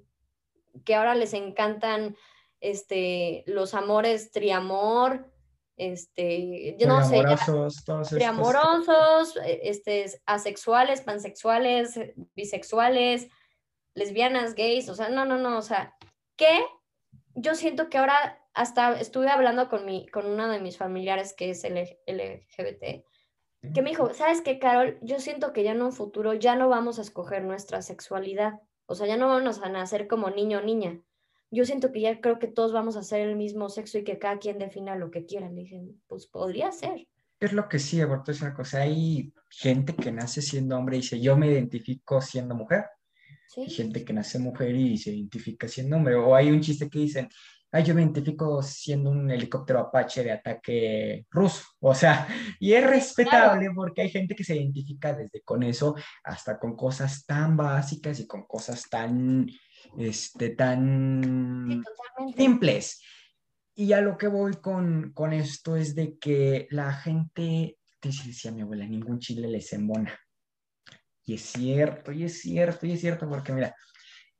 que ahora les encantan este, los amores triamor, este, yo no sé, triamorosos, eh, este, asexuales, pansexuales, bisexuales, lesbianas, gays, o sea, no, no, no, o sea, que yo siento que ahora hasta estuve hablando con mi, con una de mis familiares que es LGBT, que me dijo, ¿sabes qué, Carol? Yo siento que ya en un futuro ya no vamos a escoger nuestra sexualidad, o sea, ya no vamos a nacer como niño o niña. Yo siento que ya creo que todos vamos a ser el mismo sexo y que cada quien defina lo que quiera. Le dije, pues podría ser. Es lo que sí, aborto es una cosa. Hay gente que nace siendo hombre y dice, yo me identifico siendo mujer. Hay Sí. gente que nace mujer y se identifica siendo hombre. O hay un chiste que dicen, ay, yo me identifico siendo un helicóptero Apache de ataque ruso. O sea, y es respetable porque hay gente que se identifica desde con eso hasta con cosas tan básicas y con cosas tan, este, Sí, tan totalmente. simples. Y a lo que voy con, con esto es de que la gente, te decía mi abuela, ningún chile les embona. Y es cierto, y es cierto, y es cierto, porque mira,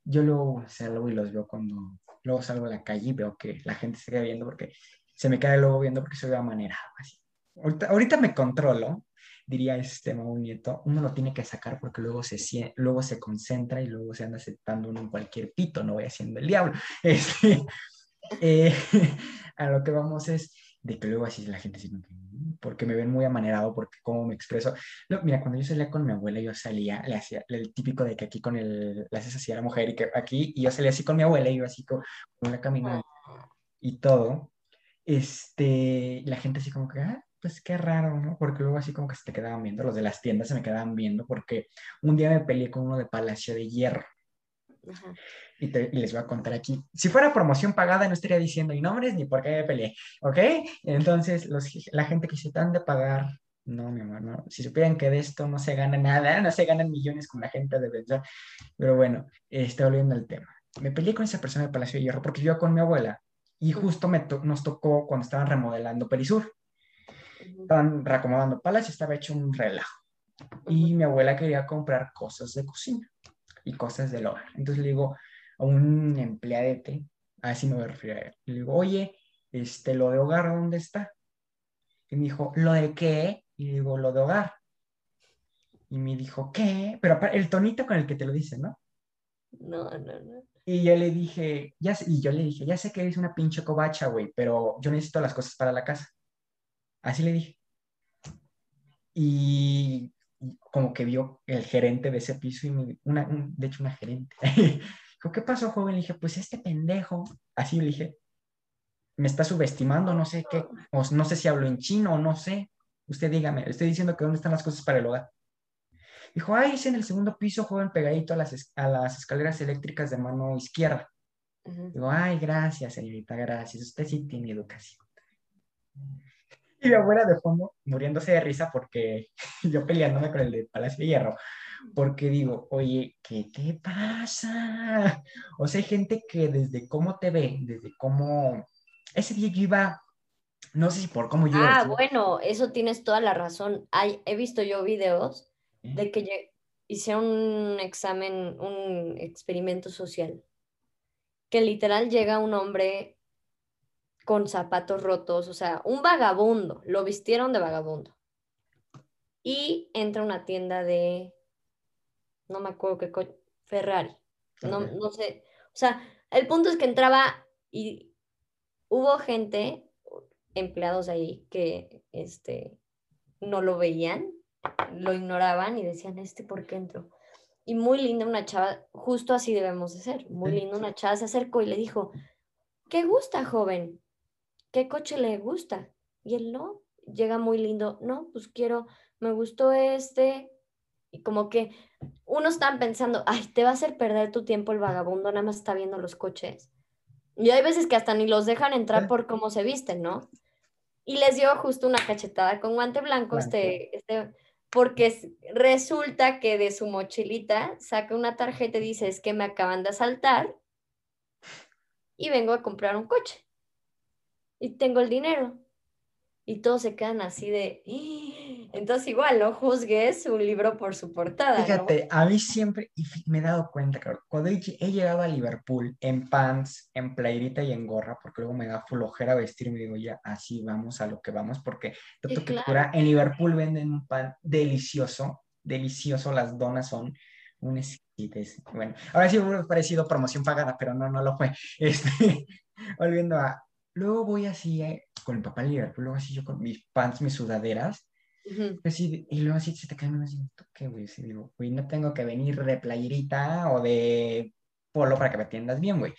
yo luego salgo y los veo cuando luego salgo a la calle y veo que la gente se queda viendo porque se me queda luego viendo porque soy amanerado. Así. Ahorita, ahorita me controlo, diría este Mau Nieto, uno lo tiene que sacar porque luego se, luego se concentra y luego se anda aceptando uno en cualquier pito, no voy haciendo el diablo. Este, eh, a lo que vamos es de que luego así la gente sigue porque me ven muy amanerado, porque cómo me expreso. No, mira, cuando yo salía con mi abuela, yo salía, le hacía el típico de que aquí con el, le haces así a la mujer y que aquí, y yo salía así con mi abuela y yo así con, con la caminando y todo. Este, la gente así como que, ah, pues qué raro, ¿no? Porque luego así como que se te quedaban viendo, los de las tiendas se me quedaban viendo, porque un día me peleé con uno de Palacio de Hierro. Ajá. Y, te- y les voy a contar aquí. Si fuera promoción pagada, no estaría diciendo ni nombres ni por qué me peleé, ¿ok? Entonces, los, la gente que se tan de pagar, no, mi amor, no. Si supieran que de esto no se gana nada, no se ganan millones con la gente de verdad. Pero bueno, está volviendo al tema. Me peleé con esa persona de Palacio de Hierro porque yo con mi abuela y justo me to- nos tocó cuando estaban remodelando Perisur. Estaban reacomodando Palacio, estaba hecho un relajo. Y mi abuela quería comprar cosas de cocina y cosas del hogar. Entonces le digo a un empleadete, así me voy a referir a él, le digo, oye, este, lo de hogar, ¿dónde está? Y me dijo, ¿lo de qué? Y le digo, lo de hogar. Y me dijo, ¿qué? Pero el tonito con el que te lo dice, ¿no? No, no, no. Y yo le dije, ya sé, y yo le dije, ya sé que eres una pinche covacha, güey, pero yo necesito las cosas para la casa. Así le dije. Y, como que vio el gerente de ese piso y me, una, un- de hecho una gerente. Dijo, ¿qué pasó, joven? Le dije, pues este pendejo, así le dije, me está subestimando, no sé qué, o no sé si hablo en chino o no sé. Usted dígame, le estoy diciendo que dónde están las cosas para el hogar. Dijo, ay, es en el segundo piso, joven, pegadito a las, a las escaleras eléctricas de mano izquierda. Ujú. Digo, ay, gracias, señorita, gracias. Usted sí tiene educación. Y mi abuela de fondo muriéndose de risa porque yo peleándome con el de Palacio de Hierro. Porque digo, oye, ¿qué te pasa? O sea, hay gente que desde cómo te ve, desde cómo... Ese día yo iba, no sé si por cómo yo Ah, bueno, eso tienes toda la razón. Hay, he visto yo videos ¿eh? de que hicieron un examen, un experimento social, que literal llega un hombre con zapatos rotos, o sea, un vagabundo, lo vistieron de vagabundo. y entra a una tienda de, no me acuerdo qué coche, Ferrari. No, no sé. O sea, el punto es que entraba y hubo gente, empleados ahí, que este, no lo veían, lo ignoraban y decían, este, ¿por qué entró? Y muy linda una chava, justo así debemos de ser, muy linda una chava se acercó y le dijo, ¿qué gusta, joven? ¿Qué coche le gusta? Y él no, llega muy lindo, no, pues quiero, me gustó este. Y como que unos están pensando, ay, te va a hacer perder tu tiempo el vagabundo, nada más está viendo los coches. Y hay veces que hasta ni los dejan entrar Sí. por cómo se visten, ¿no? Y les dio justo una cachetada con guante blanco, este, este, porque es- resulta que de su mochilita saca una tarjeta y dice, es que me acaban de asaltar y vengo a comprar un coche. Y tengo el dinero. Y todos se quedan así de... "Ah". Entonces igual, no juzgues un libro por su portada, ¿no? Fíjate, a mí siempre, y me he dado cuenta, cabrón, cuando he, lle- he llegado a Liverpool en pants, en playerita y en gorra, porque luego me da flojera vestirme y digo, ya, así vamos a lo que vamos, porque tanto que claro. cura, en Liverpool venden un pan delicioso, delicioso, las donas son un. Bueno, ahora sí ha parecido promoción pagada, pero no, no lo fue. Este, volviendo a, luego voy así eh, con mi papá en Liverpool, luego así yo con mis pants, mis sudaderas, Ujú. Así de- y luego así se te caen unos así, ¿tú ¿qué, güey? Así digo, güey, no tengo que venir de playerita o de polo para que me atiendas bien, güey.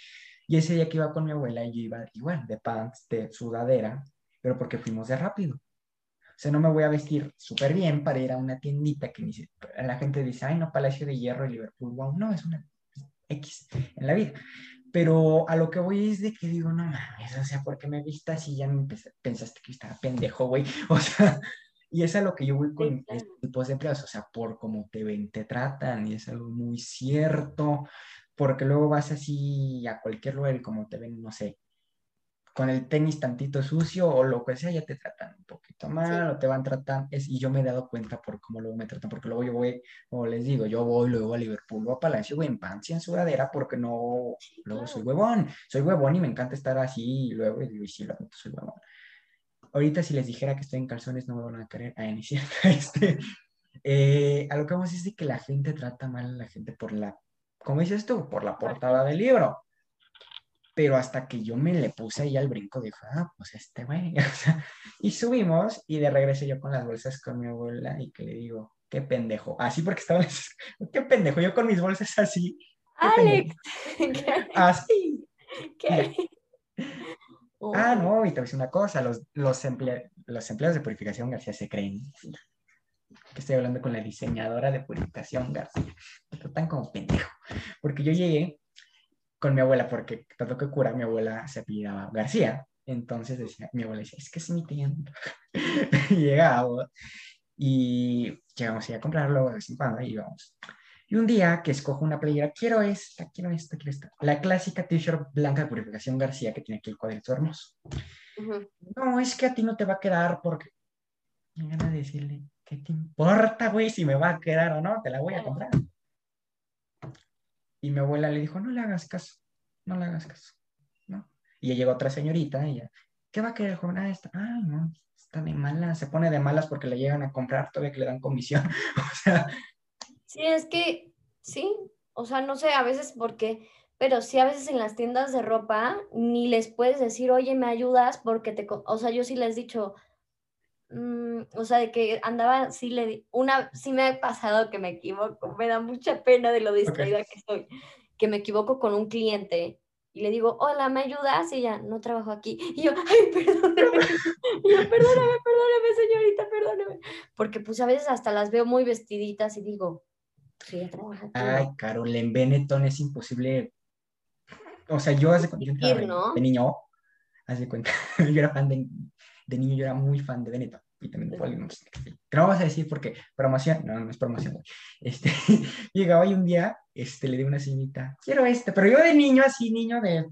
Y ese día que iba con mi abuela, yo iba igual, de pants, de sudadera, pero porque fuimos de rápido. O sea, no me voy a vestir súper bien para ir a una tiendita que si- la gente dice, ay, no, Palacio de Hierro y Liverpool, wow, no, es una X en la vida. Pero a lo que voy es de que digo, no mames, o sea, ¿por qué me viste así? Ya me pensaste que estaba pendejo, güey. O sea, y es a lo que yo voy con Sí, claro. este tipo de empleados, o sea, por cómo te ven, te tratan, y es algo muy cierto, porque luego vas así a cualquier lugar y como te ven, no sé, con el tenis tantito sucio o lo que sea, ya te tratan un poquito mal o te van tratando, es, y yo me he dado cuenta por cómo luego me tratan, porque luego yo voy, como les digo, yo voy luego a Liverpool o a Palacio, güey, en pants y en sudadera, porque no, luego claro. soy huevón, soy huevón y me encanta estar así, y luego, y y sí, lo admito, soy huevón. Ahorita si les dijera que estoy en calzones no me van a creer, ah, ni cierto, este, eh, a lo que vamos es de que la gente trata mal a la gente por la, ¿cómo dices tú? Por la portada del libro. Pero hasta que yo me le puse ahí al brinco, dijo, ah, pues este güey. y subimos y de regreso yo con las bolsas con mi abuela y que le digo, qué pendejo. Así porque estaba, qué pendejo, yo con mis bolsas así. Alex. ¿qué? Así. ¿Qué? Ah, Oh, no, y te voy a decir una cosa, los, los, emple- los empleados de Purificación García se creen que estoy hablando con la diseñadora de Purificación García. Me tratan como pendejo, porque yo llegué con mi abuela, porque tanto que cura, mi abuela se apellidaba García, entonces decía, mi abuela decía, es que es mi y llegaba, y llegamos a comprar luego de vez en cuando, y íbamos. Y un día que escojo una playera, quiero esta, quiero esta, quiero esta. La clásica t-shirt blanca de Purificación García que tiene aquí el cuadrito hermoso. ujú. No, es que a ti no te va a quedar porque... Me gana de decirle, ¿qué te importa, güey, si me va a quedar o no? Te la voy a comprar. Y mi abuela le dijo, no le hagas caso, no le hagas caso, ¿no? Y ya llegó otra señorita y ella, ¿qué va a querer joven? Ah, esta, ay, no, está de malas, se pone de malas porque le llegan a comprar todavía que le dan comisión. o sea, Sí, es que, sí, o sea, no sé, a veces porque, pero sí a veces en las tiendas de ropa ni les puedes decir, oye, ¿me ayudas? Porque te, co-". o sea, yo sí les he dicho, mm, o sea, de que andaba, sí le, di- una, sí me ha pasado que me equivoco, me da mucha pena de lo distraída que estoy, que me equivoco con un cliente y le digo, hola, ¿me ayudas? Y ella, no trabajo aquí. Y yo, ay, perdóname. Y yo, perdóname, perdóname, señorita, perdóname. Porque pues a veces hasta las veo muy vestiditas y digo, pues ella trabaja aquí. ay, Carol, en Benetton es imposible. O sea, yo hace ¿no? de niño, haz de cuenta, yo era fan de, de niño, yo era muy fan de Benetton y también de Poli, no sé qué. Que no vamos a decir porque promoción, no, no es promoción. Este, llegaba y un día, este, le di una señorita, quiero este, pero yo de niño, así, niño de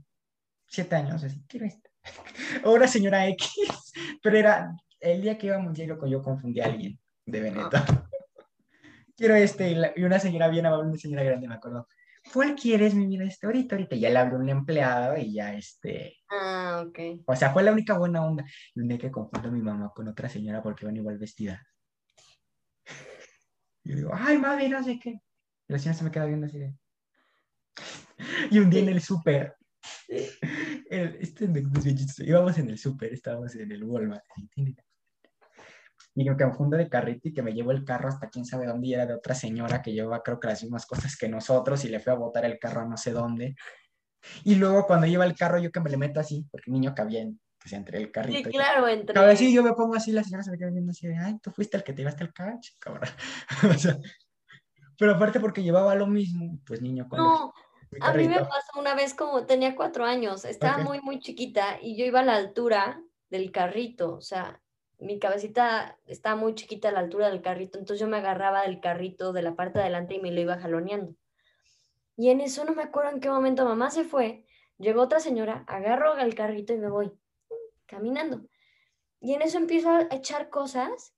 siete años, así, quiero este. O una señora X, pero era, el día que íbamos, yo, yo confundí a alguien de Benetton. Quiero este, y, la- y una señora bien amable, una señora grande, me acuerdo. ¿Cuál quieres, mi vida? Este, ahorita, ahorita. Ya le habló un empleado y ya, este, Ah, ok. o sea, fue la única buena onda. Y un día que confundo a mi mamá con otra señora porque van igual vestida. Y yo digo, ay, mami, no sé qué. Y la señora se me queda viendo así de... Y un día en el súper, este íbamos en el súper, estábamos en el Walmart. Y me confundo de carrito y que me llevo el carro hasta quién sabe dónde y era de otra señora que llevaba creo que las mismas cosas que nosotros y le fue a botar el carro a no sé dónde. Y luego cuando lleva el carro yo que me le meto así, porque el niño cabía en, pues, entre el carrito. Sí, y- claro, entre... Cabe así, yo me pongo así, la señora se me queda viendo así ay, tú fuiste el que te llevaste el cacho, cabrón. o sea, pero aparte porque llevaba lo mismo, pues niño con No, a mí me pasó una vez como tenía cuatro años, estaba Ok. muy, muy chiquita y yo iba a la altura del carrito, o sea, mi cabecita estaba muy chiquita a la altura del carrito, entonces yo me agarraba del carrito de la parte de adelante y me lo iba jaloneando. Y en eso no me acuerdo en qué momento mamá se fue, llegó otra señora, agarro el carrito y me voy caminando. Y en eso empiezo a echar cosas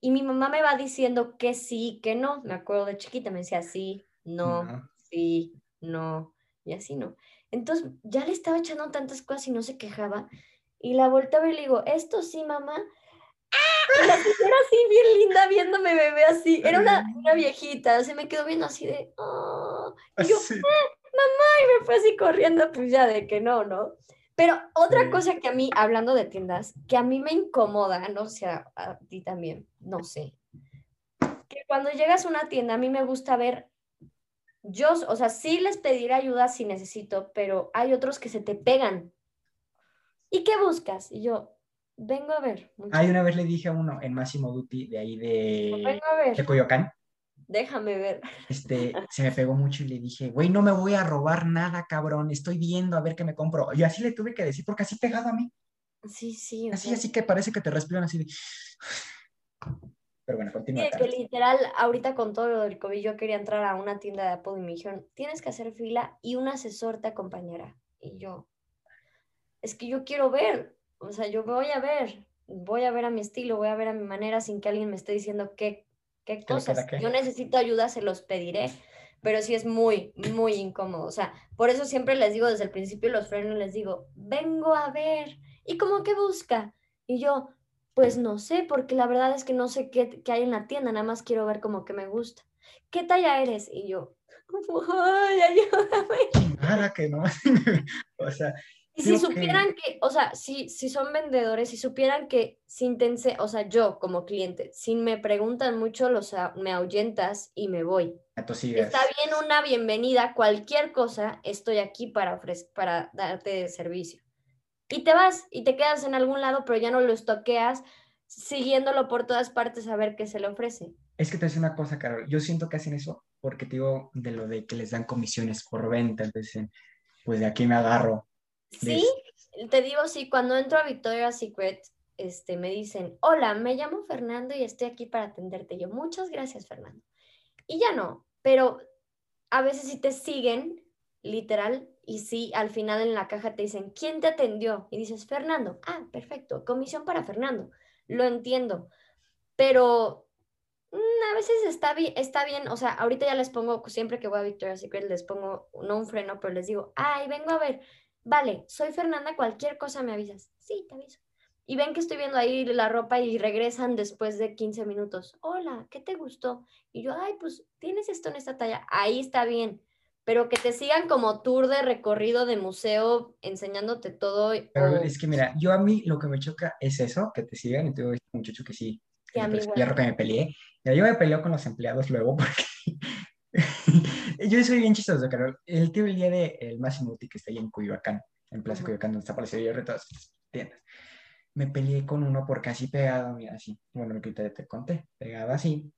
y mi mamá me va diciendo que sí, que no. Me acuerdo de chiquita, me decía sí, no, No. sí, no, y así no. Entonces ya le estaba echando tantas cosas y no se quejaba. Y la volteaba y le digo, esto sí, mamá. Y la señora así, bien linda, viéndome bebé así. Era una, una viejita, se me quedó viendo así de, "Ah". Y yo, Así. me fue así corriendo, pues ya de que no, ¿no? Pero otra Sí. cosa que a mí, hablando de tiendas, que a mí me incomoda, no sé, a, a ti también, no sé, que cuando llegas a una tienda, a mí me gusta ver, yo, o sea, sí les pediré ayuda si necesito, pero hay otros que se te pegan. ¿Y qué buscas? Y yo, vengo a ver. muchacho, Ay, una vez le dije a uno en Máximo Duty de ahí de, de Coyoacán, déjame ver. este, se me pegó mucho y le dije, güey, no me voy a robar nada, cabrón, estoy viendo a ver qué me compro. Y así le tuve que decir, porque así pegado a mí, Sí, sí. así, sea, así que parece que te respiran así de... Pero bueno, continúa. que literal, ahorita con todo lo del COVID, yo quería entrar a una tienda de Apple y me dijeron, tienes que hacer fila y un asesor te acompañará. Y yo, es que yo quiero ver, o sea, yo voy a ver, voy a ver a mi estilo, voy a ver a mi manera sin que alguien me esté diciendo qué, qué cosas. Yo necesito ayuda, se los pediré, pero sí es muy, muy incómodo. O sea, por eso siempre les digo desde el principio los frenos, les digo, vengo a ver. ¿Y cómo que busca? Y yo, pues no sé, porque la verdad es que no sé qué, qué hay en la tienda, nada más quiero ver como que me gusta. ¿Qué talla eres? Y yo, ay, ayúdame. Nada que no. o sea, Y si supieran que, o sea, si, si son vendedores, si supieran que sin tense, o sea, yo como cliente, si me preguntan mucho, los, a- me ahuyentas y me voy. Está bien una bienvenida, cualquier cosa, estoy aquí para, para darte servicio. Y te vas y te quedas en algún lado, pero ya no lo estoqueas siguiéndolo por todas partes a ver qué se le ofrece. Es que te decía una cosa, Carol. Yo siento que hacen eso porque te digo de lo de que les dan comisiones por venta. Entonces, pues de aquí me agarro. Sí, te digo, sí, cuando entro a Victoria's Secret, este, me dicen, hola, me llamo Fernando y estoy aquí para atenderte. Yo, muchas gracias, Fernando. Y ya no, pero a veces sí te siguen, literal, y sí, al final en la caja te dicen, ¿quién te atendió? Y dices, Fernando. Ah, perfecto, comisión para Fernando. Lo entiendo, pero mm, a veces está bien, está bien, o sea, ahorita ya les pongo, siempre que voy a Victoria's Secret, les pongo, no un freno, pero les digo, ay, vengo a ver, vale, soy Fernanda, cualquier cosa me avisas. Sí, te aviso. Y ven que estoy viendo ahí la ropa y regresan después de 15 minutos. Hola, ¿qué te gustó? Y yo, ay, pues tienes esto en esta talla. Ahí está bien. Pero que te sigan como tour de recorrido de museo enseñándote todo. Pero o- es que mira, yo a mí lo que me choca es eso, que te sigan. Y te digo, este muchacho que sí, que a me que me peleé. Yo me peleo con los empleados luego porque yo soy bien chistoso, Carol. El tío el día de el Máximo Uti que está ahí en Coyoacán, en Plaza Ujú. Coyoacán, donde está Palacio de todas esas tiendas. Me peleé con uno porque así pegado, mira, así. Bueno, lo que te, te conté, pegado así.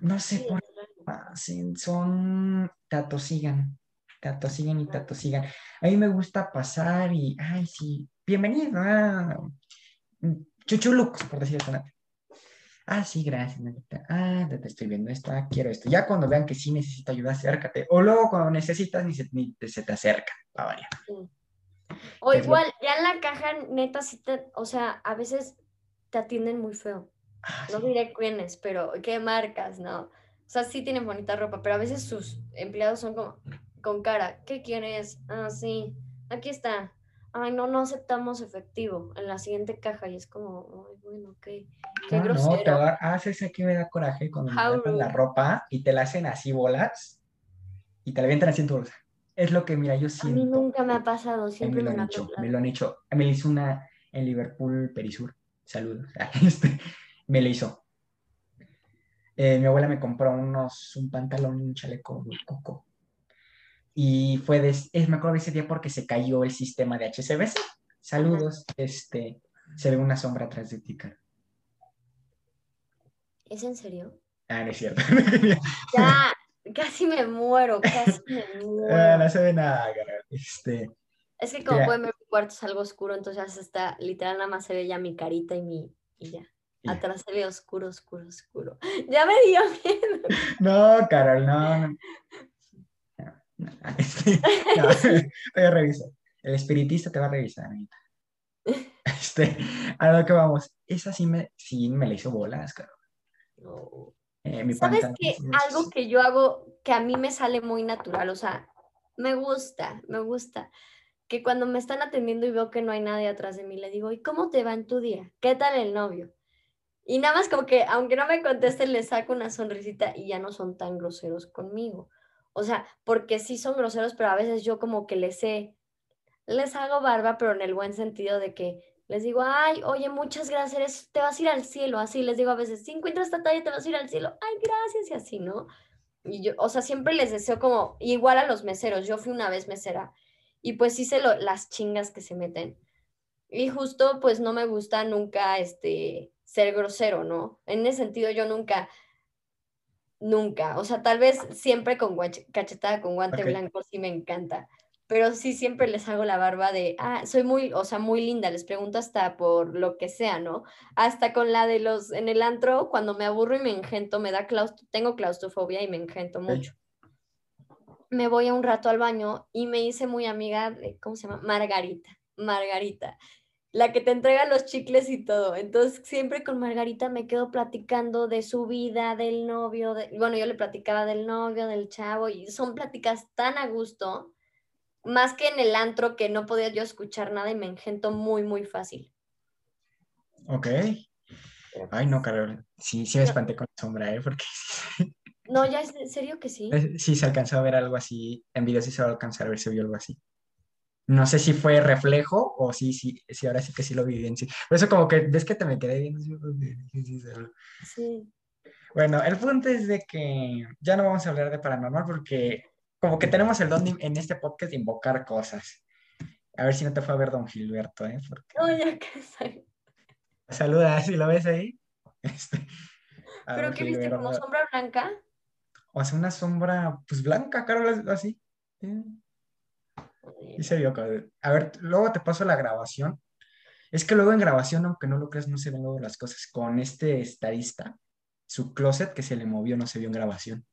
No sé Sí, por qué hacen, son, te atosigan, te atosigan y te atosigan. A mí me gusta pasar y, ay, sí, bienvenido a Chuchulux, por decirlo así. Ah, sí, gracias. Nanita. Ah, te, estoy viendo esto, ah, quiero esto. Ya cuando vean que sí necesita ayuda, acércate. O luego cuando necesitas, ni se, ni se te acerca. Va, vaya. O Es lo- igual, ya en la caja, neta, sí te, o sea, a veces te atienden muy feo. Ah, No sí. diré quiénes, pero qué marcas, ¿no? O sea, sí tienen bonita ropa, pero a veces sus empleados son como con cara, ¿qué quieres? Ah, sí, aquí está. Ay, no, no aceptamos efectivo en la siguiente caja. Y es como, ay, bueno, ok. Qué No, no, te grosero. va- haces aquí me da coraje cuando me la ropa y te la hacen así bolas y te la avientan así en tu bolsa. Es lo que, mira, yo A mí siento. nunca me ha pasado, siempre me me lo han hecho, me lo han hecho. Me lo hizo una en Liverpool, Perisur. Saludos. Este, me lo hizo. Eh, mi abuela me compró unos, un pantalón y un chaleco coco. Y fue de, es, me acuerdo de ese día porque se cayó el sistema de HCBC. Saludos. Este, se ve una sombra atrás de ti. ¿Es en serio? Ah, no es cierto. Ya, casi me muero, casi me Ah, muero. no se ve nada, cara. Este, Es que como Mira. pueden ver, mi cuarto es algo oscuro, entonces está, literal, nada más se ve ya mi carita y mi, y ya. Ya. Atrás se ve oscuro, oscuro, oscuro. Ya me dio miedo. no, Carol, no. este, no, te voy a revisar. El espiritista te va a revisar, amiguita. Este, a lo que vamos. Esa sí me, sí me la hizo bolas. No. Eh, ¿Sabes sí me- Algo que yo hago que a mí me sale muy natural, o sea, me gusta, me gusta. Que cuando me están atendiendo y veo que no hay nadie atrás de mí, le digo, ¿y cómo te va en tu día? ¿Qué tal el novio? Y nada más como que, aunque no me contesten, les saco una sonrisita y ya no son tan groseros conmigo. O sea, porque sí son groseros, pero a veces yo como que les sé, les hago barba, pero en el buen sentido de que les digo, ay, oye, muchas gracias, te vas a ir al cielo, así les digo a veces, si encuentras esta talla, te vas a ir al cielo, ay, gracias, y así, ¿no? Y yo, o sea, siempre les deseo como, igual a los meseros, yo fui una vez mesera, y pues sé lo- las chingas que se meten. Y justo, pues no me gusta nunca, este, ser grosero, ¿no? En ese sentido, yo nunca, nunca, o sea, tal vez siempre con cachetada con guante blanco sí me encanta, pero sí siempre les hago la barba de, ah, soy muy, o sea, muy linda, les pregunto hasta por lo que sea, ¿no? Hasta con la de los, en el antro, cuando me aburro y me engento, me da claustro, tengo claustrofobia y me engento mucho. Me voy a un rato al baño y me hice muy amiga de, ¿cómo se llama? Margarita, Margarita, la que te entrega los chicles y todo. Entonces, siempre con Margarita me quedo platicando de su vida, del novio, de, bueno, yo le platicaba del novio, del chavo, y son pláticas tan a gusto, más que en el antro que no podía yo escuchar nada y me engento muy, muy fácil. Ok. Ay, no, Carol. Sí, sí me espanté con la sombra, ¿eh? Porque No, ya es en serio que sí. Sí, se alcanzó a ver algo así. En video sí se va a alcanzar a ver si vio algo así. No sé si fue reflejo o sí, sí, sí, ahora sí que sí lo vi bien. Sí. Por eso como que ves que te me quedé que dije, sí, sí, sí. Sí. Bueno, el punto es de que ya no vamos a hablar de paranormal porque como que tenemos el don de- en este podcast de invocar cosas. A ver si no te fue a ver don Gilberto, ¿eh? Porque... No, ya que soy. Saluda, si lo ves ahí. Este, ¿Pero qué viste? ¿Como sombra blanca? O sea, una sombra, pues blanca, Carol, así. Sí. Y se vio. A ver, luego te paso la grabación. Es que luego en grabación, aunque no lo creas, no se ven luego las cosas. Con este estadista, su closet que se le movió no se vio en grabación.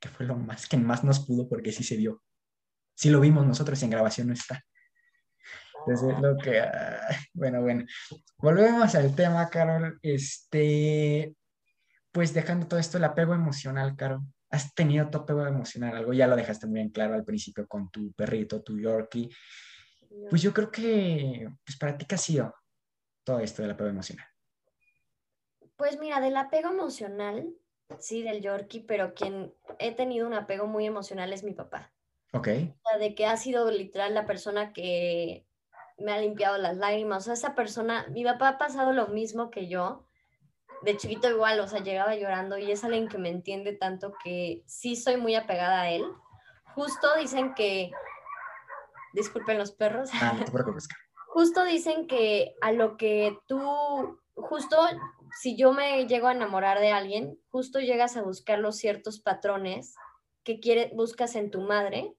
Que fue lo más que más nos pudo porque sí se vio. Sí lo vimos nosotros en grabación no está. Entonces, lo que... ah, bueno, bueno. Volvemos al tema, Carol. Este... Pues dejando todo esto, el apego emocional, Carol. ¿Has tenido tu apego emocional? Algo ya lo dejaste muy en claro al principio con tu perrito, tu Yorkie. Pues yo creo que, pues para ti, ¿qué ha sido todo esto del apego emocional? Pues mira, del apego emocional, sí, del Yorkie, pero quien he tenido un apego muy emocional es mi papá. Ok, O sea, de que ha sido literal la persona que me ha limpiado las lágrimas. O sea, esa persona, mi papá ha pasado lo mismo que yo. De chiquito igual, o sea, llegaba llorando y es alguien que me entiende tanto que sí soy muy apegada a él. Justo dicen que, disculpen los perros, ah, no te justo dicen que a lo que tú, justo si yo me llego a enamorar de alguien, justo llegas a buscar los ciertos patrones que quiere, buscas en tu madre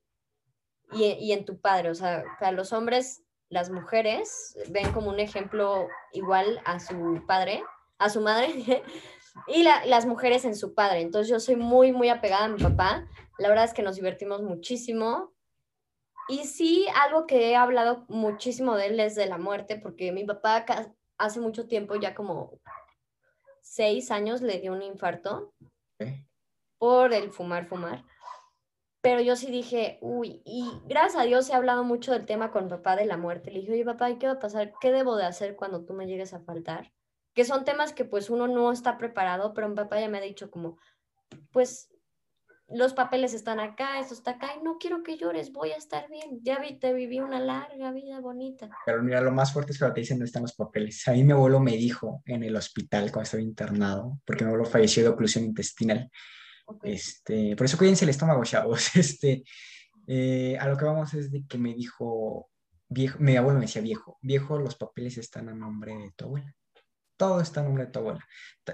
y, y en tu padre. O sea, para los hombres, las mujeres ven como un ejemplo igual a su padre, a su madre, y la- las mujeres en su padre. Entonces yo soy muy, muy apegada a mi papá. La verdad es que nos divertimos muchísimo. Y sí, algo que he hablado muchísimo de él es de la muerte, porque mi papá hace mucho tiempo, ya como seis años, le dio un infarto por el fumar, fumar. pero yo sí dije, uy, y gracias a Dios he hablado mucho del tema con papá de la muerte. Le dije, oye, papá, ¿y qué va a pasar? ¿Qué debo de hacer cuando tú me llegues a faltar? Que son temas que pues uno no está preparado, pero mi papá ya me ha dicho como, pues los papeles están acá, esto está acá, y no quiero que llores, voy a estar bien. Ya vi, te viví una larga vida bonita. Pero mira, lo más fuerte es que te dicen no están los papeles. A mí mi abuelo me dijo en el hospital cuando estaba internado, porque mi abuelo falleció de oclusión intestinal. Okay. Este, por eso cuídense el estómago, chavos. Este, eh, a lo que vamos es de que me dijo, viejo, mi abuelo me decía, viejo, viejo, los papeles están a nombre de tu abuela. Todo está a nombre de tu abuela.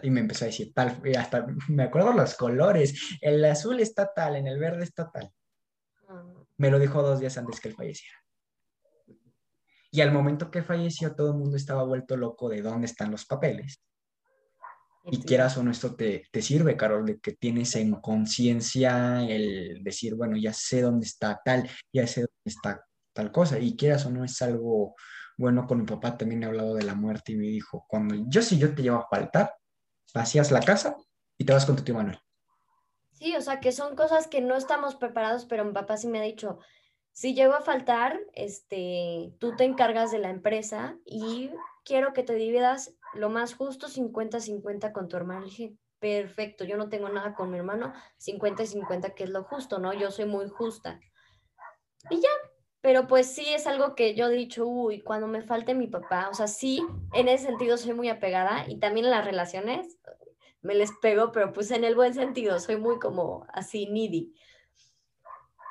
Y me empezó a decir tal, y hasta me acuerdo los colores. El azul está tal, en el verde está tal. Ah, Me lo dijo dos días antes que él falleciera. Y al momento que falleció, todo el mundo estaba vuelto loco de dónde están los papeles. Y quieras o no, esto te, te sirve, Carol, de que tienes en conciencia el decir, bueno, ya sé dónde está tal, ya sé dónde está tal cosa. Y quieras o no, es algo bueno. Con mi papá también he hablado de la muerte y me dijo, cuando yo si yo te llevo a faltar, vacías la casa y te vas con tu tío Manuel. Sí, o sea, que son cosas que no estamos preparados, pero mi papá sí me ha dicho, si llego a faltar, este, tú te encargas de la empresa y quiero que te dividas lo más justo 50-50 con tu hermano. Dije, perfecto, yo no tengo nada con mi hermano, 50 y 50, que es lo justo, ¿no? Yo soy muy justa. Y ya, pero pues sí es algo que yo he dicho, uy, cuando me falte mi papá, o sea, sí, en ese sentido soy muy apegada y también en las relaciones me les pego, pero pues en el buen sentido, soy muy como así needy.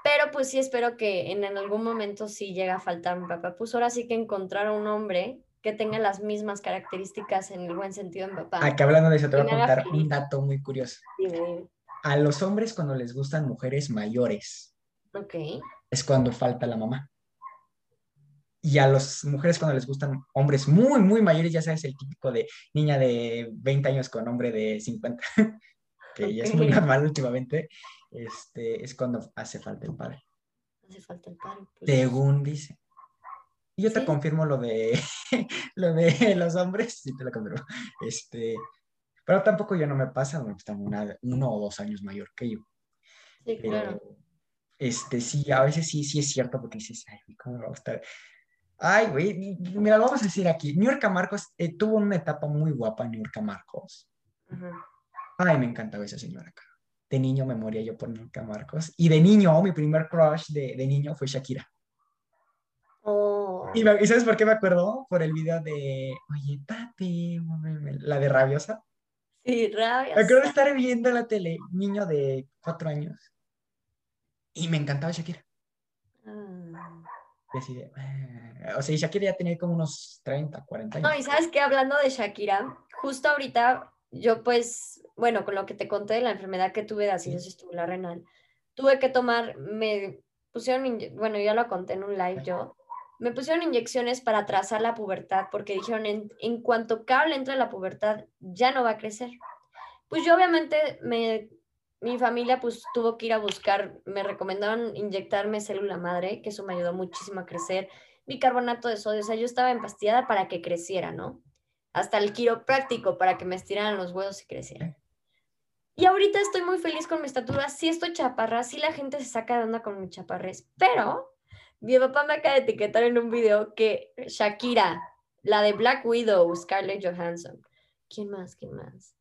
Pero pues sí espero que en, en algún momento sí llegue a faltar mi papá. Pues ahora sí que encontrar a un hombre que tenga las mismas características en el buen sentido mi papá. Aquí hablando de eso, te voy a contar un dato muy curioso. A los hombres cuando les gustan mujeres mayores, Ok. Es cuando falta la mamá. Y a las mujeres cuando les gustan hombres muy, muy mayores, ya sabes, el típico de niña de 20 años con hombre de 50, que ya es muy normal últimamente, este, es cuando hace falta el padre, Hace falta el padre. pues. según dice. Y yo te confirmo lo de, lo de los hombres, sí te lo confirmo. Este, pero tampoco yo no me pasa, están una- uno o dos años mayor que yo. Sí, pero- claro. Este, sí, a veces sí, sí es cierto, porque dices, ay, ¿cómo me va a gustar? Ay, güey, mira, lo vamos a decir aquí. Niurka Marcos eh, tuvo una etapa muy guapa, Niurka Marcos. Ajá. Ay, me encantaba esa señora. cara. De niño me moría yo por Niurka Marcos. Y de niño, mi primer crush de, de niño fue Shakira. Oh, Y, me- ¿y sabes por qué me acuerdo? Por el video de, oye, papi, muéveme", la de Rabiosa. sí, rabia. Me acuerdo de estar viendo la tele, niño de cuatro años. Y me encantaba Shakira. Así de, "Ah". o sea, Shakira ya tenía como unos 30, 40 años. No, y sabes que hablando de Shakira, justo ahorita yo pues, bueno, con lo que te conté de la enfermedad que tuve de acidosis tubular renal, tuve que tomar, me pusieron, bueno, ya lo conté en un live yo, me pusieron inyecciones para atrasar la pubertad porque dijeron en, en cuanto cable entre la pubertad ya no va a crecer. Pues yo obviamente me, mi familia pues tuvo que ir a buscar, me recomendaron inyectarme célula madre, que eso me ayudó muchísimo a crecer bicarbonato de sodio, o sea, yo estaba empastillada para que creciera, ¿no? Hasta el quiropráctico para que me estiraran los huesos y creciera. Y ahorita estoy muy feliz con mi estatura, sí estoy chaparra, sí la gente se saca de onda con mi chaparrez, pero mi papá me acaba de etiquetar en un video que Shakira, la de Black Widow, Scarlett Johansson, ¿quién más? ¿Quién más?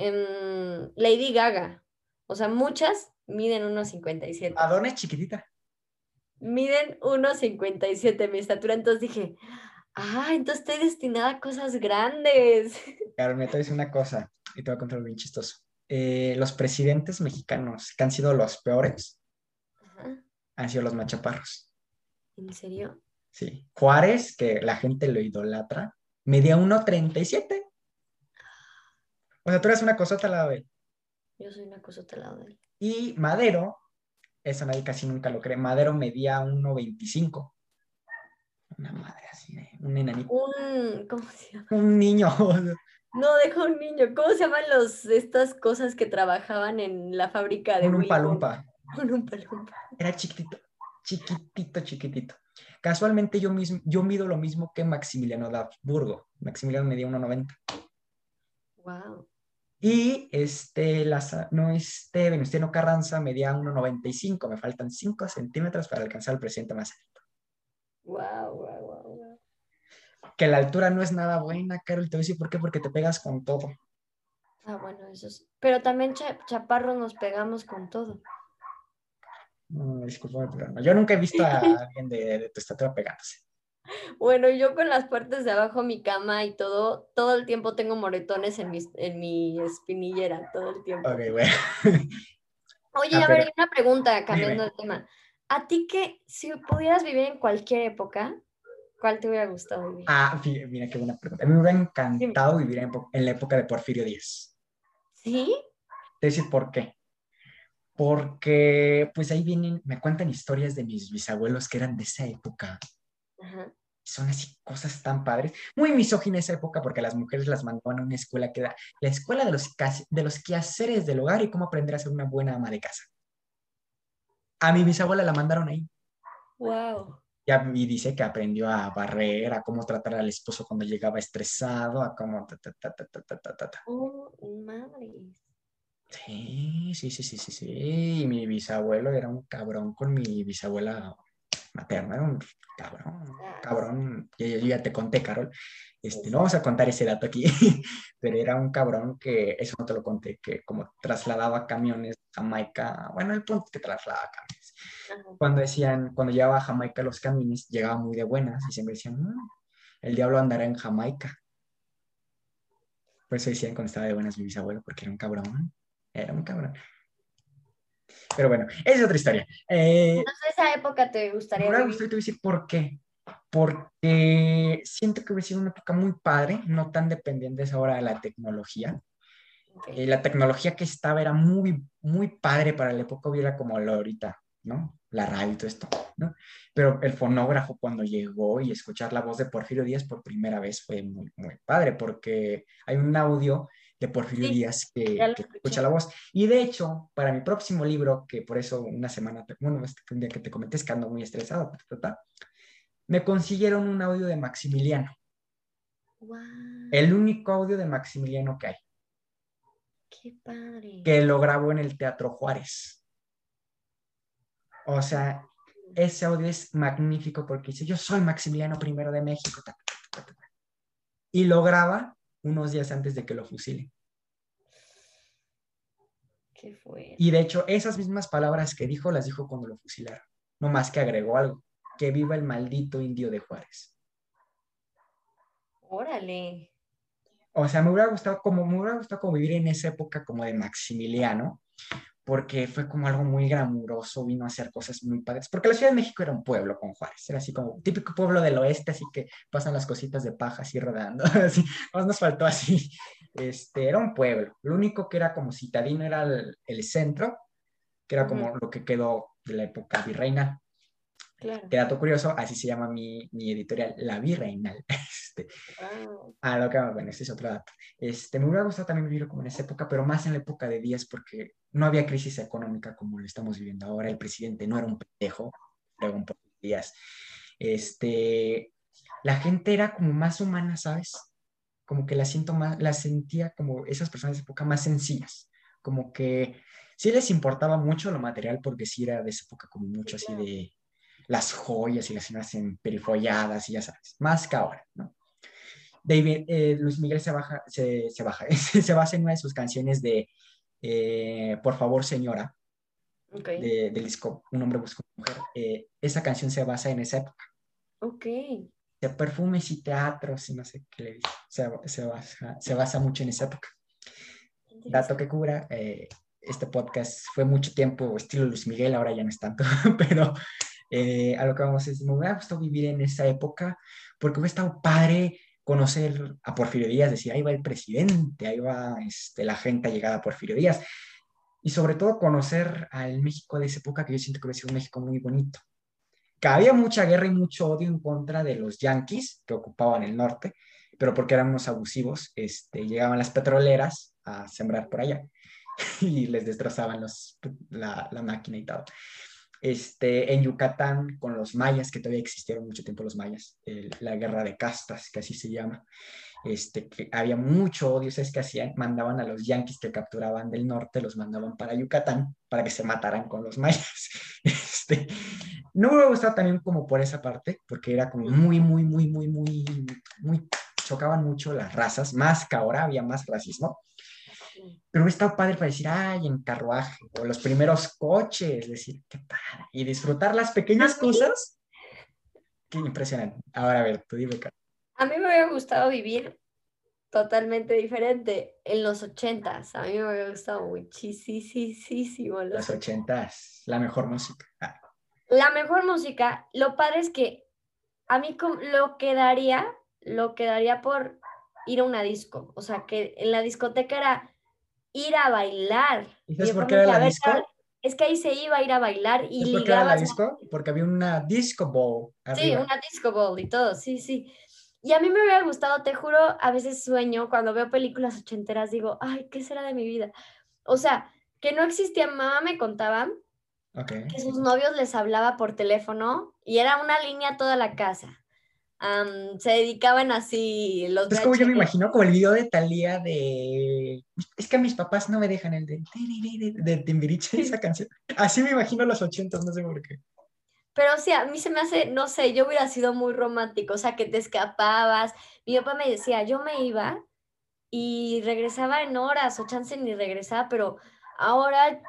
Em, Lady Gaga, o sea, muchas miden unos 57 Madonna es chiquitita. miden 1,57 mi estatura, entonces dije, ah, entonces estoy destinada a cosas grandes. Claro, me traes una cosa y te voy a contar bien chistoso. Eh, los presidentes mexicanos que han sido los peores Ajá, han sido los machaparros. ¿En serio? Sí. Juárez, que la gente lo idolatra, medía 1.37. O sea, tú eres una cosota al lado de él. Yo soy una cosa al lado de él. Y Madero, eso nadie casi nunca lo cree, Madero medía 1.25. Una madre así, de- un enanito. Un, ¿cómo se llama? Un niño. No, deja un niño. ¿Cómo se llaman los, estas cosas que trabajaban en la fábrica de Un palumpa. Un umpalumpa. Era chiquitito, chiquitito, chiquitito. Casualmente yo mismo, yo mido lo mismo que Maximiliano de Habsburgo. Maximiliano medía 1.90. Wow. Y este, no, este Venustiano Carranza medía 1,95, me faltan 5 centímetros para alcanzar al presidente más alto. Wow, wow, wow, Que la altura no es nada buena, Carol, te voy a decir por qué, porque te pegas con todo. Ah, bueno, eso es. Pero también chaparro nos pegamos con todo. No, disculpa, pero no. Yo nunca he visto a alguien de, de tu estatura pegándose. Bueno, yo con las partes de abajo, mi cama y todo, todo el tiempo tengo moretones en mi, en mi espinillera, todo el tiempo. Ok, bueno. Oye, ah, a ver, una pregunta, cambiando de tema. ¿A ti qué, si pudieras vivir en cualquier época, cuál te hubiera gustado vivir? Ah, mira qué buena pregunta. A mí me hubiera encantado vivir en, en, la época de Porfirio Díaz. ¿Sí? Te decir por qué. Porque, pues ahí vienen, me cuentan historias de mis bisabuelos que eran de esa época. Ajá son así cosas tan padres. Muy misógina esa época porque las mujeres las mandaban a una escuela que era la escuela de los, de los quehaceres del hogar y cómo aprender a ser una buena ama de casa. A mi bisabuela la mandaron ahí. Wow. Y, dice que aprendió a barrer, a cómo tratar al esposo cuando llegaba estresado, a cómo... oh, madre. Sí, sí, sí, sí, sí, sí. Y mi bisabuelo era un cabrón con mi bisabuela materna, era un cabrón, cabrón, yo, ya te conté, Carol, este, no vamos a contar ese dato aquí, pero era un cabrón que, eso no te lo conté, que como trasladaba camiones a Jamaica, bueno, el punto es que trasladaba camiones. Cuando decían, cuando llevaba a Jamaica los camiones, llegaba muy de buenas y siempre decían, mm, el diablo andará en Jamaica. Por eso decían cuando estaba de buenas mi bisabuelo, porque era un cabrón, era un cabrón. Pero bueno, esa es otra historia. Eh, esa época te gustaría. Me gustaría decir por qué. Porque siento que hubiera sido una época muy padre, no tan dependientes ahora de la tecnología. Eh, la tecnología que estaba era muy, muy padre para la época, hubiera como la ahorita, ¿no? La radio y todo esto, ¿no? Pero el fonógrafo cuando llegó y escuchar la voz de Porfirio Díaz por primera vez fue muy, muy padre, porque hay un audio de Porfirio Díaz que, escucha la voz. Y de hecho, para mi próximo libro, que por eso una semana, bueno, este, un día que te comenté es que ando muy estresado, me consiguieron un audio de Maximiliano. El único audio de Maximiliano que hay. Qué padre. Que lo grabó en el Teatro Juárez. O sea, ese audio es magnífico porque dice, yo soy Maximiliano I de México. y lo graba unos días antes de que lo fusilen. Qué fue? Y de hecho, esas mismas palabras que dijo, las dijo cuando lo fusilaron. No más que agregó algo. Que viva el maldito indio de Juárez. Órale. O sea, me hubiera gustado como, me hubiera gustado como vivir en esa época como de Maximiliano, porque fue como algo muy glamuroso, vino a hacer cosas muy padres, porque la Ciudad de México era un pueblo con Juárez, era así como típico pueblo del oeste, así que pasan las cositas de paja así rodando, así, más nos faltó así, este, era un pueblo, lo único que era como citadino era el, centro, que era como lo que quedó de la época virreina, Claro. Qué dato curioso, así se llama mi, mi editorial, La Virreinal. Este, Ah, lo que, bueno, ese es otro dato. Este, me hubiera gustado también vivir como en esa época, pero más en la época de Díaz, porque no había crisis económica como lo estamos viviendo ahora. El presidente no era un pendejo, era un Díaz. Este, la gente era como más humana, ¿sabes? Como que la siento más, la sentía como esas personas de esa época más sencillas, como que sí les importaba mucho lo material porque sí era de esa época como mucho así de las joyas y las señoras perifolladas y ya sabes, más que ahora, ¿no? David, eh, Luis Miguel se, baja, se, se, baja, se basa en una de sus canciones de eh, Por favor, señora, de, del disco Un hombre busca una mujer. Eh, esa canción se basa en esa época. Ok. De perfumes y teatros y no sé qué le dice. Se, se, basa, se basa mucho en esa época. Dato que cura, este podcast fue mucho tiempo estilo Luis Miguel, ahora ya no es tanto, pero eh, a lo que vamos es, me hubiera gustado vivir en esa época porque hubiera estado padre conocer a Porfirio Díaz, decir, ahí va el presidente, ahí va este, la gente llegada a Porfirio Díaz, y sobre todo conocer al México de esa época que yo siento que hubiera sido un México muy bonito. Que había mucha guerra y mucho odio en contra de los yanquis que ocupaban el norte, pero porque eran unos abusivos, este, llegaban las petroleras a sembrar por allá. Y les destrozaban los, la máquina y todo este, en Yucatán con los mayas, que todavía existieron mucho tiempo los mayas, la guerra de castas, que así se llama. este, que había mucho odio, ¿sabes qué hacían? Mandaban a los yanquis que capturaban del norte, los mandaban para Yucatán para que se mataran con los mayas. Este, no me gustaba también como por esa parte, porque era como muy, muy, muy, muy, muy, muy, chocaban mucho las razas, más que ahora había más racismo. Pero hubiera estado padre para decir, ay, en carruaje, o los primeros coches, decir, qué padre, y disfrutar las pequeñas cosas. Qué impresionante. Ahora, a ver, tú dime, Carlos. A mí me hubiera gustado vivir totalmente diferente en los ochentas. A mí me hubiera gustado muchísimo los Los ochentas, la mejor música. Ah, La mejor música, lo padre es que a mí lo quedaría, lo quedaría por ir a una disco. O sea, que en la discoteca era ir a bailar. ¿Y sabes yo por me qué era la "A ver, disco? Es que ahí se iba a ir a bailar y ¿Sabes por qué era la disco? Porque había una disco ball Sí, una disco ball y todo, sí, sí. Y a mí me hubiera gustado, te juro, a veces sueño cuando veo películas ochenteras, digo, ay, ¿qué será de mi vida? O sea, que no existía, mamá me contaba que sus novios les hablaba por teléfono y era una línea toda la casa. Se dedicaban así los Es como yo me imagino como el video de Thalía de... Es que mis papás no me dejan el de... De Timbiriche, esa canción. Así me imagino los ochentas, no sé por qué. Pero sí, a mí se me hace, no sé, yo hubiera sido muy romántico, o sea, que te escapabas. Mi papá me decía, yo me iba y regresaba en horas, o chance ni regresaba, pero ahora,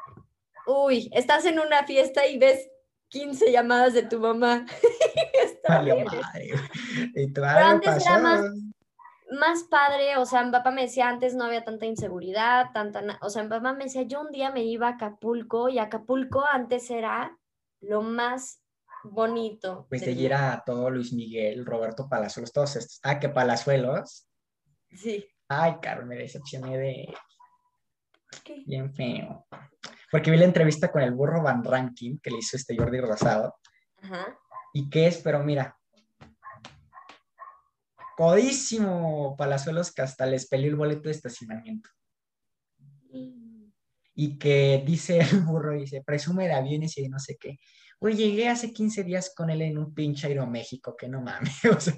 uy, estás en una fiesta y ves 15 llamadas de tu mamá. Horrible. madre. Y Pero antes era más- Más padre, o sea, mi papá me decía, antes no había tanta inseguridad, tanta, o sea, mi papá me decía, yo un día me iba a Acapulco y Acapulco antes era lo más bonito. Pues del de ir a todo Luis Miguel, Roberto Palazuelos, todos estos. Ah, que Palazuelos. Sí. Ay, Carol, me decepcioné de ¿Qué? bien feo. Porque vi la entrevista con el burro Van Ranking que le hizo este Jordi Rosado. Ajá. ¿Y qué es? Pero mira, codísimo Palazuelos que hasta les peleó el boleto de estacionamiento. Y que dice el burro, dice, presume de aviones y de no sé qué. Oye, llegué hace 15 días con él en un pinche Aeroméxico, que no mames.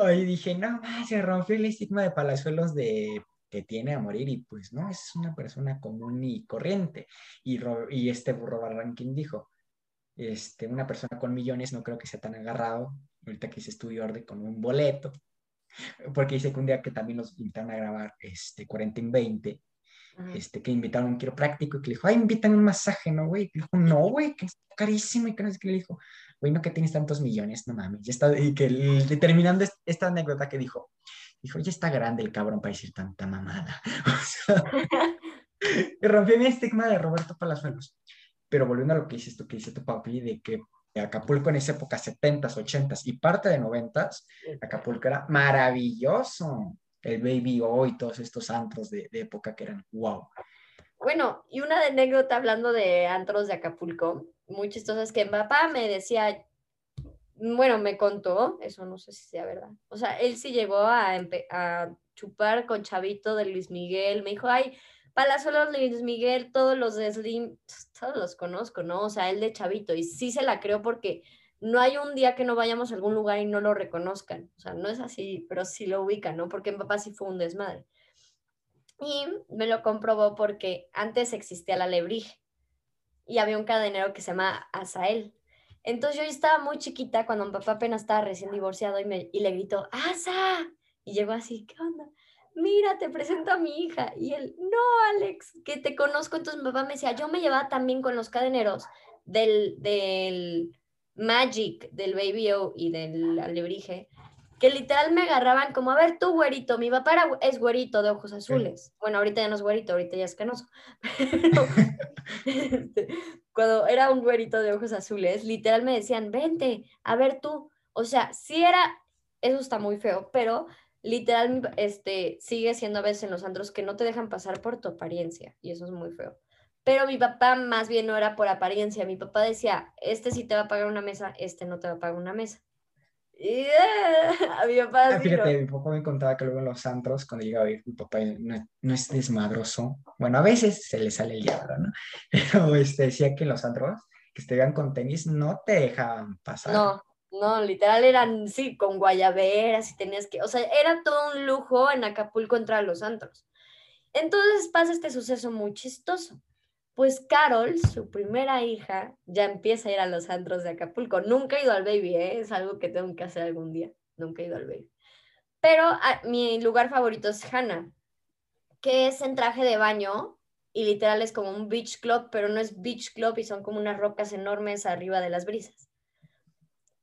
O sea, dije, no, se rompió el estigma de Palazuelos de que tiene a morir y pues no, es una persona común y corriente. Y, y este burro Barranquín dijo, este, una persona con millones no creo que sea tan agarrado, ahorita que se estudió orden con un boleto, porque dice que un día que también los invitaron a grabar este, 40 en 20, Ajá. este, que invitaron a un quiropráctico y que le dijo, ay, invitan un masaje, ¿no, güey? Y dijo, no, güey, que es carísimo y que no sé qué le dijo, güey, no que tienes tantos millones, no mames, ya está, y que terminando est- esta anécdota que dijo, dijo, ya está grande el cabrón para decir tanta mamada. O sea, rompió mi estigma de Roberto Palazuelos. Pero volviendo a lo que dices tú, que dice tu papi, de que Acapulco en esa época, 70s, 80s y parte de 90s, Acapulco era maravilloso. El Baby O y todos estos antros de, de época que eran wow. Bueno, y una anécdota hablando de antros de Acapulco, muy chistosa, es que papá me decía, bueno, me contó, eso no sé si sea verdad, o sea, él sí llegó a, a chupar con Chavito de Luis Miguel, me dijo, ay, Palazuelos Luis Miguel, todos los de Slim, todos los conozco, ¿no? O sea, él de Chavito, y sí se la creo porque no hay un día que no vayamos a algún lugar y no lo reconozcan, o sea, no es así, pero sí lo ubican, ¿no? Porque mi papá sí fue un desmadre. Y me lo comprobó porque antes existía la Lebrige y había un cadenero que se llama Azael. Entonces yo estaba muy chiquita cuando mi papá apenas estaba recién divorciado y, me, y le gritó, ¡Asa! Y llegó así, ¿qué onda? Mira, te presento a mi hija. Y él, no, Alex, que te conozco. Entonces mi papá me decía, yo me llevaba también con los cadeneros del, del Magic, del Baby O y del Alebrije, que literal me agarraban como, a ver, tú, güerito, mi papá era, es güerito de ojos azules. Bueno, ahorita ya no es güerito, ahorita ya es canoso. Pero este, cuando era un güerito de ojos azules, literal me decían, vente, a ver tú. O sea, sí era, eso está muy feo, pero literal este, sigue siendo a veces en los antros que no te dejan pasar por tu apariencia y eso es muy feo. Pero mi papá más bien no era por apariencia, mi papá decía, este sí te va a pagar una mesa, este no te va a pagar una mesa. Y a mi papá Ah, fíjate, mi papá me contaba que luego en los antros, cuando llegaba a ir, mi papá no, no es desmadroso. Bueno, a veces se le sale el diablo, ¿no? Pero este, decía que en los antros, que estuvieran con tenis, no te dejaban pasar. No, No, literal eran, sí, con guayaberas y tenías que, o sea, era todo un lujo en Acapulco entrar a los antros. Entonces pasa este suceso muy chistoso. Pues Carol, su primera hija, ya empieza a ir a los antros de Acapulco. Nunca he ido al baby, ¿eh? es algo que tengo que hacer algún día. Nunca he ido al baby. Pero ah, mi lugar favorito es Hannah, que es en traje de baño y literal es como un beach club, pero no es beach club y son como unas rocas enormes arriba de las brisas.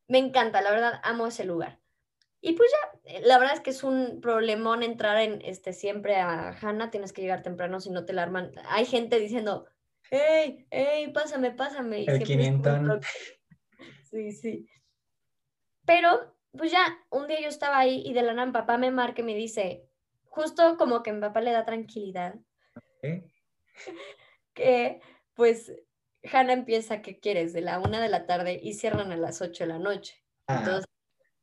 Me encanta, la verdad, amo ese lugar. Y pues ya, eh, la verdad es que es un problemón entrar en este siempre a Hannah, tienes que llegar temprano si no te la arman. Hay gente diciendo, hey, hey, pásame, pásame. Y El siempre es como 500. un toque. Sí, sí. Pero, pues ya, un día yo estaba ahí y de la nada mi papá me marca y me dice, justo como que mi papá le da tranquilidad, ¿eh? que pues Hannah empieza, ¿qué quieres? De la una de la tarde y cierran a las ocho de la noche. Ah, Entonces,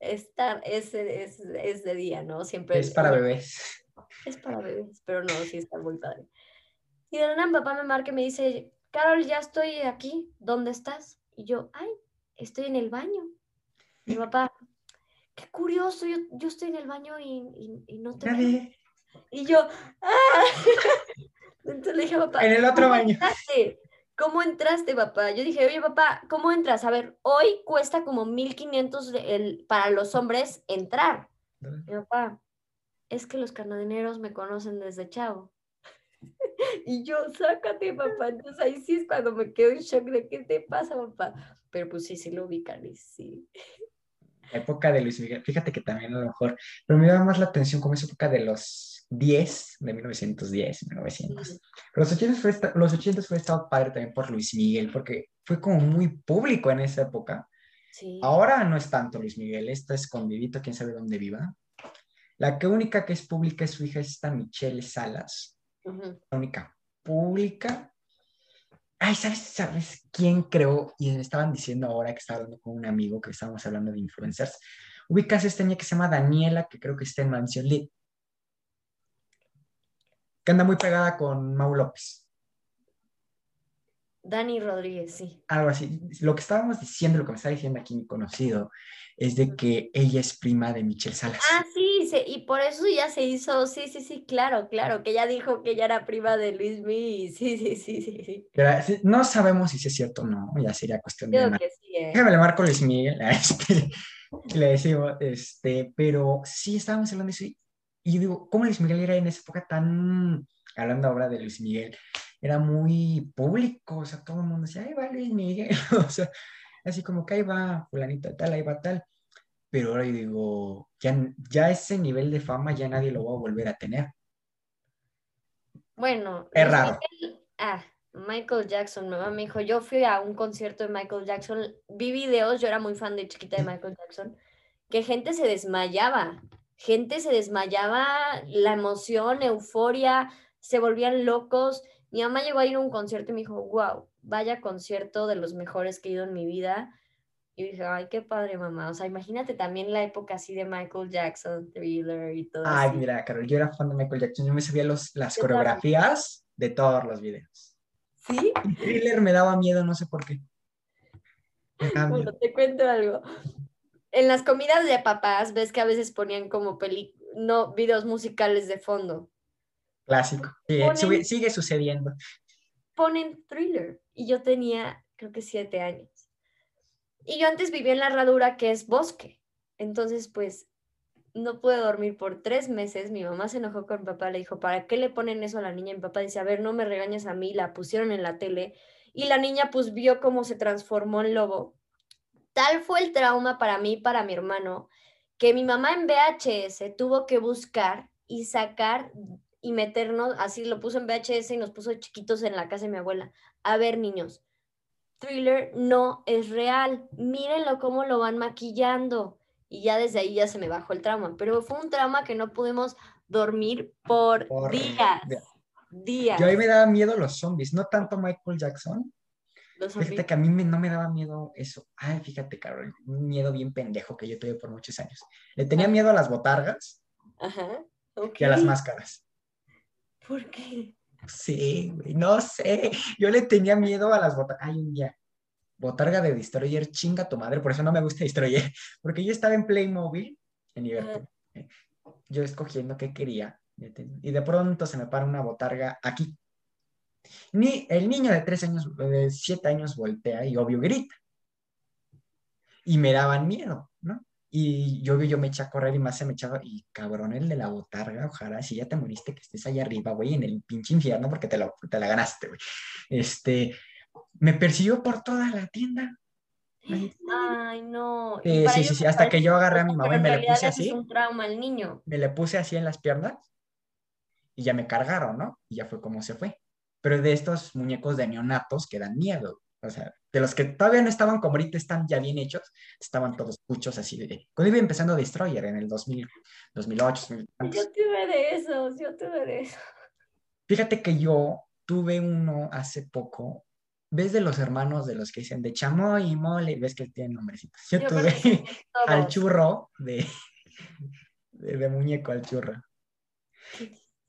es, es, es de día, ¿no? Siempre es para bebés. es para bebés, pero no, sí está muy padre. Y de la nada mi papá me marca y me dice, Carol, ya estoy aquí, ¿dónde estás? Y yo, ay, estoy en el baño. Mi papá, qué curioso, yo, yo estoy en el baño y, y- y no te veo". Y yo, ¡ah! Entonces le dije, papá, En el otro ¿cómo baño. entraste? ¿Cómo entraste, papá? Yo dije, oye, papá, ¿cómo entras? A ver, hoy cuesta como 1500 de- el- para los hombres entrar. Mi papá, es que los carnadineros me conocen desde chavo. Y yo, sácate, papá. Entonces ahí sí es cuando me quedo en shock de qué te pasa, papá. Pero pues sí, sí lo ubican y sí. La época de Luis Miguel, fíjate que también a lo mejor, pero me llama más la atención como esa época de los 10, de 1910, 1900. Pero los 80 fue, los 80 fue estado padre también por Luis Miguel, porque fue como muy público en esa época. Sí. Ahora no es tanto Luis Miguel, está escondidito, quién sabe dónde viva. La que única que es pública es su hija, esta Michelle Salas, La única pública. Ay, ¿sabes, ¿sabes quién creo? Y me estaban diciendo ahora que estaba hablando con un amigo que estábamos hablando de influencers. Ubicas esta niña que se llama Daniela, que creo que está en Mansión Lit. Que anda muy pegada con Mau López. Dani Rodríguez, sí. Algo así. Lo que estábamos diciendo, lo que me está diciendo aquí mi conocido, es de que ella es prima de Michelle Salas. Ah, sí, se- y por eso ya se hizo, sí, sí, sí, claro, claro, que ella dijo que ella era prima de Luis Miguel, sí, sí, sí, sí, sí. Pero, no sabemos si es cierto o no, ya sería cuestión de... Creo mar- que sí, eh. Déjame le marco Luis Miguel, a este, le decimos, este, pero sí estábamos hablando de eso, y yo digo, ¿cómo Luis Miguel era en esa época tan, hablando ahora de Luis Miguel, era muy público, o sea, todo el mundo decía, ahí va Luis Miguel, o sea, así como que ahí va fulanito tal, ahí va tal, pero ahora yo digo, ya, ya ese nivel de fama ya nadie lo va a volver a tener. Bueno, Es raro. Ah, Michael Jackson, mi mamá me dijo, yo fui a un concierto de Michael Jackson, vi videos, yo era muy fan de chiquita de Michael Jackson, que gente se desmayaba, gente se desmayaba, la emoción, euforia, se volvían locos. Mi mamá llegó a ir a un concierto y me dijo, wow, vaya concierto de los mejores que he ido en mi vida. Y dije, ay, qué padre, mamá. O sea, imagínate también la época así de Michael Jackson, Thriller y todo Ay, así. mira, Carol, yo era fan de Michael Jackson, yo me sabía los, las Yo también. coreografías de todos los videos. ¿Sí? Thriller me daba miedo, no sé por qué. Bueno, te cuento algo. En las comidas de papás, ves que a veces ponían como peli no, videos musicales de fondo. Clásico. Sí, Ponen- sigue sucediendo. Ponen thriller. Y yo tenía, creo que siete años. Y yo antes vivía en la herradura que es bosque. Entonces, pues, no pude dormir por tres meses. Mi mamá se enojó con mi papá, le dijo, ¿para qué le ponen eso a la niña? Mi papá dice, a ver, no me regañes a mí, la pusieron en la tele. Y la niña, pues, vio cómo se transformó en lobo. Tal fue el trauma para mí para mi hermano, que mi mamá en VHS tuvo que buscar y sacar y meternos, así lo puso en VHS y nos puso chiquitos en la casa de mi abuela. A ver, niños, Thriller no es real. Mírenlo cómo lo van maquillando. Y ya desde ahí ya se me bajó el trauma. Pero fue un trauma que no pudimos dormir por, Por días. días. Días. Yo a mí me daba miedo los zombies, no tanto Michael Jackson. Los Fíjate zombies. que a mí me- no me daba miedo eso. Ay, fíjate, Carol, un miedo bien pendejo que yo tuve por muchos años. Le tenía miedo a las botargas Ajá. y a las máscaras. ¿Por qué? Sí, no sé. Yo le tenía miedo a las botargas. Ay, un día. botarga de Destroyer, chinga tu madre, por eso no me gusta Destroyer, porque yo estaba en Playmobil, en Liverpool, eh, yo escogiendo qué quería, y de pronto se me para una botarga aquí. Ni el niño de tres años, de siete años voltea y obvio grita. Y me daban miedo, ¿no? Y yo, yo me eché a correr y más se me echaba, y cabrón, el de la botarga, ojalá, si ya te moriste, que estés allá arriba, güey, en el pinche infierno, porque te, lo, te la ganaste, güey. Este, me persiguió por toda la tienda. Ay, no. Eh, sí, sí, sí, hasta que yo agarré a mi mamá y me le puse así. Es un trauma al niño. Me le puse así en las piernas y ya me cargaron, ¿no? Y ya fue como se fue. Pero de estos muñecos de neonatos que dan miedo. O sea, de los que todavía no estaban como ahorita están ya bien hechos, estaban todos puchos así de... Cuando iba empezando Destroyer en el 2000, 2008. Yo tuve de esos, yo tuve de esos. Fíjate que yo tuve uno hace poco, ¿ves de los hermanos de los que dicen de chamoy y mole? ¿Ves que tienen nombrecitos? Yo, tuve al churro de, de, muñeco al churro.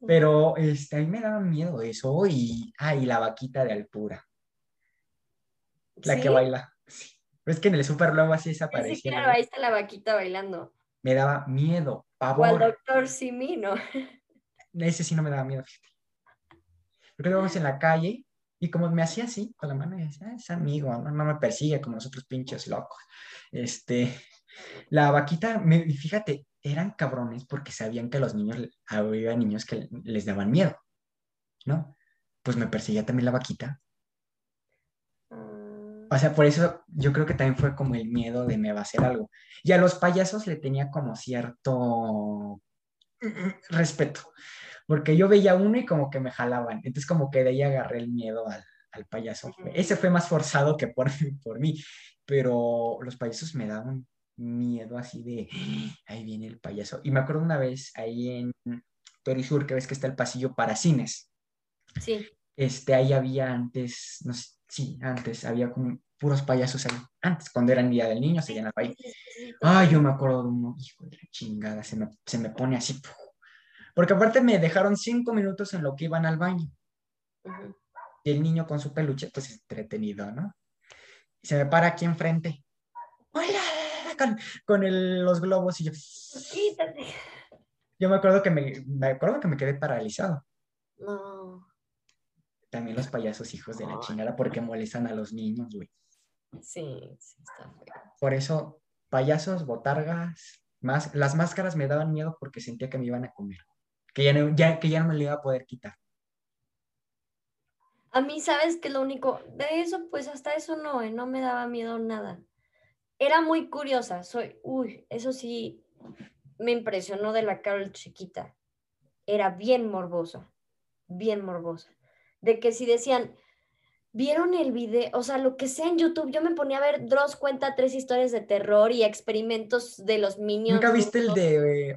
Pero este, a mí me daba miedo eso y, ah, y la vaquita de altura. La que baila. Es que en el Super luego así desapareció. Sí, claro, ahí está la vaquita bailando. Me daba miedo, pavor. O al doctor Simino. Ese sí no me daba miedo, fíjate. Porque luego en la calle y como me hacía así con la mano, y decía, ah, es amigo, ¿no? no me persigue como nosotros pinches locos. Este, la vaquita, me, fíjate, eran cabrones porque sabían que los niños, había niños que les daban miedo, ¿no? Pues me perseguía también la vaquita o sea, por eso yo creo que también fue como el miedo de me va a hacer algo. Y a los payasos le tenía como cierto respeto, porque yo veía uno y como que me jalaban. Entonces como que de ahí agarré el miedo al, al payaso. Ese fue más forzado que por, por mí, pero los payasos me daban miedo así de, ahí viene el payaso. Y me acuerdo una vez ahí en Torisur, que ves que está el pasillo para cines. Sí. Este, ahí había antes, no sé, Sí, antes había como puros payasos ahí. Antes, cuando era el Día del Niño, se llenaba ahí. Ay, yo me acuerdo de uno, hijo de la chingada, se me, se me pone así. Porque aparte me dejaron cinco minutos en lo que iban al baño. Y el niño con su peluche, pues entretenido, ¿no? Y se me para aquí enfrente. ¡Hola! Con, con el, los globos y yo. Quítate. Yo me acuerdo que me, me acuerdo que me quedé paralizado. No. También los payasos hijos de la chingada porque molestan a los niños, güey. Sí, sí, está feo. Por eso, payasos, botargas, más, las máscaras me daban miedo porque sentía que me iban a comer. Que ya no, ya, que ya no me lo iba a poder quitar. A mí, ¿sabes qué? Lo único, de eso, pues hasta eso no, ¿eh? no me daba miedo nada. Era muy curiosa, soy, uy, eso sí, me impresionó de la Carol chiquita. Era bien morbosa, bien morbosa de que si decían, vieron el video, o sea, lo que sea en YouTube, yo me ponía a ver, Dross cuenta tres historias de terror y experimentos de los niños. ¿Nunca viste el de eh,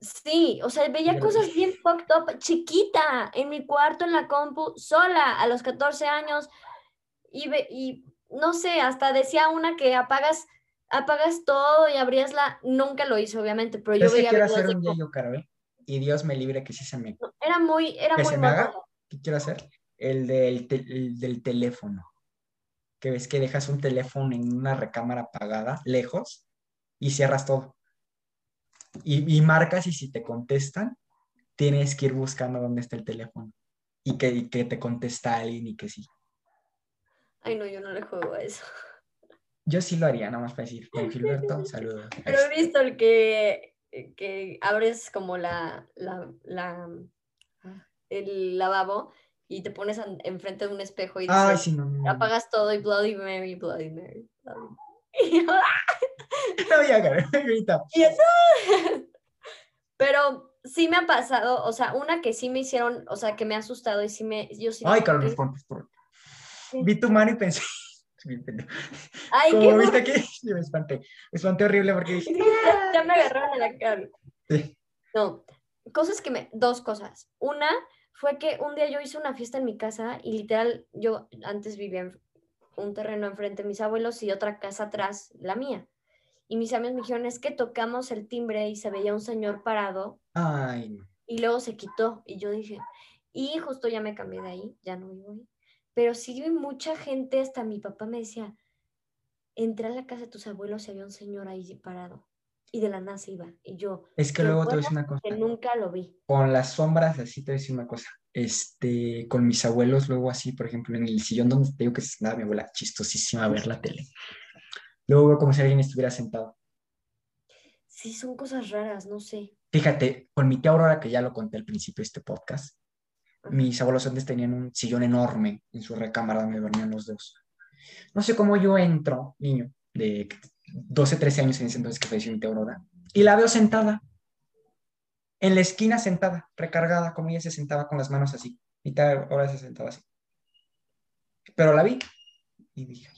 Sí, o sea, veía cosas bien fucked up, chiquita, en mi cuarto, en la compu, sola, a los 14 años, y, y no sé, hasta decía una que apagas apagas todo y abrías la, nunca lo hice obviamente, pero yo veía... quiero hacer un día yo, y Dios me libre que sí se me... Era muy, era que muy se me haga, ¿qué quiero hacer? El del, del teléfono. Que ves que dejas un teléfono en una recámara apagada, lejos, y cierras todo. Y, y, marcas y si te contestan, tienes que ir buscando dónde está el teléfono. Y que, y que te contesta alguien y que sí. Ay, no, yo no le juego a eso. Yo sí lo haría, nada más para decir, Gilberto, saludos. Pero he visto el que que abres como la, la, la, el lavabo y te pones enfrente de un espejo y dices, apagas todo y Bloody Mary, Bloody Mary. Bloody... Pero sí me ha pasado, o sea, una que sí me hicieron, o sea, que me ha asustado y sí me, yo sí. Ay, Carlos, por Vi tu mano y pensé, Ay, Como viste aquí, me espanté. Me espanté horrible porque dije. Ya me agarraron en la cara. Sí. No, cosas que me. Dos cosas. Una fue que un día yo hice una fiesta en mi casa y literal, yo antes vivía en un terreno enfrente de mis abuelos y otra casa atrás, la mía. Y mis amigos me dijeron, es que tocamos el timbre y se veía un señor parado. Ay. Y luego se quitó. Y yo dije, y justo ya me cambié de ahí, ya no vivo ahí. Pero sí vi mucha gente, hasta mi papá me decía, entré a la casa de tus abuelos y había un señor ahí parado. Y de la nada se iba. Y yo, Es que luego te voy a decir una cosa. que nunca lo vi. Con las sombras, así te voy a decir una cosa. Este, con mis abuelos, luego así, por ejemplo, en el sillón donde te digo que se sentaba mi abuela, chistosísima a ver la tele. Luego veo como si alguien estuviera sentado. Sí, son cosas raras, no sé. Fíjate, con mi tía Aurora, que ya lo conté al principio de este podcast, mis abuelos antes tenían un sillón enorme en su recámara donde dormían los dos. No sé cómo yo entro, niño, de 12, 13 años en ese entonces que falleció mi tía Aurora, y la veo sentada, en la esquina sentada, recargada, como ella se sentaba con las manos así. Mi tía Aurora se sentaba así. Pero la vi y dije,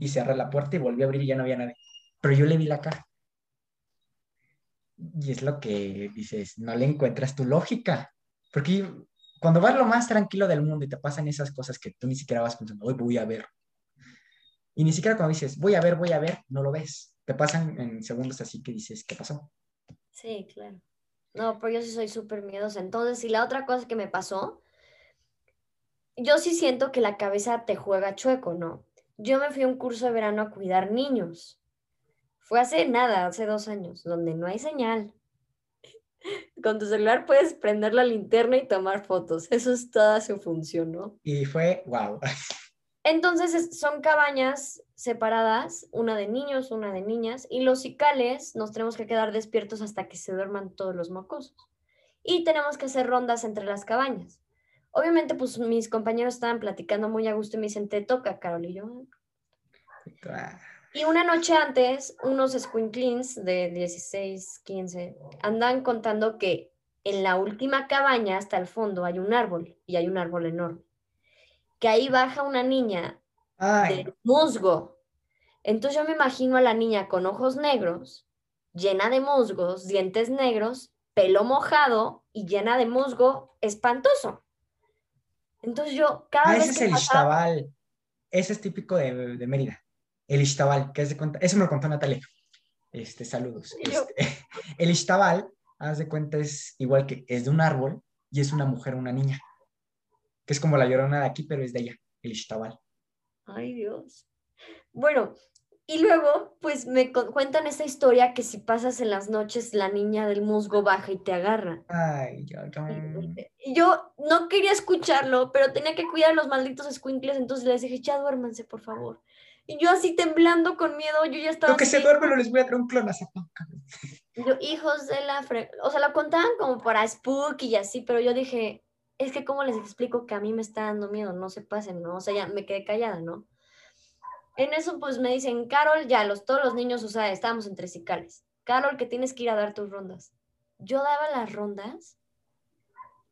y cerré la puerta y volví a abrir y ya no había nadie. Pero yo le vi la cara. Y es lo que dices, no le encuentras tu lógica. Porque cuando vas lo más tranquilo del mundo y te pasan esas cosas que tú ni siquiera vas pensando, hoy voy a ver. Y ni siquiera cuando dices, voy a ver, voy a ver, no lo ves. Te pasan en segundos así que dices, ¿qué pasó? Sí, claro. No, pero yo sí soy súper miedosa. Entonces, y la otra cosa que me pasó, yo sí siento que la cabeza te juega chueco, ¿no? Yo me fui a un curso de verano a cuidar niños. Fue hace nada, hace dos años, donde no hay señal. Con tu celular puedes prender la linterna y tomar fotos. Eso es toda su función, ¿no? Y fue, wow. Entonces es- son cabañas separadas, una de niños, una de niñas, y los cicales nos tenemos que quedar despiertos hasta que se duerman todos los mocosos. Y tenemos que hacer rondas entre las cabañas. Obviamente, pues mis compañeros estaban platicando muy a gusto y me dicen, te toca, Carol, y yo. "Ah". Y una noche antes, unos squinklings de 16, 15 andan contando que en la última cabaña hasta el fondo hay un árbol, y hay un árbol enorme. Que ahí baja una niña Ay, de musgo. Entonces yo me imagino a la niña con ojos negros, llena de musgos, dientes negros, pelo mojado y llena de musgo espantoso. Entonces yo cada ah, vez ese es el pasaba-. Ese es típico de, de Mérida. El Ixtabal, que es de cuenta, eso me lo contó Natalia. Este, saludos. Este, el Ixtabal, haz de cuenta, es igual que es de un árbol y es una mujer, una niña. Que es como la llorona de aquí, pero es de ella, el Ixtabal. Ay, Dios. Bueno, y luego, pues me cu- cuentan esta historia que si pasas en las noches, la niña del musgo baja y te agarra. Ay, yo, yo- yo no quería escucharlo, pero tenía que cuidar a los malditos squinkles, entonces les dije, ya duérmanse, por favor. Y yo así temblando con miedo, yo ya estaba Lo que así se duerme no les voy a traer un clonazepam. cabrón. Yo, hijos de la fre... O sea, lo contaban como para spooky y así, pero yo dije, es que cómo les explico que a mí me está dando miedo, no se pasen, ¿no? O sea, ya me quedé callada, ¿no? En eso, pues me dicen, Carol, ya, los, todos los niños, o sea, estábamos entre cicales. Carol, que tienes que ir a dar tus rondas. Yo daba las rondas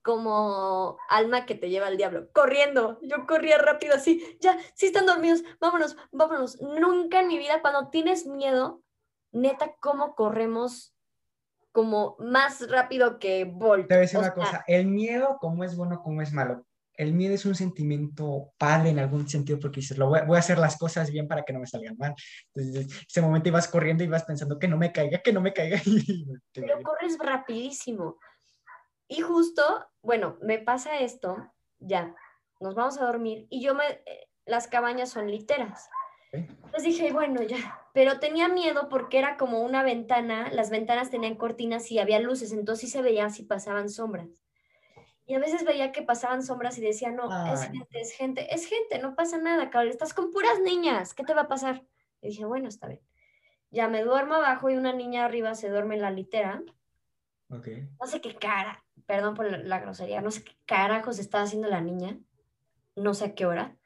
como alma que te lleva al diablo, corriendo. Yo corría rápido así, ya, sí están dormidos, vámonos, vámonos. Nunca en mi vida, cuando tienes miedo, neta, cómo corremos como más rápido que Bolt. Te voy a decir O una sea, cosa, el miedo, como es bueno, como es malo. El miedo es un sentimiento padre en algún sentido porque dices, lo voy, a- voy a hacer las cosas bien para que no me salgan mal. Entonces, ese momento ibas corriendo y ibas pensando que no me caiga, que no me caiga. pero corres rapidísimo. Y justo, bueno, me pasa esto, ya, nos vamos a dormir y yo me, eh, las cabañas son literas. Entonces dije, bueno, ya, pero tenía miedo porque era como una ventana, las ventanas tenían cortinas y había luces, entonces sí se veía si pasaban sombras. Y a veces veía que pasaban sombras y decía, no, es gente, es gente, es gente, no pasa nada, Carol, estás con puras niñas, ¿qué te va a pasar? Y dije, bueno, está bien. Ya me duermo abajo y una niña arriba se duerme en la litera Ok. no sé qué cara, perdón por la, grosería, no sé qué carajos estaba haciendo la niña, no sé a qué hora.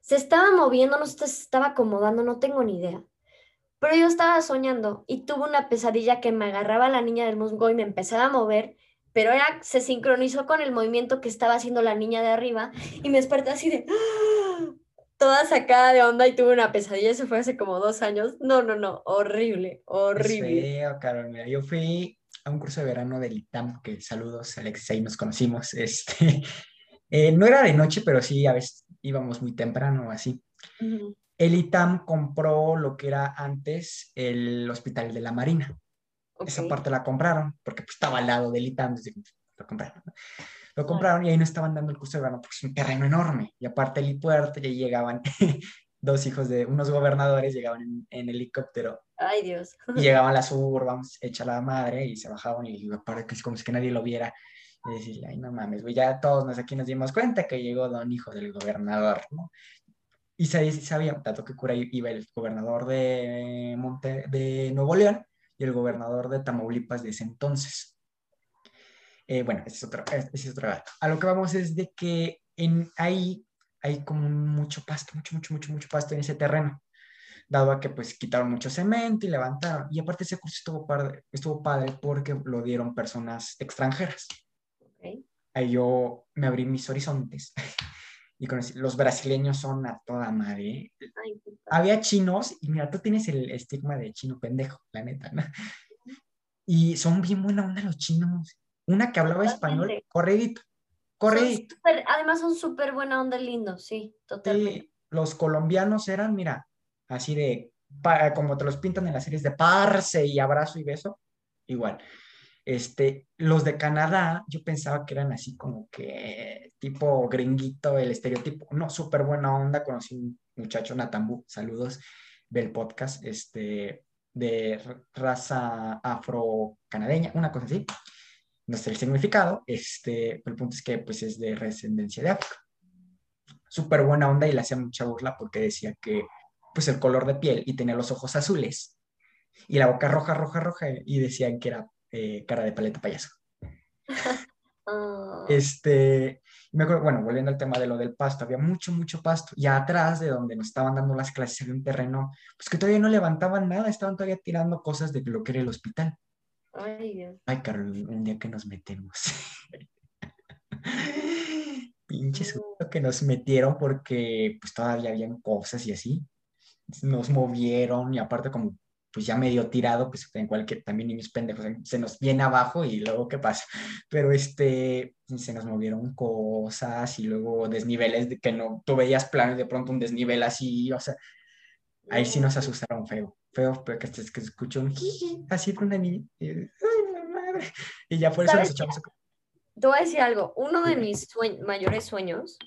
Se estaba moviendo, no se estaba acomodando, no tengo ni idea. Pero yo estaba soñando y tuve una pesadilla que me agarraba la niña del musgo y me empezaba a mover, pero era, se sincronizó con el movimiento que estaba haciendo la niña de arriba y me desperté así de ¡ah! toda sacada de onda y tuve una pesadilla. Eso fue hace como dos años. No, no, no, horrible, Es horrible. feo, Carol. Mira, yo fui a un curso de verano del ITAM, que saludos, Alex, ahí nos conocimos. Este, eh, no era de noche, pero sí, a veces íbamos muy temprano, así. El ITAM compró lo que era antes el Hospital de la Marina. Esa parte la compraron, porque pues, estaba al lado del ITAM, desde que lo compraron. Lo compraron y ahí no estaban dando el curso de verano porque es un terreno enorme. Y aparte el helipuerto, y ahí llegaban dos hijos de unos gobernadores, llegaban en, en helicóptero Ay, Dios. y llegaban las suburbans, hecha la madre, y se bajaban y para que es como si que nadie lo viera. Y decirle, ay, no mames, güey, ya todos nos aquí nos dimos cuenta que llegó don hijo del gobernador, ¿no? Y se sabía, tanto que cura iba el gobernador de, Monte, de Nuevo León y el gobernador de Tamaulipas de ese entonces. Eh, bueno, ese es, otro, ese es otro dato. A lo que vamos es de que en, ahí hay como mucho pasto, mucho, mucho, mucho, mucho pasto en ese terreno dado a que pues quitaron mucho cemento y levantaron. Y aparte ese curso estuvo padre, estuvo padre porque lo dieron personas extranjeras. Ok. Ahí yo me abrí mis horizontes y conocí, los brasileños son a toda madre. Ay. Había chinos y mira, tú tienes el estigma de chino pendejo, la neta, ¿no? Y son bien buena onda los chinos. Una que hablaba español, corredito, corredito. Son además son súper buena onda lindos, sí, totalmente. Los colombianos eran, mira, así de, pa- como te los pintan en las series de parce y abrazo y beso, igual. Este, los de Canadá, yo pensaba que eran así como que tipo gringuito, el estereotipo, no, súper buena onda, conocí un muchacho, Natambu, saludos del podcast, este, de raza afro-canadeña, una cosa así, no sé el significado, este, pero el punto es que pues es de descendencia de África súper buena onda y le hacía mucha burla porque decía que pues el color de piel y tenía los ojos azules y la boca roja, roja, roja y decían que era eh, cara de paleta payaso. Ah, Este, me acuerdo, bueno, volviendo al tema de lo del pasto, había mucho, mucho pasto y atrás de donde nos estaban dando las clases había un terreno, pues que todavía no levantaban nada, estaban todavía tirando cosas de lo que era el hospital. Ay, Dios. Ay, Carol, un día que nos metemos. Pinche susto que nos metieron porque pues todavía habían cosas y así. Nos movieron y aparte como pues ya medio tirado, pues en cualquier, también niños pendejos, se nos viene abajo y luego qué pasa. Pero este, se nos movieron cosas y luego desniveles de que no, tú veías plano y de pronto un desnivel así, o sea, ahí sí nos asustaron feo, feo, pero que, que escuchó un jiji, así de una niña. Y, ay, la madre. Y ya por eso ¿Sabes echamos a Te voy a decir algo. Uno de mis sue- mayores sueños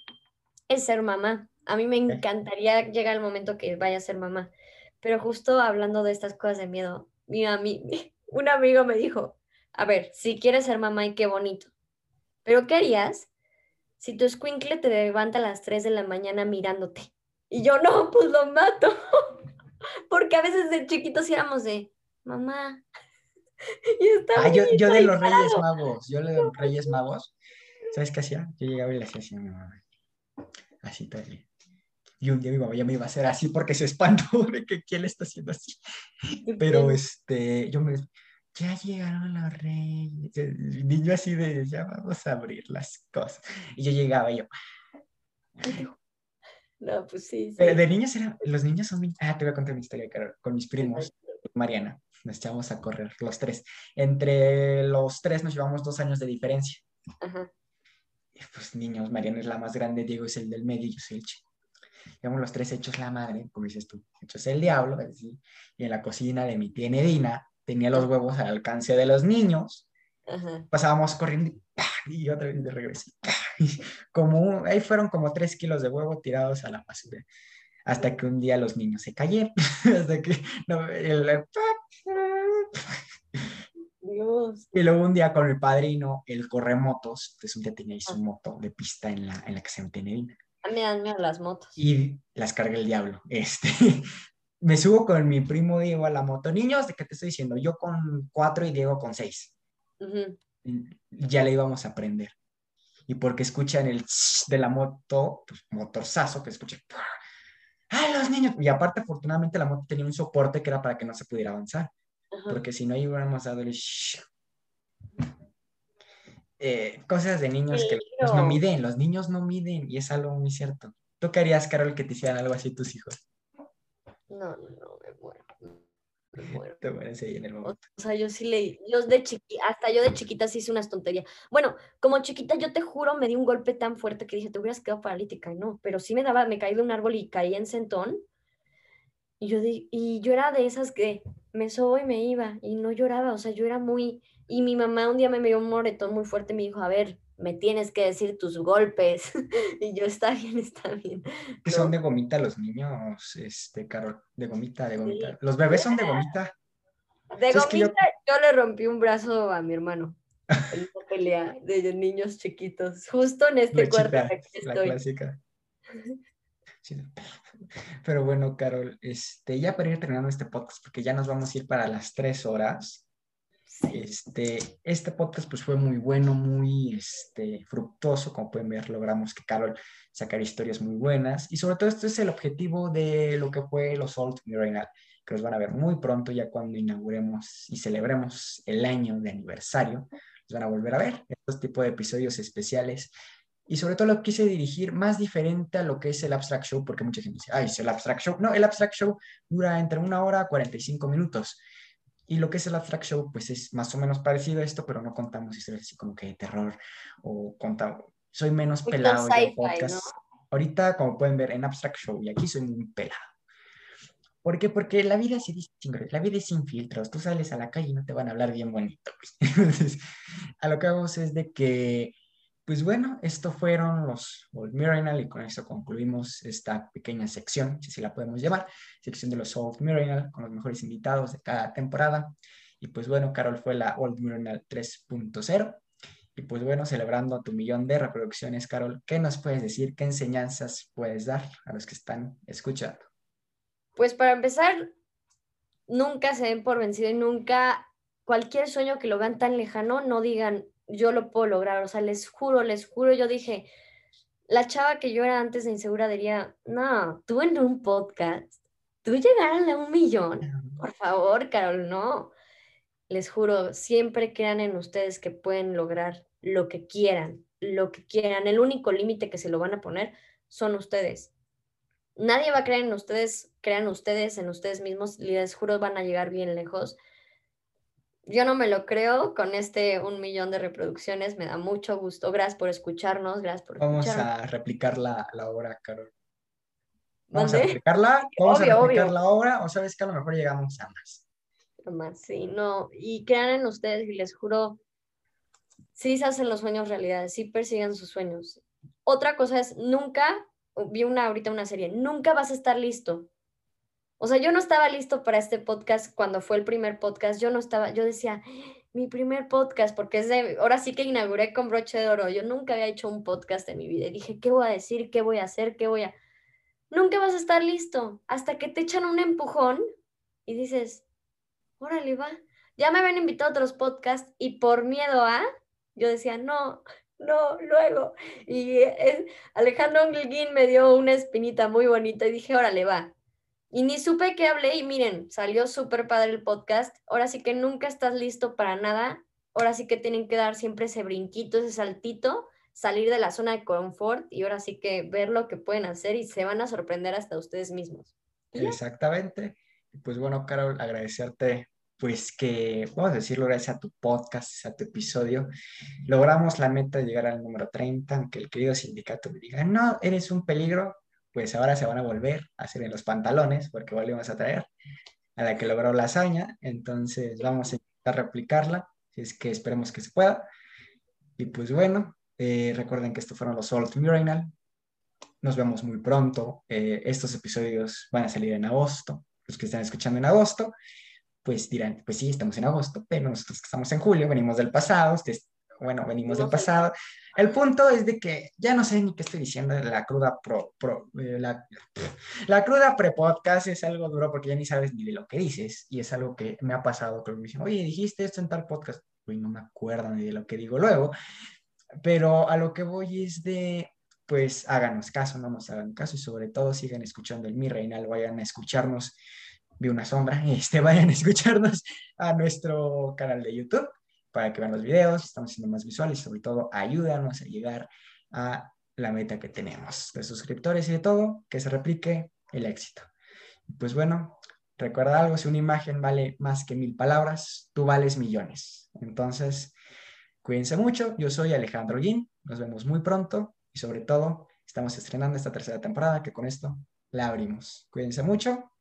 es ser mamá. A mí me encantaría llegar el momento que vaya a ser mamá. Pero justo hablando de estas cosas de miedo, mi ami- un amigo me dijo, a ver, si quieres ser mamá y qué bonito. Pero ¿qué harías si tu escuincle te levanta a las 3 de la mañana mirándote? Y yo, no, pues lo mato. Porque a veces de chiquitos éramos de, mamá. Y Ah, yo, yo de los Reyes Magos, yo de los Reyes Magos, ¿sabes qué hacía? Yo llegaba y le hacía así a mi mamá. Así día. Y un día mi mamá ya me iba a hacer así porque se espantó de que quién le está haciendo así. Pero este, yo me ya llegaron los reyes. El niño así de, ya vamos a abrir las cosas. Y yo llegaba y yo, No, pues sí, sí. pero de niños eran, los niños son, ah, te voy a contar mi historia, Carol, con mis primos, Mariana, nos echamos a correr los tres. Entre los tres nos llevamos dos años de diferencia. Ajá. Y, pues niños, Mariana es la más grande, Diego es el del medio y yo soy el chico. Llevamos los tres hechos la madre, como dices tú, hechos el diablo, así. Y en la cocina de mi tía Nedina tenía los huevos al alcance de los niños. Ajá. Pasábamos corriendo y, ¡pah! y otra vez de regreso. Como un- ahí fueron como tres kilos de huevo tirados a la basura. Hasta que un día los niños se cayeron. hasta que no, el- Dios. Y luego un día con mi padrino, el corremotos, pues un día tenía ahí su moto de pista en la, en la que se Nedina. A mí me dan miedo las motos. y las carga el diablo. Este, me subo con mi primo Diego a la moto. Niños, ¿de qué te estoy diciendo? Yo con cuatro y Diego con seis. Ujú. Ya le íbamos a aprender. Y porque escuchan el de la moto, pues motorzazo que escucha. ¡Ay, los niños! Y aparte, afortunadamente, la moto tenía un soporte que era para que no se pudiera avanzar. Ajá. Porque si no, ahí hubiéramos dado el. Eh, cosas de niños que los no Peligro. miden, los niños no miden, y es algo muy cierto. ¿Tú qué harías, Carol, que te hicieran algo así tus hijos? No, no, no, me muero. Te mueres ahí en el momento. O sea, yo sí le, yo de chiqui, hasta yo de chiquita sí hice unas tonterías. Bueno, como chiquita yo te juro me di un golpe tan fuerte que dije, te hubieras quedado paralítica, y no, pero sí me daba, me caí de un árbol y caí en sentón. Y yo, di- y yo era de esas que me sobo y me iba y no lloraba, o sea, yo era muy, Y mi mamá un día me dio un moretón muy fuerte y me dijo, a ver, me tienes que decir tus golpes. y yo, está bien, está bien. Que son de gomita los niños, este, Carol, de gomita, de gomita. Los bebés son de gomita. De gomita, yo... le rompí un brazo a mi hermano en una pelea de niños chiquitos, justo en este cuarto La clásica. Pero bueno, Carol, este, ya para ir terminando este podcast, porque ya nos vamos a ir para las tres horas. Este, este podcast pues fue muy bueno, muy este, fructuoso, como pueden ver, logramos que Carol sacara historias muy buenas y sobre todo esto es el objetivo de lo que fue los Old Mirenal, que los van a ver muy pronto ya cuando inauguremos y celebremos el año de aniversario, los van a volver a ver, estos tipos de episodios especiales y sobre todo lo quise dirigir más diferente a lo que es el Abstract Show, porque mucha gente dice, ay, es el Abstract Show. No, el Abstract Show dura entre una hora a 45 minutos. Y lo que es el Abstract Show, pues es más o menos parecido a esto, pero no contamos historias así como que de terror o contamos. Soy menos pelado en podcast. Ahorita, como pueden ver, en Abstract Show, y aquí soy muy pelado. ¿Por qué? Porque la vida, es la vida es sin filtros. Tú sales a la calle y no te van a hablar bien bonito. Entonces, a lo que vamos es de que pues bueno, esto fueron los Old Mirinal y con esto concluimos esta pequeña sección, si la podemos llamar, sección de los Old Mirinal con los mejores invitados de cada temporada. Y pues bueno, Carol fue la Old Mirinal 3.0. Y pues bueno, celebrando tu millón de reproducciones, Carol, ¿qué nos puedes decir? ¿Qué enseñanzas puedes dar a los que están escuchando? Pues para empezar, nunca se den por vencido y nunca cualquier sueño que lo vean tan lejano, no digan, yo lo puedo lograr. O sea, les juro, les juro, yo dije, la chava que yo era antes de insegura diría, no, tú en un podcast, tú llegaron a un millón. Por favor, Carol, no. Les juro, siempre crean en ustedes que pueden lograr lo que quieran, lo que quieran. El único límite que se lo van a poner son ustedes. Nadie va a creer en ustedes, crean ustedes en ustedes mismos, les juro, van a llegar bien lejos yo no me lo creo con este un millón de reproducciones. Me da mucho gusto. Gracias por escucharnos. Gracias por Vamos a replicar la, la obra, Carol. Vamos a replicarla. Vamos a replicar la obra. O sabes que a lo mejor llegamos a más. Más, sí, no. Y crean en ustedes y les juro, sí se hacen los sueños realidad, sí persigan sus sueños. Otra cosa es, nunca, vi una ahorita una serie, nunca vas a estar listo. O sea, yo no estaba listo para este podcast cuando fue el primer podcast. Yo no estaba, yo decía, mi primer podcast, porque es de, ahora sí que inauguré con broche de oro. Yo nunca había hecho un podcast en mi vida y dije, ¿qué voy a decir? ¿Qué voy a hacer? ¿Qué voy a...? Nunca vas a estar listo hasta que te echan un empujón y dices, órale, va. Ya me habían invitado a otros podcasts y por miedo a, yo decía, no, no, luego. Y eh, Alejandro Anglguín me dio una espinita muy bonita y dije, órale, va y ni supe que hablé y miren, salió súper padre el podcast. Ahora sí que nunca estás listo para nada. Ahora sí que tienen que dar siempre ese brinquito, ese saltito, salir de la zona de confort y ahora sí que ver lo que pueden hacer y se van a sorprender hasta ustedes mismos. Exactamente. Pues bueno, Carol, agradecerte pues que, vamos a decirlo, gracias a tu podcast, a tu episodio, logramos la meta de llegar al número 30, aunque el querido sindicato me diga, no, eres un peligro, pues ahora se van a volver a hacer en los pantalones, porque volvemos a traer a la que logró la hazaña, entonces vamos a intentar replicarla, si es que esperemos que se pueda. Y pues bueno, eh, recuerden que estos fueron los Salt Murinal. Nos vemos muy pronto. Eh, estos episodios van a salir en agosto. Los que están escuchando en agosto, pues dirán, pues sí, estamos en agosto, pero nosotros que estamos en julio, venimos del pasado, bueno, venimos del pasado. El punto es de que ya no sé ni qué estoy diciendo de la cruda pro, eh, la, la, cruda pre-podcast es algo duro porque ya ni sabes ni de lo que dices y es algo que me ha pasado que me dicen, oye, dijiste esto en tal podcast, uy, no me acuerdo ni de lo que digo luego, pero a lo que voy es de, pues háganos caso, no nos hagan caso y sobre todo sigan escuchando el Mi Reinal, vayan a escucharnos, vi una sombra, este, vayan a escucharnos a nuestro canal de YouTube para que vean los videos, estamos siendo más visuales y sobre todo ayúdanos a llegar a la meta que tenemos de suscriptores y de todo, que se replique el éxito. Pues bueno, recuerda algo, si una imagen vale más que mil palabras, tú vales millones. Entonces, cuídense mucho, yo soy Alejandro Guín, nos vemos muy pronto y sobre todo estamos estrenando esta tercera temporada que con esto la abrimos. Cuídense mucho,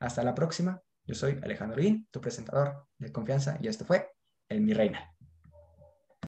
hasta la próxima. Yo soy Alejandro Guín, tu presentador de confianza y esto fue el Mi Reina.